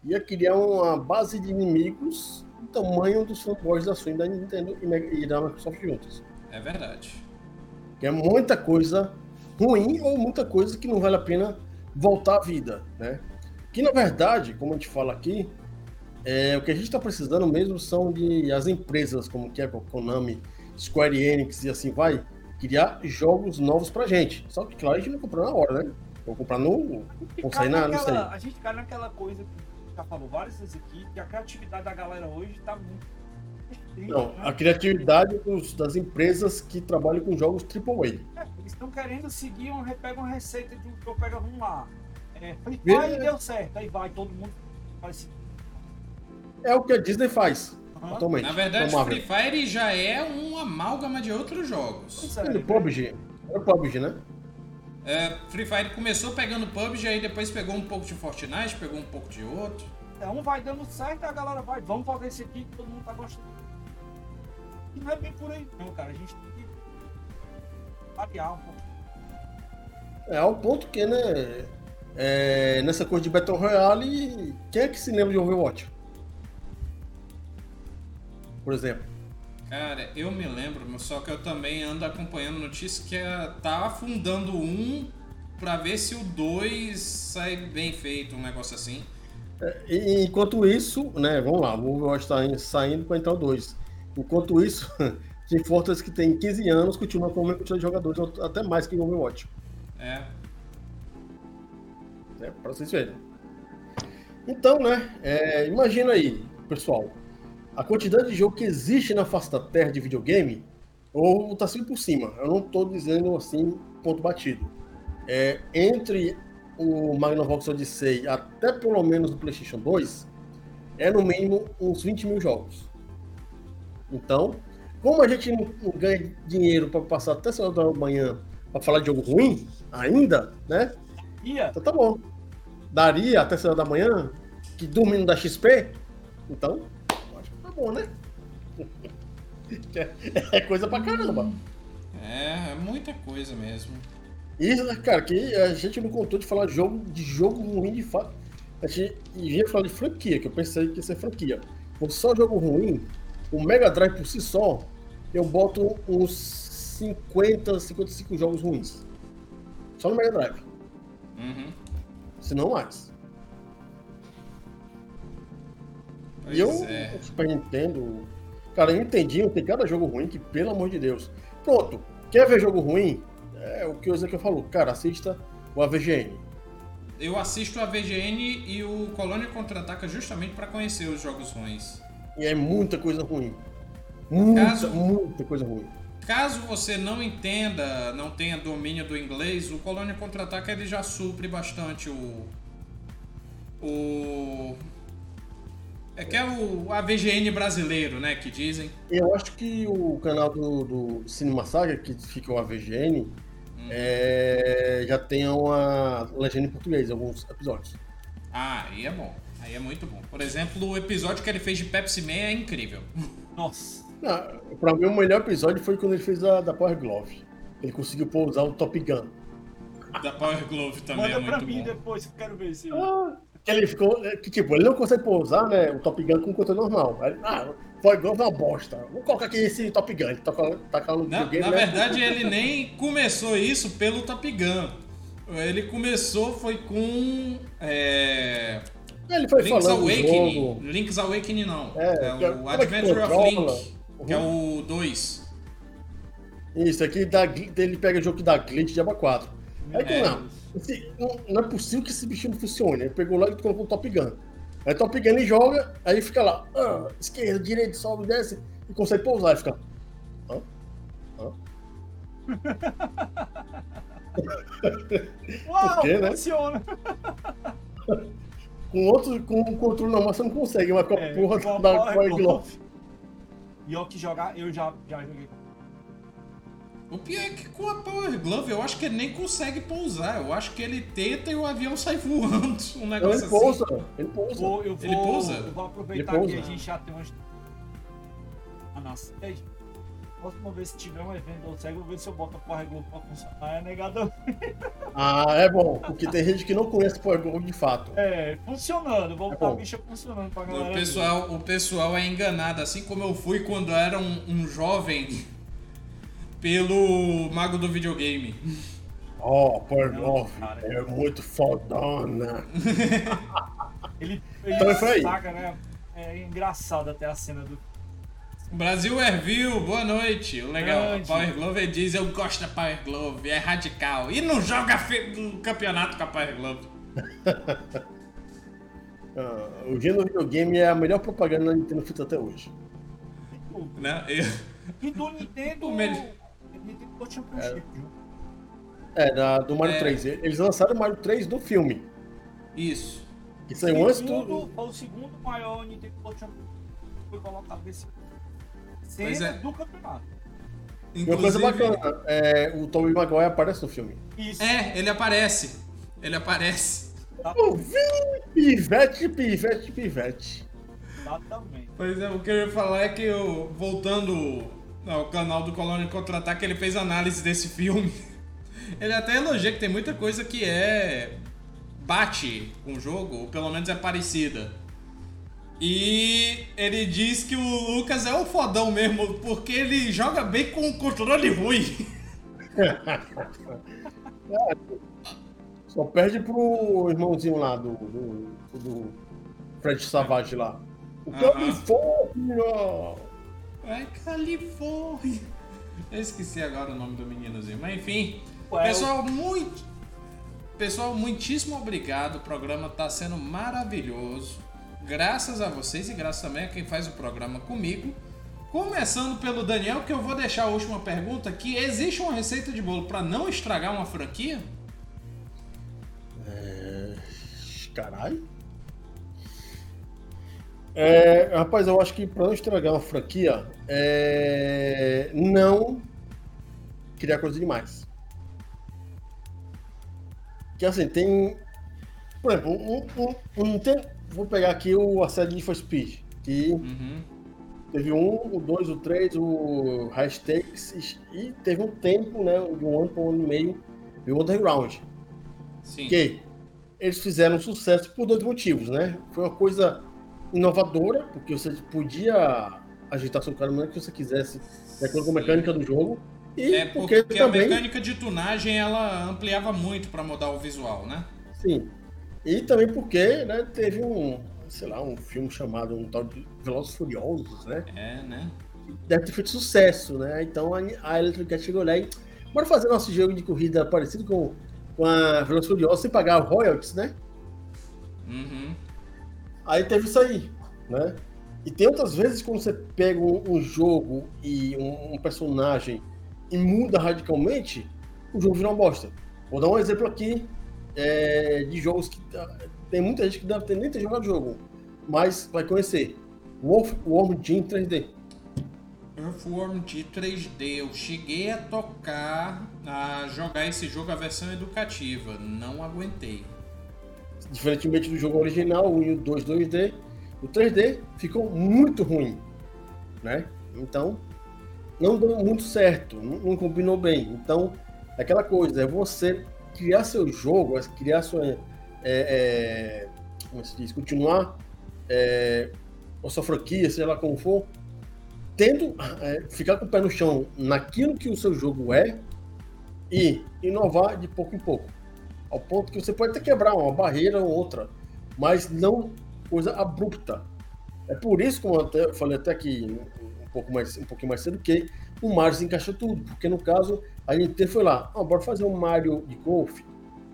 S3: ia criar uma base de inimigos do tamanho dos fanboys da Sony, da Nintendo e da Microsoft juntos.
S1: É verdade.
S3: Que é muita coisa ruim ou muita coisa que não vale a pena voltar à vida, né? Que na verdade, como a gente fala aqui, é, o que a gente está precisando mesmo são de as empresas como que é Konami, Square Enix e assim vai, criar jogos novos pra gente. Só que, claro, a gente não comprou na hora, né? Vou comprar no. Vou sair na,
S2: naquela, A gente cai naquela coisa que já falou várias vezes aqui, que a criatividade da galera hoje tá muito.
S3: Não, né? a criatividade dos, das empresas que trabalham com jogos AAA.
S2: É, eles estão querendo seguir, um, pega uma receita de um que eu pego, vamos lá. É, Free Fire deu certo, aí vai, todo mundo seguir
S3: é o que a Disney faz uhum. atualmente.
S1: Na verdade, o Free Fire já é um amálgama de outros jogos.
S3: É, o PUBG. É o PUBG, né?
S1: É, Free Fire começou pegando PUBG, aí depois pegou um pouco de Fortnite, pegou um pouco de outro.
S2: É, um vai dando certo, a galera vai, vamos fazer esse aqui que todo mundo tá gostando. E não é bem por aí, não, cara. A gente tem que variar um pouco.
S3: É, ao ponto que, né? É, nessa coisa de Battle Royale, quem é que se lembra de Overwatch? Por exemplo?
S1: Cara, eu me lembro, só que eu também ando acompanhando notícias que é, tá afundando um para ver se o dois sai bem feito, um negócio assim.
S3: É, enquanto isso, né, vamos lá, o Overwatch está saindo para entrar o 2. Enquanto isso, tem Fortress que tem 15 anos continua com a quantidade de jogadores, até mais que o Overwatch.
S1: É.
S3: É, para vocês verem. Então, né? É, imagina aí, pessoal, a quantidade de jogo que existe na face da Terra de videogame, ou tá assim por cima. Eu não estou dizendo assim, ponto batido. É, entre o Magnavox Odyssey até pelo menos o PlayStation 2, é no mínimo uns 20 mil jogos. Então, como a gente não, ganha dinheiro para passar até essa hora da manhã para falar de jogo ruim, ainda, né?
S2: Ia.
S3: Então tá bom. Daria até essa hora da manhã, que dormindo da XP? Então, bom, né? É coisa pra caramba.
S1: É, é muita coisa mesmo.
S3: Isso, cara, que a gente não contou de falar de jogo, de jogo ruim de fato. A gente ia falar de franquia, que eu pensei que ia ser franquia. Por só jogo ruim, o Mega Drive por si só, eu boto uns 50, 55 jogos ruins. Só no Mega Drive.
S1: Uhum.
S3: Se não mais.
S1: Pois
S3: e eu,
S1: é.
S3: o Super Nintendo. Cara, eu entendi, tem cada jogo ruim que, pelo amor de Deus. Pronto, quer ver jogo ruim? É o que o Ezequiel falou. Cara, assista o AVGN.
S1: Eu assisto a VGN e o Colônia Contra-Ataca justamente para conhecer os jogos ruins.
S3: E é muita coisa ruim. Muita,
S1: Caso-
S3: muita coisa ruim.
S1: Caso você não entenda, não tenha domínio do inglês, o Colônia Contra-Ataca ele já supre bastante o. O. É que é o AVGN brasileiro, né? Que dizem.
S3: Eu acho que o canal do, do Cinema Saga, que fica o AVGN, é, já tem uma legenda em português, alguns episódios.
S1: Ah, aí é bom. Aí é muito bom. Por exemplo, o episódio que ele fez de Pepsi Man é incrível.
S2: Nossa.
S3: Não, pra mim, o melhor episódio foi quando ele fez a da Power Glove. Ele conseguiu pousar o Top Gun.
S1: Da Power Glove também
S2: Manda
S1: é
S2: pra
S1: muito
S2: mim
S1: bom.
S2: depois que eu quero ver se.
S3: Ah, ele ficou. é, Que, tipo, ele não consegue pousar, né? O Top Gun com o controle normal. Aí, ah, é uma bosta. Vou colocar aqui esse Top Gun. Ele toca, taca no
S1: Na,
S3: videogame,
S1: na
S3: né?
S1: verdade, ele nem começou isso pelo Top Gun. Ele começou foi com é,
S3: Ele foi
S1: Link's Awakening.
S3: jogo.
S1: Link's Awakening não.
S3: É,
S1: É,
S3: é-
S1: o
S3: é que
S1: Adventure of? Link, que é o 2.
S3: Isso, aqui dá, ele pega o jogo que dá glitch de aba 4. Aí que
S1: É.
S3: não, não. Não é possível que esse bichinho funcione. Ele pegou lá e colocou o Top Gun. Aí Top Gun ele joga, aí fica lá, ah, esquerda, direita, sobe, desce, e consegue pousar. Aí fica. Hã? Hã?
S2: Uau,
S3: Por quê, né?
S2: funciona.
S3: Com outro, com o controle normal você não consegue, mas com a
S2: É,
S3: porra
S2: com
S3: da.
S2: Glove. E eu que jogar, eu já, já joguei.
S1: O pior é que com a Power Glove eu acho que ele nem consegue pousar. Eu acho que ele tenta e o avião sai voando. Um
S3: Não,
S1: negócio
S3: ele
S1: assim.
S3: pousa, ele pousa.
S2: Vou, eu vou,
S1: Ele pousa?
S2: Eu vou aproveitar que a gente já tem umas. Ah, nossa. Ei, Próxima vez que tiver um evento ou cego, eu vou ver se eu boto a Power Glove pra funcionar. É negador.
S3: Ah, é bom, porque tem gente que não conhece Power Glove de fato.
S2: É, funcionando. Vou botar
S3: É
S2: a bicha funcionando pra
S1: O
S2: galera.
S1: pessoal, o pessoal é enganado, assim como eu fui quando era um, um jovem pelo mago do videogame.
S3: Ó, Power
S2: Não,
S3: Glove
S2: cara.
S3: é muito fodona.
S2: Ele, ele
S3: Então foi aí.
S2: saca, né? É engraçado até a cena do.
S1: Brasil Ervil, boa noite. O legal,
S2: Grande.
S1: Power Glove diz eu gosto da Power Glove, é radical. E não joga fe- do campeonato com a Power Glove.
S3: Ah, o gênero videogame é a melhor propaganda da Nintendo feita até hoje.
S1: Né? Eu-
S2: E do Nintendo.
S1: O
S2: Championship?
S3: É, da, do Mario
S1: É.
S3: 3. Eles lançaram o Mario 3 do filme.
S1: Isso.
S3: Que saiu antes do.
S2: Foi o segundo maior Nintendo Championship que foi colocado nesse
S1: Pois é.
S2: do campeonato.
S3: E uma coisa
S1: Inclusive-
S3: bacana, é, o Tobey Maguire aparece no filme.
S2: Isso.
S1: É, ele aparece. Ele aparece.
S3: Oh, vem, pivete, pivete, pivete.
S2: Exatamente.
S1: Pois é, o que eu ia falar é que eu, voltando ao canal do Colônia Contra-Ataque, ele fez análise desse filme. Ele até elogia que tem muita coisa que é. bate com o jogo, ou pelo menos é parecida. E ele diz que o Lucas é o fodão mesmo, porque ele joga bem com o controle ruim.
S3: Só perde pro irmãozinho lá do, do, do Fred Savage lá. O
S1: Aham.
S3: Califórnia!
S1: É Califórnia. Eu esqueci agora o nome do meninozinho, mas enfim.
S2: Ué,
S1: Pessoal, muito. Pessoal, muitíssimo obrigado. O programa está sendo maravilhoso. Graças a vocês e graças também a quem faz o programa comigo. Começando pelo Daniel, que eu vou deixar a última pergunta aqui. Existe uma receita de bolo para não estragar uma franquia?
S3: É... Caralho. É, rapaz, eu acho que para não estragar uma franquia, é... não criar coisa demais. Que assim, tem. Por exemplo, um, um, um, tem... vou pegar aqui o a série de for Speed, que uhum. teve um, o dois, o três, o High Stakes, e teve um tempo, né, de um ano para um ano e meio, e o Underground. Sim. Que eles fizeram sucesso por dois motivos, né? Foi uma coisa inovadora, porque você podia agitar seu carro que você quisesse, de acordo com a mecânica do jogo.
S1: E é porque, porque também... a mecânica de tunagem ela ampliava muito para mudar o visual, né?
S3: Sim. E também porque né, teve um, sei lá, um filme chamado um tal de Velozes Furiosos, né?
S1: É, né?
S3: Deve ter feito sucesso, né? Então a Electronic Arts chegou lá e bora fazer nosso jogo de corrida parecido com, com a Velozes Furiosos sem pagar royalties, né?
S1: Uhum.
S3: Aí teve isso aí, né? E tem outras vezes quando você pega um, jogo e um, um, personagem e muda radicalmente, o jogo vira uma bosta. Vou dar um exemplo aqui é, de jogos que ah, tem muita gente que deve ter, nem ter jogado jogo, mas vai conhecer. Wolf Worm Team 3D.
S1: Earthworm Jim 3D. Eu cheguei a tocar, a jogar esse jogo, a versão educativa. Não aguentei.
S3: Diferentemente do jogo original, o 1 o 2 2D, o 3D ficou muito ruim, né? Então, não deu muito certo, não, não combinou bem. Então, aquela coisa, é você criar seu jogo, é criar sua... É, é, como se diz? Continuar é, a sua franquia, seja lá como for, tendo é, ficar com o pé no chão naquilo que o seu jogo é e inovar de pouco em pouco ao ponto que você pode até quebrar uma barreira ou outra, mas não coisa abrupta. É por isso, como eu até, falei até aqui um pouco mais, um pouquinho mais cedo, que o Mario se encaixa tudo, porque no caso a gente foi lá, oh, bora fazer um Mario de golfe.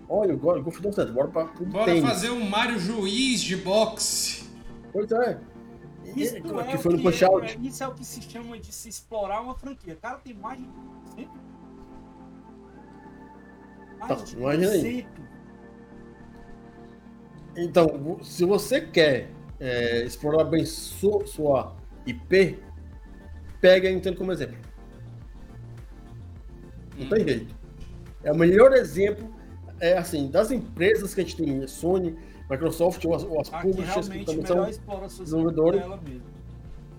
S3: Olha, o golfe deu certo, bora para
S1: Bora tênis. fazer um Mario juiz de boxe.
S3: Pois é.
S2: Isso, e, é, foi no punch é, isso é o que se chama de se explorar uma franquia. Cara, tem mais de
S3: então, imagina aí. Então, se você quer é, explorar bem sua, sua IP, pega a Nintendo como exemplo. Não hum. tem jeito. É o melhor exemplo, é assim, das empresas que a gente tem, Sony, Microsoft, ou as, ou as publishers que também são desenvolvedores.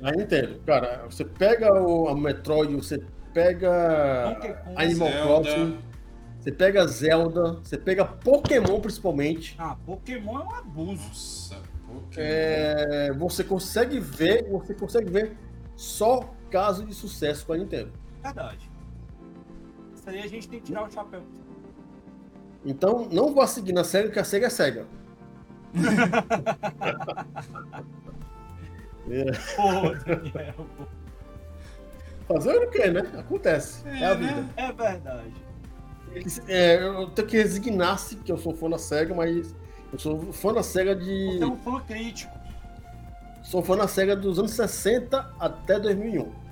S3: A Nintendo, cara, você pega o, a Metroid, você pega Animal Crossing, você pega Zelda, você pega Pokémon principalmente.
S2: Ah, Pokémon é um abuso.
S3: É, você consegue ver, você consegue ver só caso de sucesso com a Nintendo.
S2: Verdade. Isso aí a gente tem que tirar o chapéu.
S3: Então, não vá seguir na SEGA, que a SEGA é SEGA.
S2: é. Pô, Daniel.
S3: Fazer o que, né? Acontece. É, é a vida. Né?
S2: É verdade.
S3: É, eu tenho que resignar-se que eu sou fã da SEGA, mas eu sou fã da SEGA de.
S2: Você é um fã crítico.
S3: Sou fã da SEGA dos anos 60 até 2001.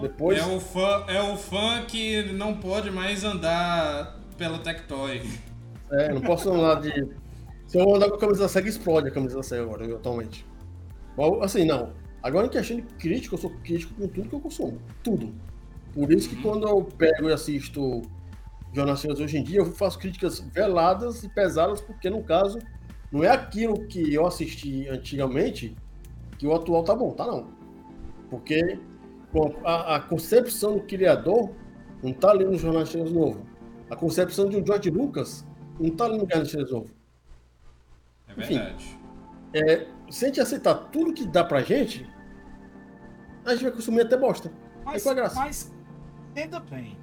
S3: Depois...
S1: É o, fã, é o fã que não pode mais andar pela Tectoy.
S3: É, não posso andar de. Se eu andar com a camisa da SEGA, explode a camisa da SEGA agora, atualmente. Assim, não. Agora, em questão de crítico, eu sou crítico com tudo que eu consumo. Tudo. Por isso que uhum. quando eu pego e assisto jornalistas hoje em dia, eu faço críticas veladas e pesadas, porque no caso, não é aquilo que eu assisti antigamente que o atual tá bom, tá não. Porque a, a concepção do criador não tá ali no Jornal Estrelas Novo. A concepção de um George Lucas não tá ali no Jornal Estrelas Novo.
S1: É verdade. Enfim,
S3: é, se a gente aceitar tudo que dá pra gente, a gente vai consumir até bosta.
S2: Mas, é graça. mas ainda bem,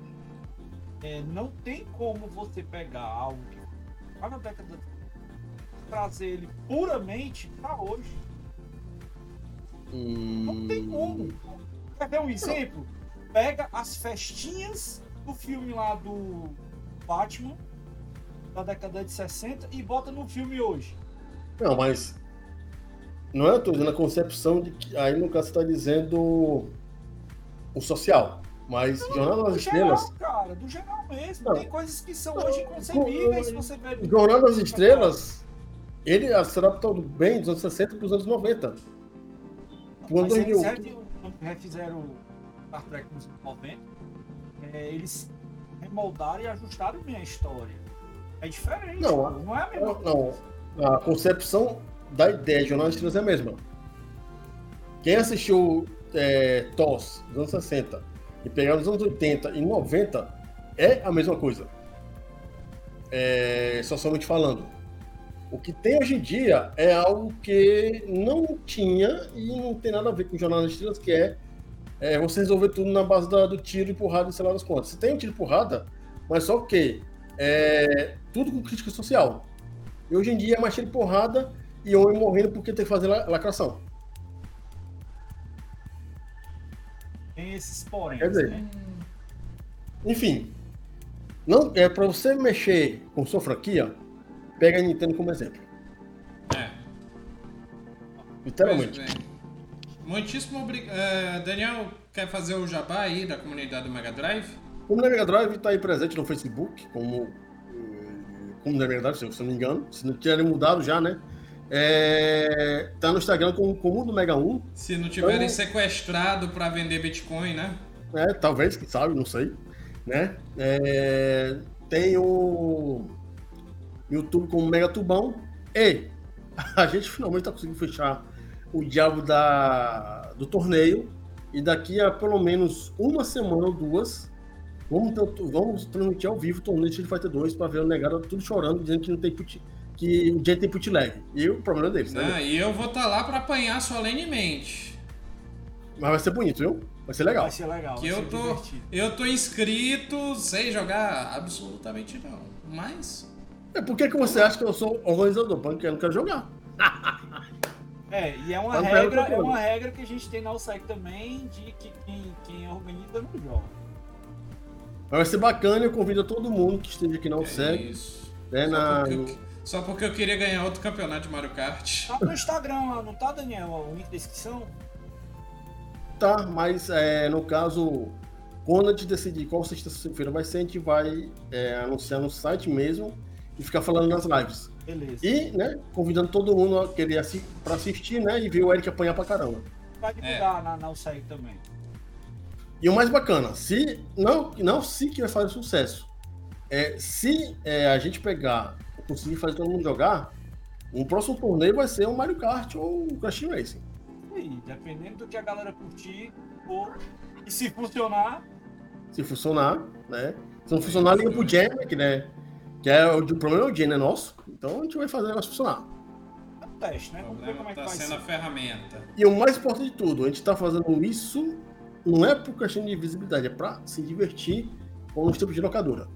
S2: é, não tem como você pegar algo que lá na década trazer ele puramente para hoje.
S3: Hum...
S2: Não tem como. Quer ver um exemplo? Pega as festinhas do filme lá do Batman da década de 60 e bota no filme hoje.
S3: Não, mas. Não é, eu tô dizendo a concepção de que. Aí no caso você tá dizendo. O social. Mas
S2: Não,
S3: Jornada das
S2: geral,
S3: Estrelas.
S2: cara, do geral mesmo.
S3: Não.
S2: Tem coisas que são
S3: Não,
S2: hoje inconcebíveis
S3: não,
S2: você ver.
S3: Jornada das Estrelas. Ele adaptou bem dos anos 60 para os anos 90. Quando
S2: eles refizeram, refizeram Star Trek nos anos 90, é, eles remoldaram e ajustaram bem a história. É diferente,
S3: Não,
S2: não é a mesma
S3: Não, não. A concepção da ideia de Jornada das Estrelas é a mesma. Quem assistiu é, TOS dos anos 60 e pegar nos anos 80 e 90 é a mesma coisa. É, socialmente falando. O que tem hoje em dia é algo que não tinha e não tem nada a ver com Jornada das Estrelas, que é, é você resolver tudo na base da- do tiro e porrada e sei lá das contas. Você tem um tiro e porrada, mas só que é, tudo com crítica social. E hoje em dia é mais tiro e porrada e homem morrendo porque tem que fazer la- lacração.
S2: Tem esses porém.
S3: Quer dizer,
S2: né?
S3: Enfim, não é para você mexer com sua franquia, pega a Nintendo como exemplo.
S1: É.
S3: Literalmente.
S1: Muitíssimo obrigado. Daniel, quer fazer o jabá aí da comunidade do Mega Drive?
S3: Como na Mega Drive está aí presente no Facebook, como eh, como Mega Drive, se eu não me engano, se não tiverem mudado já, né? É, tá no Instagram como Comum do Mega 1,
S1: Se não tiverem
S3: Eu-
S1: sequestrado pra vender Bitcoin, né?
S3: né? Talvez, quem sabe, não sei, né? É, tem o YouTube como Mega Tubão e a gente finalmente tá conseguindo fechar o diabo da, do torneio e daqui a pelo menos uma semana ou duas vamos, vamos transmitir ao vivo o torneio de Street Fighter 2 para ver o negado tudo chorando, dizendo que não tem put, que o dia tem put lag. E o problema é deles, né?
S1: Ah, e eu vou estar lá pra apanhar solenemente.
S3: Mas vai ser bonito, viu? Vai ser legal.
S2: Vai ser legal.
S1: Que
S2: vai
S1: eu
S2: ser
S1: tô,
S2: divertido.
S1: eu tô inscrito, sei jogar absolutamente não. Mas
S3: É, por que, que você acha que eu sou organizador? Porque eu não quero jogar.
S2: É, e é uma
S3: Mas
S2: regra, é uma regra que a gente tem na USEC também de que quem, quem organiza não joga.
S3: Mas vai ser bacana, eu convido todo mundo que esteja aqui na
S1: é
S3: USEG,
S1: isso.
S3: né, na,
S1: porque, só porque eu queria ganhar outro campeonato de Mario Kart.
S2: Tá no Instagram lá, não tá, Daniel? O link da descrição?
S3: tá, mas é, no caso, quando a gente decidir qual sexta-feira vai ser, a gente vai é, anunciar no site mesmo e ficar falando nas lives.
S2: Beleza.
S3: E, né, convidando todo mundo a querer assi pra assistir, né, e ver o Eric apanhar pra caramba.
S2: Vai divulgar na, na USEC também.
S3: E o mais bacana, se não, não se que vai fazer sucesso, é, se é, a gente pegar, conseguir fazer todo mundo jogar, um próximo torneio vai ser um Mario Kart ou um Crash Team Racing.
S2: E dependendo do que a galera curtir, ou, e se funcionar,
S3: Se funcionar, né? Se não funcionar, liga pro Jam, que, né? Que é o, o problema é o Jam, é nosso. Então a gente vai fazer o negócio funcionar.
S2: é um teste, né?
S1: O
S2: Vamos ver como é que
S1: tá sendo a ferramenta.
S3: E o mais importante de tudo, a gente tá fazendo isso não é por questão de visibilidade, é pra se divertir com os tempos de locadora.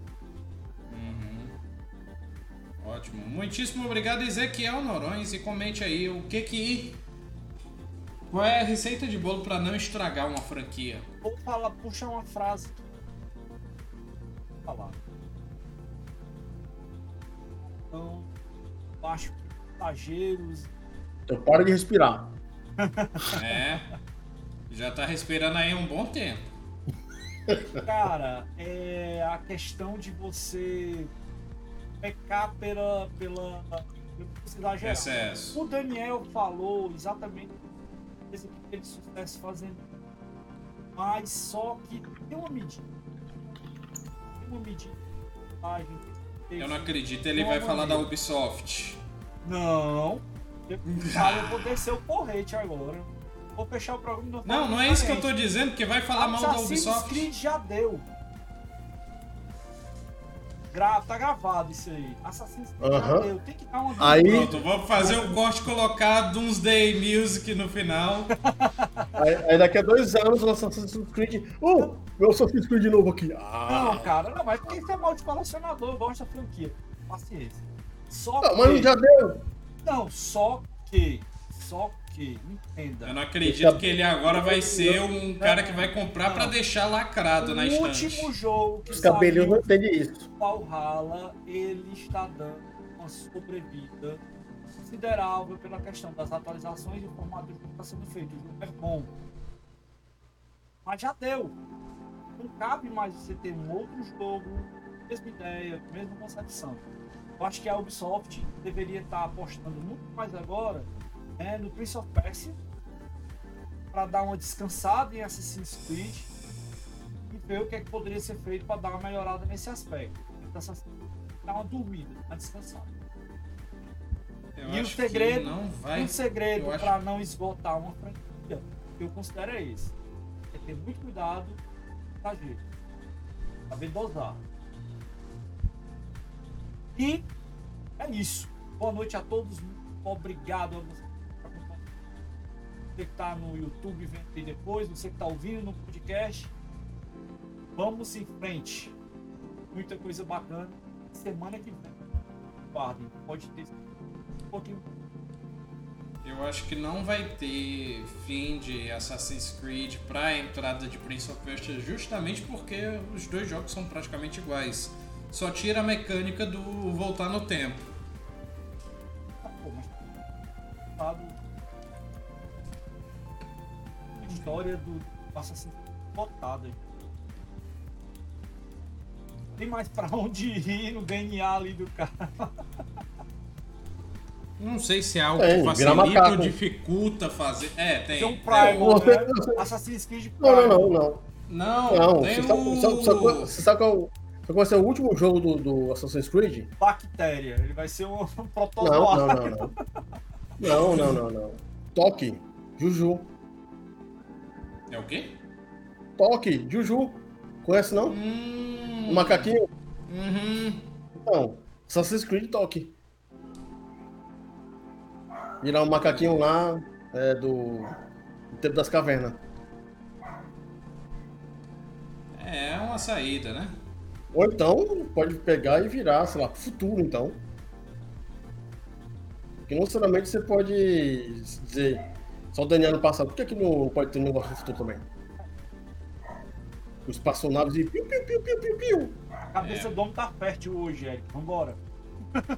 S1: Ótimo. Muitíssimo obrigado, Ezequiel Norões. E comente aí o que que. Qual é a receita de bolo pra não estragar uma franquia?
S2: Vou falar, puxar uma frase. Vou falar. Então, eu acho que exageros.
S3: Então para de respirar.
S1: É. Já tá respirando aí um bom tempo.
S2: Cara, é a questão de você pecar pela. pela. exagerar.
S1: Excesso.
S2: O Daniel falou exatamente esse que teve sucesso fazendo. Mas só que tem uma medida. Tem uma medida. Ah, gente,
S1: Eu não acredito, ele
S2: Não,
S1: vai
S2: não
S1: falar da. Ubisoft.
S2: Não. Eu, cara, eu vou descer o porrete agora. Vou fechar o programa.
S1: Não,
S2: falo
S1: não é isso que eu tô dizendo, porque vai falar mal da Ubisoft.
S2: Creed já deu. Gra tá gravado isso aí. Assassin's Creed já
S3: Aham.
S2: deu. Tem que dar uma
S3: Aí-
S1: Pronto, vamos fazer um corte colocado de uns Day Music no final.
S3: Aí, aí daqui a dois anos lança Assassin's Creed. Uh, meu Assassin's Creed de novo aqui.
S2: Não,
S3: Ah,
S2: cara, não, mas porque isso é mal de colecionador, eu gosto da franquia. Paciência. Só
S3: não,
S2: que.
S3: mas não já deu.
S2: Não, só que. Só que, entenda.
S1: Eu não acredito que ele agora vai ser um cara que vai comprar para deixar lacrado
S2: o
S1: na estante.
S2: O último jogo que
S3: Os cabelinhos não entendem isso.
S2: Valhalla, ele está dando uma sobrevida considerável pela questão das atualizações e o formato do jogo está sendo feito. O jogo é bom. Mas já deu. Não cabe mais você ter um outro jogo, mesma ideia, mesma concepção. Eu acho que a Ubisoft deveria estar apostando muito mais agora né, no Prince of Persia para dar uma descansada em Assassin's Creed e ver o que, é que poderia ser feito para dar uma melhorada nesse aspecto. Então, dar uma dormida, uma descansada. Eu e o segredo, não vai... um segredo para acho... não esgotar uma franquia, que eu considero é esse. É ter muito cuidado com a gente. Saber dosar. E é isso. Boa noite a todos. Obrigado a você que está no YouTube vendo depois, você que está ouvindo no podcast. Vamos em frente. Muita coisa bacana. Semana que vem. Guardem. Pode ter um pouquinho.
S1: Eu acho que não vai ter fim de Assassin's Creed para a entrada de Prince of Persia justamente porque os dois jogos são praticamente iguais. Só tira a mecânica do voltar no tempo.
S2: A história do Assassin's botada. Tem mais pra onde ir no DNA ali do cara.
S1: Não sei se é algo que facilita ou dificulta fazer. É, tem. Tem um
S2: Primal, né? Assassin's Creed
S3: Primal. Não, não, não.
S1: Não,
S3: não tem você, o... sabe, sabe, você sabe qual qual vai ser o último jogo do, do Assassin's Creed?
S2: Bactéria. Ele vai ser um, um protótipo.
S3: Não, não, não, não. Não, não, não, não. Toque. Juju.
S1: É o quê?
S3: Toque. Juju. Conhece não?
S1: Hum...
S3: O macaquinho?
S1: Uhum.
S3: Então, Assassin's Creed Toque. Virar um macaquinho lá é, do... do tempo das cavernas.
S1: É uma saída, né?
S3: Ou então pode pegar e virar, sei lá, futuro então. Porque não necessariamente você pode dizer só o Daniel no passado, por que, que não pode ter um negócio no futuro também? Os espaçonaves e piu, piu, piu, piu, piu, piu.
S2: A cabeça é. do homem tá fértil hoje, Eric. Vambora.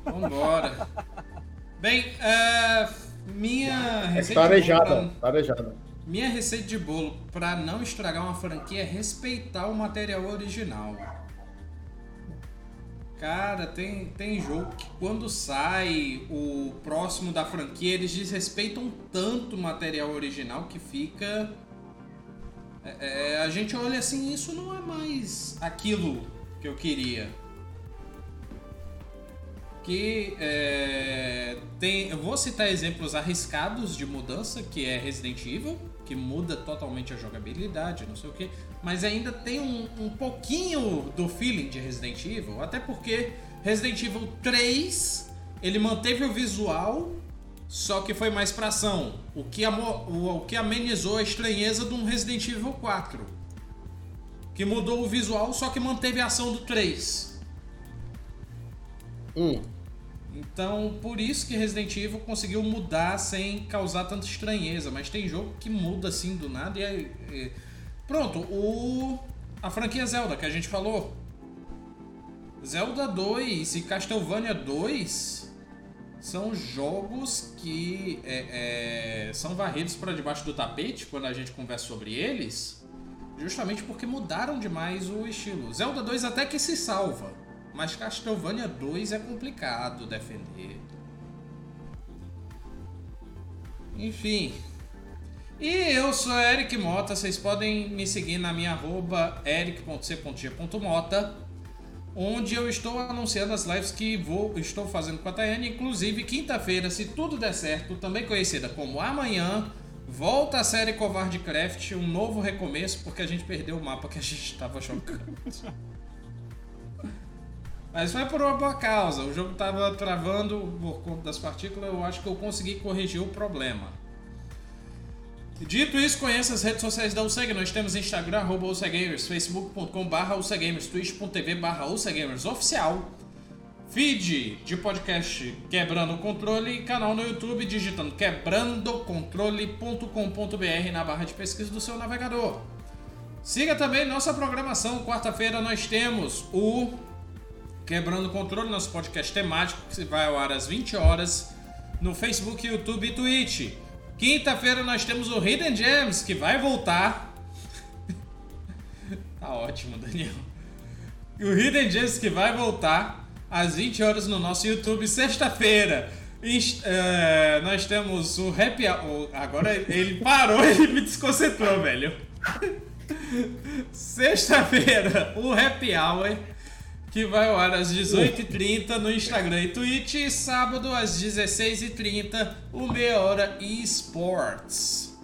S1: Vambora. Bem, uh, minha
S3: é receita. É tarejada, tarejada.
S1: Minha receita de bolo para não estragar uma franquia é respeitar o material original. Cara, tem, tem jogo que quando sai o próximo da franquia, eles desrespeitam tanto o material original que fica. É, é, a gente olha assim, isso não é mais aquilo que eu queria. Que é, tem. Eu vou citar exemplos arriscados de mudança, que é Resident Evil que muda totalmente a jogabilidade, não sei o que, mas ainda tem um, um pouquinho do feeling de Resident Evil, até porque Resident Evil 3 ele manteve o visual, só que foi mais pra ação, o que, o, o que amenizou a estranheza de um Resident Evil 4, que mudou o visual, só que manteve a ação do 3.
S3: Hum.
S1: Então, por isso que Resident Evil conseguiu mudar sem causar tanta estranheza. Mas tem jogo que muda assim do nada e é. Pronto, o. A franquia Zelda que a gente falou. Zelda 2 e Castlevania 2 são jogos que é, é, são varridos para debaixo do tapete quando a gente conversa sobre eles, justamente porque mudaram demais o estilo. Zelda 2 até que se salva. Mas Castlevania 2 é complicado defender. Enfim. E eu sou Eric Mota, vocês podem me seguir na minha arroba eric.c.g.mota, onde eu estou anunciando as lives que vou, estou fazendo com a Tayane, inclusive quinta-feira, se tudo der certo, também conhecida como amanhã, volta a série Covarde Craft, um novo recomeço, porque a gente perdeu o mapa que a gente estava jogando. Mas foi por uma boa causa. O jogo estava travando por conta das partículas. Eu acho que eu consegui corrigir o problema. Dito isso, conheça as redes sociais da UCG. Nós temos Instagram, arroba facebook.com.br UCGamers, twitch.tv barra oficial, feed de podcast Quebrando o Controle e canal no YouTube digitando quebrandocontrole.com.br na barra de pesquisa do seu navegador. Siga também nossa programação. Quarta-feira nós temos o Quebrando o Controle, nosso podcast temático, que vai ao ar às 20 horas no Facebook, YouTube e Twitch. Quinta-feira nós temos o Hidden Gems, que vai voltar. tá ótimo, Daniel. O Hidden Gems que vai voltar às 20 horas no nosso YouTube. Sexta-feira uh, nós temos o Happy Hour. Agora ele parou, ele me desconcentrou, velho. Sexta-feira, o Happy Hour, que vai ao ar às 18h30 no Instagram e Twitch. E sábado, às 16h30, o Meia Hora Esports.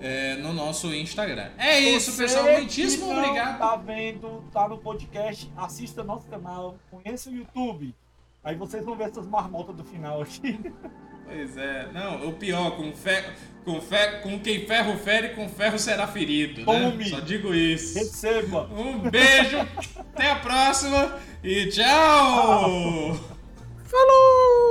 S1: É, no nosso Instagram. É isso, pessoal. Muitíssimo obrigado.
S2: Tá vendo, tá no podcast, assista nosso canal, conheça o YouTube. Aí vocês vão ver essas marmotas do final aqui.
S1: Pois é. Não, o pior, com, ferro, com, fe... com quem ferro fere, com ferro será ferido. Né? Só digo isso.
S2: Receba.
S1: Um beijo, até a próxima e tchau! Falou!